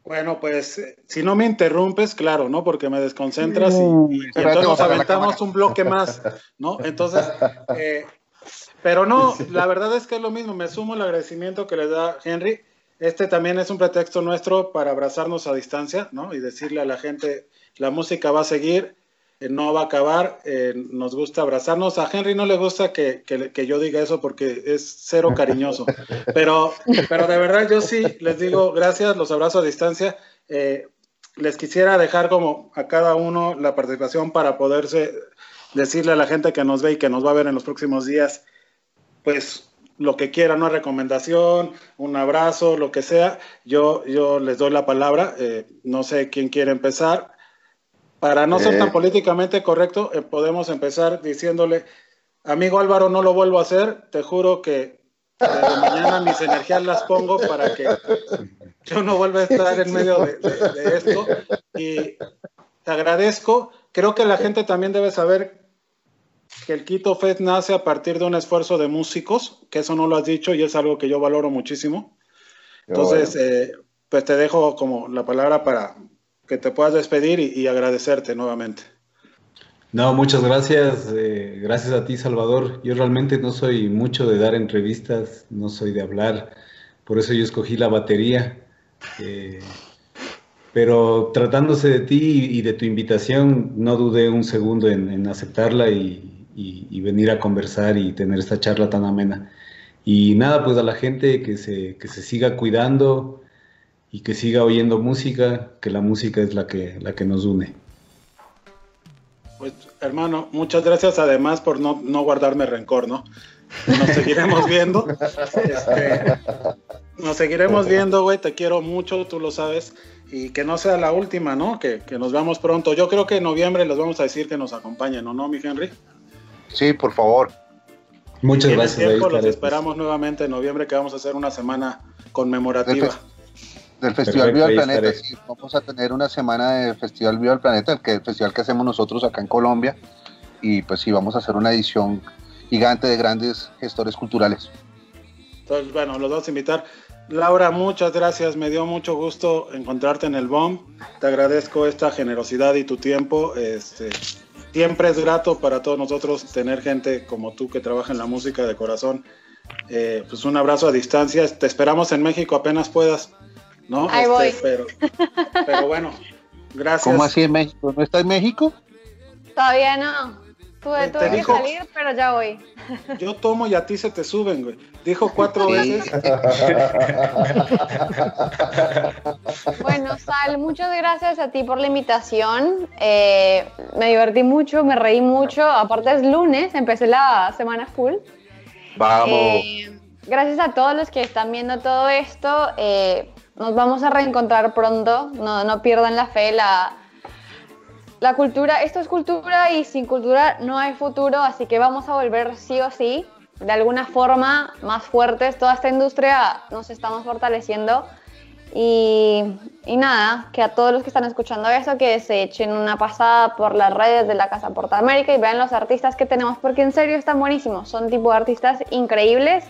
Bueno, pues eh, si no me interrumpes, claro, ¿no? Porque me desconcentras y, y entonces nos aventamos un bloque más, ¿no? Entonces, eh, pero no, la verdad es que es lo mismo, me sumo el agradecimiento que le da Henry. Este también es un pretexto nuestro para abrazarnos a distancia, ¿no? Y decirle a la gente, la música va a seguir, eh, no va a acabar, eh, nos gusta abrazarnos. A Henry no le gusta que, que- que yo diga eso porque es cero cariñoso, pero, pero de verdad yo sí les digo gracias, los abrazo a distancia. Eh, les quisiera dejar como a cada uno la participación para poderse decirle a la gente que nos ve y que nos va a ver en los próximos días, pues lo que quiera, una recomendación, un abrazo, lo que sea, yo, yo les doy la palabra, eh, no sé quién quiere empezar. Para no ser Eh. tan políticamente correcto, eh, podemos empezar diciéndole, amigo Álvaro, no lo vuelvo a hacer, te juro que desde mañana mis energías las pongo para que yo no vuelva a estar en medio de, de- de esto. Y te agradezco. Creo que la gente también debe saber que el Quito Fest nace a partir de un esfuerzo de músicos, que eso no lo has dicho y es algo que yo valoro muchísimo. Entonces, bueno. eh, pues te dejo como la palabra para que te puedas despedir y, agradecerte nuevamente. No, muchas gracias. eh, gracias a ti, Salvador. Yo realmente no soy mucho de dar entrevistas, no soy de hablar. Por eso yo escogí la batería. eh, pero tratándose de ti y de tu invitación, no dudé un segundo en, aceptarla y, y- y venir a conversar y tener esta charla tan amena. Y nada, pues a la gente que se, que se siga cuidando y que siga oyendo música, que la música es la que, la que nos une. Pues, hermano, muchas gracias además por no, no guardarme rencor, ¿no? Nos seguiremos viendo. Este, nos seguiremos viendo, güey. Te quiero mucho, tú lo sabes. Y que no sea la última, ¿no? Que, que nos veamos pronto. Yo creo que en noviembre les vamos a decir que nos acompañen, ¿o no, mi Henry? Sí, por favor. Muchas gracias. tiempo, los esperamos nuevamente en noviembre, que vamos a hacer una semana conmemorativa. Del Festival Viva del Planeta, sí, vamos a tener una semana de Festival Viva del Planeta, el, que, el festival que hacemos nosotros acá en Colombia, y pues sí, vamos a hacer una edición gigante de grandes gestores culturales. Entonces, bueno, los vamos a invitar. Laura, muchas gracias. Me dio mucho gusto encontrarte en el BOM. Te agradezco esta generosidad y tu tiempo. Este, siempre es grato para todos nosotros tener gente como tú que trabaja en la música de corazón eh, pues un abrazo a distancia. Te esperamos en México apenas puedas, ¿no? Ahí voy. Pero, pero bueno, gracias. ¿Cómo así en México? ¿No está en México? Todavía no. Tuve, Te tuve que dijo- salir, pero ya voy. Yo tomo y a ti se te suben, güey. Dijo cuatro Sí. veces. Bueno, Sal, muchas gracias a ti por la invitación. Eh, me divertí mucho, me reí mucho. Aparte es lunes, empecé la semana full. Vamos. Eh, gracias a todos los que están viendo todo esto. eh, nos vamos a reencontrar pronto. No, no pierdan la fe. La, la cultura, esto es cultura y sin cultura no hay futuro. Así que vamos a volver sí o sí. De alguna forma más fuertes. Toda esta industria nos estamos fortaleciendo. Y, y nada, que a todos los que están escuchando esto, que se echen una pasada por las redes de la Casa Porta América y vean los artistas que tenemos, porque en serio están buenísimos. Son tipo de artistas increíbles.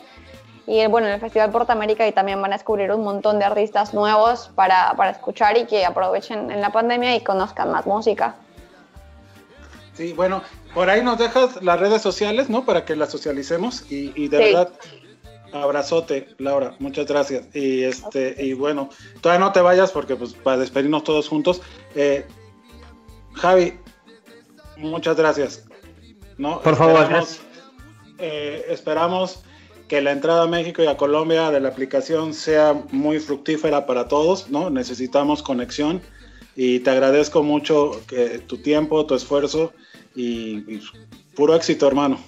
Y bueno, en el Festival Porta América y también van a descubrir un montón de artistas nuevos para, para escuchar y que aprovechen en la pandemia y conozcan más música. Sí, bueno, por ahí nos dejas las redes sociales, ¿no? Para que las socialicemos. Y, y de Sí. verdad, abrazote, Laura. Muchas gracias. Y este, y bueno, todavía no te vayas porque pues para despedirnos todos juntos. eh, Javi, muchas gracias. ¿no? Por favor, Esperamos, eh, esperamos que la entrada a México y a Colombia de la aplicación sea muy fructífera para todos, ¿no? Necesitamos conexión y te agradezco mucho que, tu tiempo, tu esfuerzo y, puro éxito, hermano.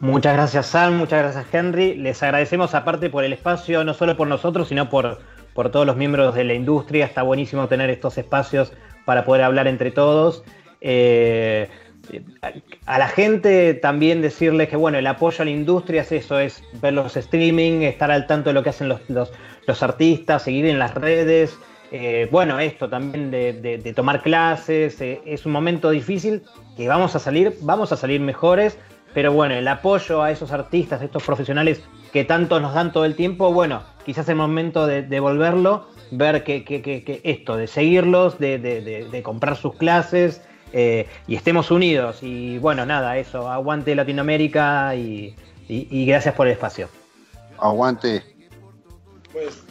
Muchas gracias Sam, muchas gracias Henry. Les agradecemos aparte por el espacio, no solo por nosotros, sino por, por todos los miembros de la industria. Está buenísimo tener estos espacios para poder hablar entre todos. Eh, a, la gente también decirles que bueno, el apoyo a la industria es eso, es ver los streaming, estar al tanto de lo que hacen los, los, artistas, seguir en las redes. Eh, bueno, esto también de, de- de tomar clases, eh, es un momento difícil que vamos a salir, vamos a salir mejores, pero bueno, el apoyo a esos artistas, a estos profesionales que tanto nos dan todo el tiempo, bueno, quizás es el momento de devolverlo, ver que, que- que- esto, de seguirlos, de, de- de- de comprar sus clases eh, y estemos unidos. Y bueno, nada, eso, aguante Latinoamérica y, y- y gracias por el espacio. Aguante. Pues,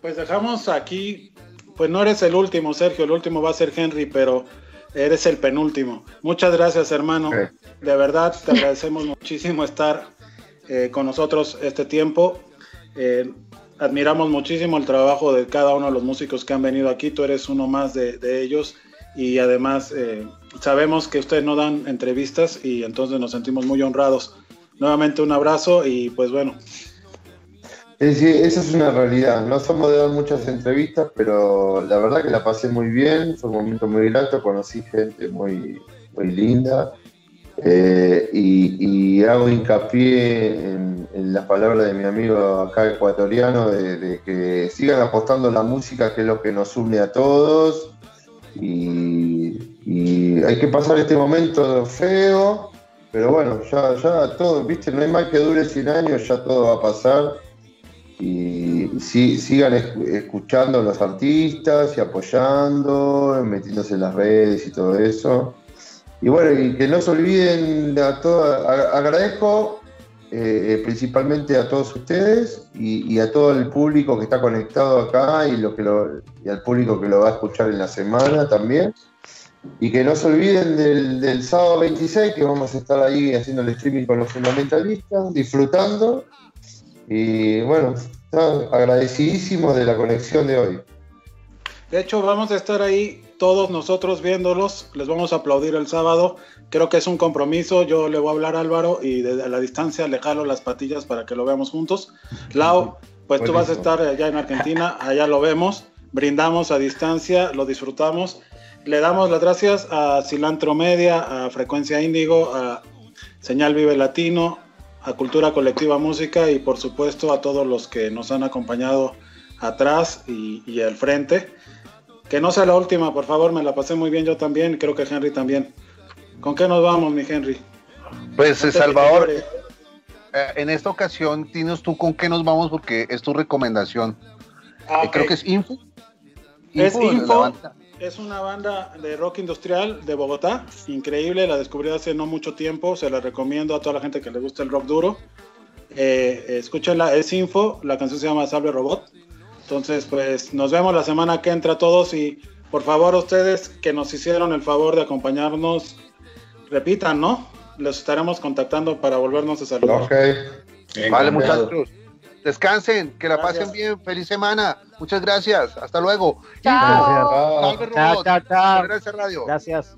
pues dejamos aquí, pues no eres el último, Sergio, el último va a ser Henry, pero eres el penúltimo. Muchas gracias, hermano. Ok. De verdad, te agradecemos muchísimo estar eh, con nosotros este tiempo. Eh, admiramos muchísimo el trabajo de cada uno de los músicos que han venido aquí. Tú eres uno más de, de ellos y además eh, sabemos que ustedes no dan entrevistas y entonces nos sentimos muy honrados. Nuevamente un abrazo y pues bueno, decir, esa es una realidad. No somos de dar muchas entrevistas, pero la verdad que la pasé muy bien. Fue un momento muy grato. Conocí gente muy, muy linda. Eh, y, hago hincapié en, las palabras de mi amigo acá ecuatoriano de, de que sigan apostando la música, que es lo que nos une a todos. Y, hay que pasar este momento feo, pero bueno, ya, ya todo, viste, no hay mal que dure 100 años, ya todo va a pasar y sigan es- escuchando a los artistas y apoyando, metiéndose en las redes y todo eso. Y bueno, y que no se olviden de a toda, a- agradezco eh, eh, principalmente a todos ustedes y, y a todo el público que está conectado acá y, lo que lo, y al público que lo va a escuchar en la semana también. Y que no se olviden del, del sábado 26, que vamos a estar ahí haciendo el streaming con los fundamentalistas, disfrutando. Y bueno, agradecidísimos de la conexión de hoy. De hecho, vamos a estar ahí todos nosotros viéndolos. Les vamos a aplaudir el sábado. Creo que es un compromiso. Yo le voy a hablar a Álvaro y desde la distancia le jalo las patillas para que lo veamos juntos. Lau, pues tú vas a estar allá en Argentina. Allá lo vemos. Brindamos a distancia, lo disfrutamos. Le damos las gracias a Cilantro Media, a Frecuencia Índigo, a Señal Vive Latino, a Cultura Colectiva Música y por supuesto a todos los que nos han acompañado atrás y, y al frente. Que no sea la última, por favor, me la pasé muy bien yo también, creo que Henry también. ¿Con qué nos vamos, mi Henry? Pues, Antes Salvador, eh, en esta ocasión, tienes tú con qué nos vamos porque es tu recomendación. Ah, Eh. Creo que es Info. Es Info. Es una banda de rock industrial de Bogotá, increíble, la descubrí hace no mucho tiempo, se la recomiendo a toda la gente que le gusta el rock duro. Eh, escúchenla, es Info, la canción se llama Sable Robot. Entonces, pues nos vemos la semana que entra todos y por favor ustedes que nos hicieron el favor de acompañarnos, repitan, ¿no? Los estaremos contactando para volvernos a saludar. Ok. Vale, muchachos. Descansen, que la pasen bien. Feliz semana. Muchas gracias. Hasta luego. Chao. Salve Chao, chao, chao. Gracias, Radio. Gracias.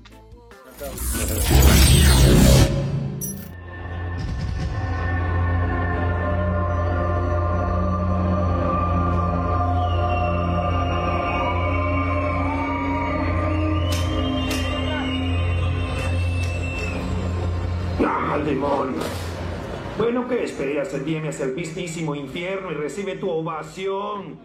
¡Ah, demonio! Bueno, ¿qué esperas? Viene hacia el mismísimo infierno y recibe tu ovación.